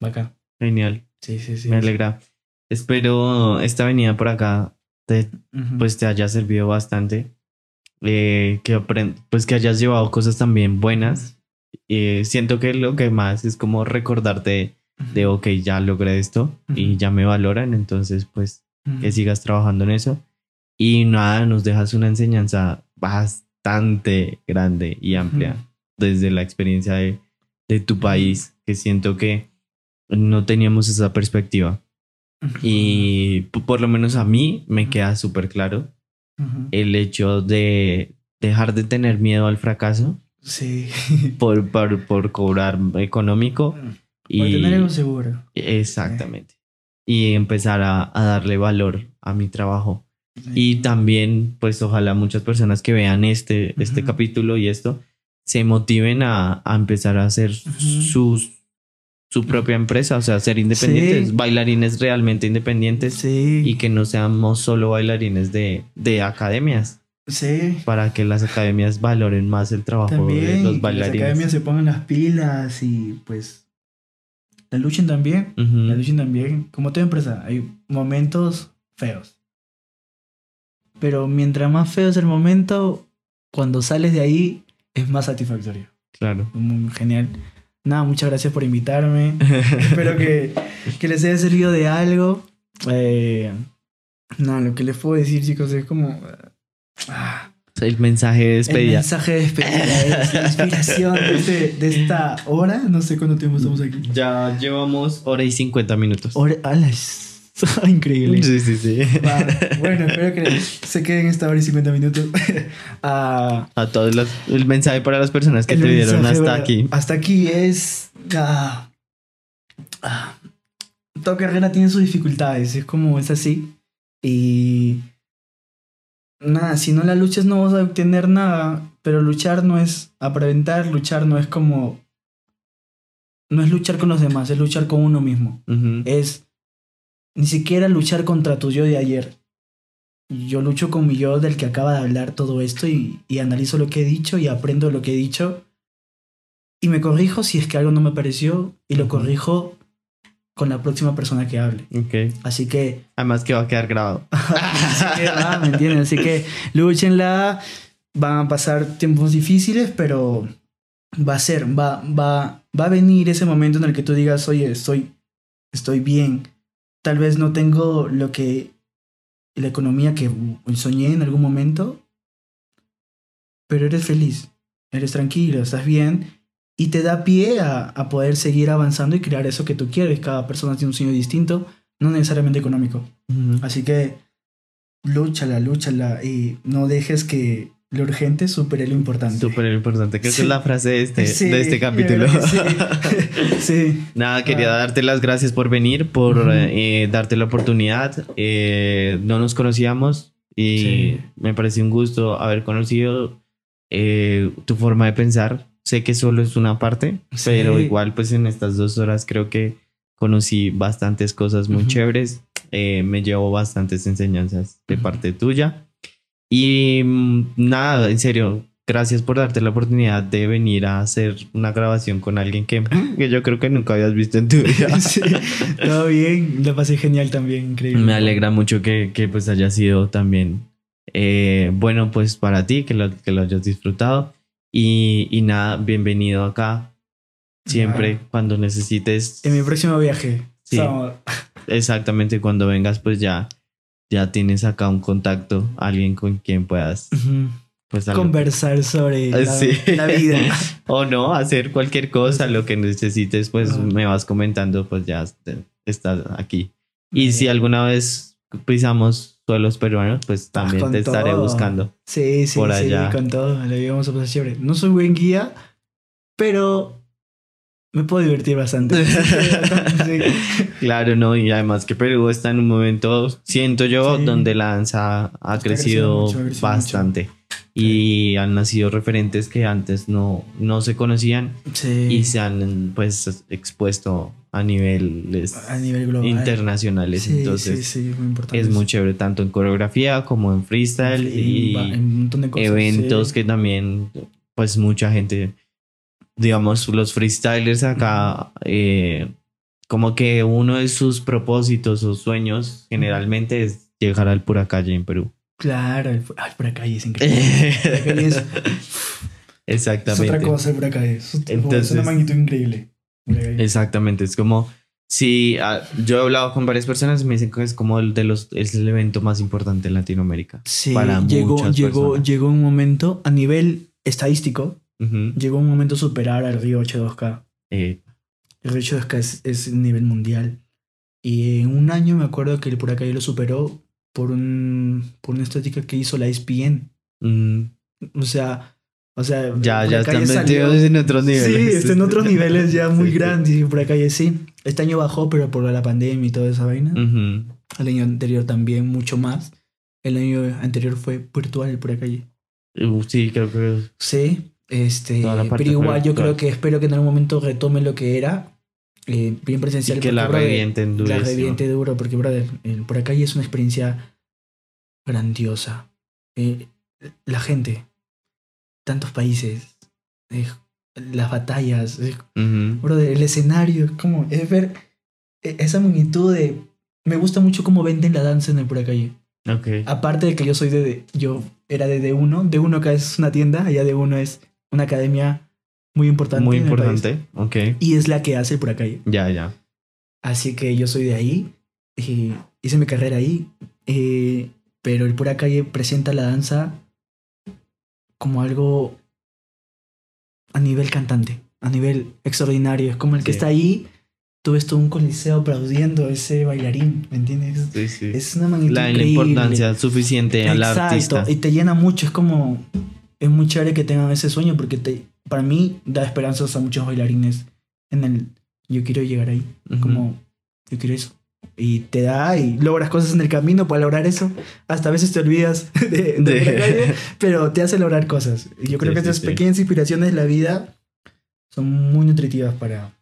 bacán. Genial. Sí, sí, sí. Me alegra. Espero esta venida por acá te, pues te haya servido bastante. Eh, que pues que hayas llevado cosas también buenas. Eh, siento que lo que más es como recordarte de, ok, ya logré esto y ya me valoran, entonces pues que sigas trabajando en eso. Y nada, nos dejas una enseñanza bastante grande y amplia desde la experiencia de, de tu país, que siento que no teníamos esa perspectiva. Y por lo menos a mí me queda súper claro el hecho de dejar de tener miedo al fracaso. Sí. Por, por, cobrar económico. Y, por tener algo seguro. Exactamente. Y empezar a, darle valor a mi trabajo. Y también, pues ojalá muchas personas que vean este, este capítulo y esto se motiven a, a empezar a hacer sus su propia empresa, o sea, ser independientes, bailarines realmente independientes y que no seamos solo bailarines de, de academias. Sí. Para que las academias valoren más el trabajo de los bailarines. Las academias se pongan las pilas y pues la luchen también. La luchen también. Como toda empresa, hay momentos feos. Pero mientras más feo es el momento, cuando sales de ahí es más satisfactorio. Claro. Muy genial. Nada, muchas gracias por invitarme. Espero que, que, les haya servido de algo. Eh, nada, lo que les puedo decir, chicos, es como. Ah, el mensaje de despedida. El mensaje de despedida es la inspiración de, este, de, esta hora. No sé cuánto tiempo estamos aquí. Ya llevamos hora y 50 minutos. Hora, Increíble. Sí, sí, sí. Bueno, espero que se queden esta hora y 50 minutos. a, a todos los, el mensaje para las personas que te vieron hasta aquí. Hasta aquí es. Ah, ah, toda carrera tiene sus dificultades. Es como es así. Y. Nada, si no la luchas no vas a obtener nada. Pero luchar no es preventar luchar no es como. No es luchar con los demás, es luchar con uno mismo. Es ni siquiera luchar contra tu yo de ayer. Yo lucho con mi yo del que acaba de hablar todo esto y, analizo lo que he dicho y aprendo lo que he dicho. Y me corrijo si es que algo no me pareció y lo corrijo con la próxima persona que hable. Okay. Así que... Además que va a quedar grabado. Así que, ah, ¿me entienden? Así que luchenla. Van a pasar tiempos difíciles, pero va a ser, va, va, va a venir ese momento en el que tú digas, oye, estoy, estoy bien tal vez no tengo lo que la economía que soñé en algún momento, pero eres feliz, eres tranquilo, estás bien y te da pie a, poder seguir avanzando y crear eso que tú quieres. Cada persona tiene un sueño distinto, no necesariamente económico. Así que lúchala, lúchala y no dejes que lo urgente supere lo importante. Supere lo importante. Creo que es la frase de este, de este capítulo. Sí. Nada, quería ah. darte las gracias por venir, por eh, darte la oportunidad. Eh, no nos conocíamos y me pareció un gusto haber conocido eh, tu forma de pensar. Sé que solo es una parte, pero igual pues en estas dos horas creo que conocí bastantes cosas muy chéveres. me llevo bastantes enseñanzas de parte tuya. Y mm, nada, en serio, gracias por darte la oportunidad de venir a hacer una grabación con alguien que, que yo creo que nunca habías visto en tu vida. sí, todo bien, la pasé genial también, increíble. Me alegra mucho que, que pues haya sido también eh, bueno pues para ti, que lo, que lo hayas disfrutado. Y, y nada, bienvenido acá. Siempre cuando necesites. En mi próximo viaje. Sí. Exactamente, cuando vengas pues ya ya tienes acá un contacto, alguien con quien puedas pues, conversar sobre ah, la, vida. o no, hacer cualquier cosa, lo que necesites, pues me vas comentando, pues ya estás aquí. Y si alguna vez pisamos suelos peruanos, pues ah, también te estaré buscando. Sí, sí, por allá. sí, con todo, le vamos a pasar chévere. No soy buen guía, pero me puedo divertir bastante. Claro, no, y además que Perú está en un momento, siento yo, donde la danza ha crecido bastante. Y han nacido referentes que antes no, no se conocían y se han pues expuesto a niveles a nivel global. internacionales. Entonces es muy chévere tanto en coreografía como en freestyle y, eventos que también pues mucha gente digamos, los freestylers acá, eh, como que uno de sus propósitos o sueños generalmente es llegar al pura calle en Perú. Claro, el, pura calle es increíble. es, Exactamente. Es otra cosa el pura calle. Es, una magnitud increíble. Exactamente, es como si ah, yo he hablado con varias personas me dicen que es como el de los es el evento más importante en Latinoamérica. Sí, para llegó, llegó, llegó un momento a nivel estadístico Llegó un momento superar al Río H2K. Eh, El río Chosca es, es nivel mundial. Y en un año me acuerdo que el Puracay lo superó por, un, por una estética que hizo la ESPN. Mm, O sea, o sea, ya, ya están metidos en otros niveles. Sí, está en otros niveles ya muy Sí, sí. grandes. Y por acá sí. Este año bajó, pero por la pandemia y toda esa vaina. Ujú. El año anterior también, mucho más. El año anterior fue virtual por acá. Uh, Sí, creo que Sí, este, la pero igual yo creo que espero que en algún momento retome lo que era. eh, bien y presencial. que la brother, revienten La durísimo. reviente duro, porque, brother, el por acá es una experiencia grandiosa. Eh, la gente, tantos países, eh, las batallas, eh, brother, el escenario, es como, es ver eh, esa magnitud de... Me gusta mucho cómo venden la danza en el por acá. Ok. Aparte de que yo soy de, de- yo era de D1, D1 acá es una tienda, allá D1 es una academia muy importante. Muy importante. Ok. Y es la que hace el por acá. Ya, ya. Así que yo soy de ahí. y hice mi carrera ahí. eh, pero el Pura Calle presenta la danza como algo a nivel cantante, a nivel extraordinario. Es como el que Sí. está ahí, tú ves todo un coliseo aplaudiendo a ese bailarín, ¿me entiendes? Sí, sí. Es una magnitud la, la increíble. importancia suficiente al artista. y te llena mucho. Es como, es muy chévere que tengan ese sueño porque te, para mí da esperanzas a muchos bailarines en el, yo quiero llegar ahí. Como, yo quiero eso. Y te da y logras cosas en el camino para lograr eso. Hasta a veces te olvidas de, de De- la calle, pero te hace lograr cosas. Yo creo Sí, que sí, estas sí. pequeñas inspiraciones de la vida son muy nutritivas para,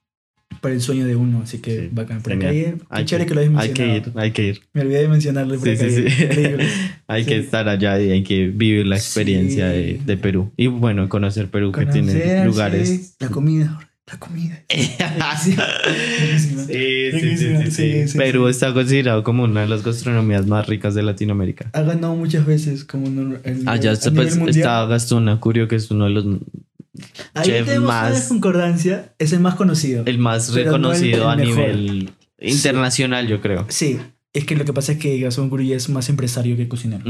para el sueño de uno. Así que Sí, bacán. Por calle, Hay chévere que, que lo hayas hay que mencionado. ir, hay que ir. Me olvidé de mencionarlo. por Sí, sí, calle. sí. Increíble. hay que estar allá y hay que vivir la experiencia de, de Perú. Y bueno, conocer Perú que Conocer, tiene sí, lugares. La comida, la comida. sí, sí, Perú está considerado como una de las gastronomías más ricas de Latinoamérica. Ha ganado muchas veces como no- el- Allá a está, pues, está Gastón Acurio, que es uno de los Ahí chef tenemos más- una concordancia. Es el más conocido. el más Pero no el- reconocido el a mejor. nivel internacional, yo creo. Sí, es que lo que pasa es que Gastón Gurúa es más empresario que cocinero.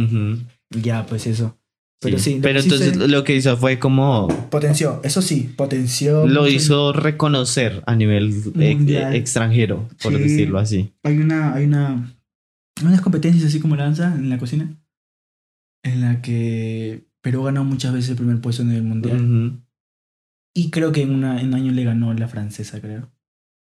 Ya, pues eso. Pero sí, lo Pero sí entonces se- lo que hizo fue como Potenció, eso sí, potenció. lo hizo reconocer a nivel eh, Mundial. extranjero, por Sí. decirlo así. Hay una, hay una, hay unas competencias así como lanza en la cocina, en la que Perú ganó muchas veces el primer puesto en el mundial. Ujú. Y creo que en, una, en un año le ganó la francesa, creo.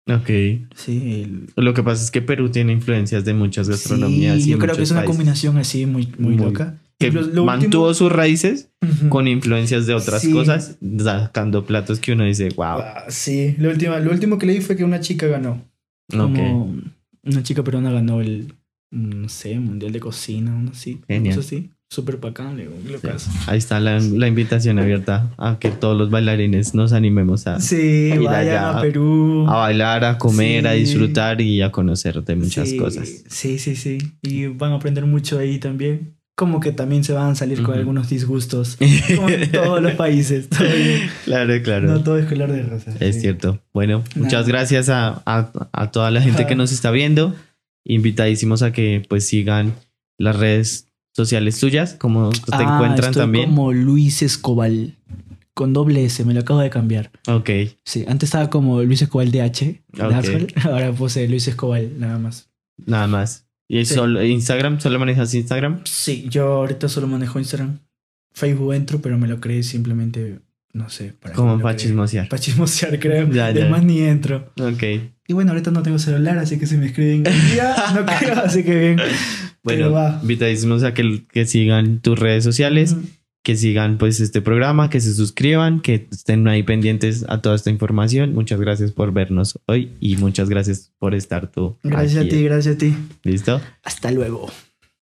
Ok. Sí, el, Lo que pasa es que Perú tiene influencias de muchas gastronomías. Sí, y yo creo que es una países combinación así muy, muy, Muy- loca. Que Lo- lo mantuvo último- sus raíces con influencias de otras Sí. cosas, sacando platos que uno dice, wow. Ah, sí, lo último, lo último que leí fue que una chica ganó. Como una chica peruana ganó el, no sé, mundial de cocina, uno así. Genial. Eso sí, súper bacán, le digo, locazo. Ahí está la, la invitación abierta a que todos los bailarines nos animemos a, Sí, Ir vayan allá a Perú. a bailar, a comer, a Sí. disfrutar y a conocer de muchas Sí, cosas. Sí, sí, sí. Y van a aprender mucho ahí también. Como que también se van a salir con Ujú. algunos disgustos. Como en todos los países. todo claro, claro. No todo es color de rosa. Es sí. cierto. Bueno, muchas Nada. gracias a, a- a toda la gente que nos está viendo. Invitadísimos a que pues sigan las redes sociales tuyas, como te Ah, encuentran estoy también. como Luis Escobal. Con doble S, me lo acabo de cambiar. Ok, Sí, antes estaba como Luis Escobal DH. Ok. Dazzle, Ahora puse Luis Escobal, nada más. nada más. ¿Y Sí. solo Instagram? ¿Solo manejas Instagram? Sí, yo ahorita solo manejo Instagram. Facebook entro, pero me lo creé simplemente, no sé. Para Como para chismosear. Para chismosear, creo. Ya, ya. Además ni entro. Ok. Y bueno, ahorita no tengo celular, así que si me escriben ya no creo, así que bien. Bueno, invitadísimos a que, que sigan tus redes sociales, Ujú. que sigan pues este programa, que se suscriban, que estén ahí pendientes a toda esta información. Muchas gracias por vernos hoy y muchas gracias por estar tú. Gracias aquí. a ti, gracias a ti. ¿Listo? Hasta luego.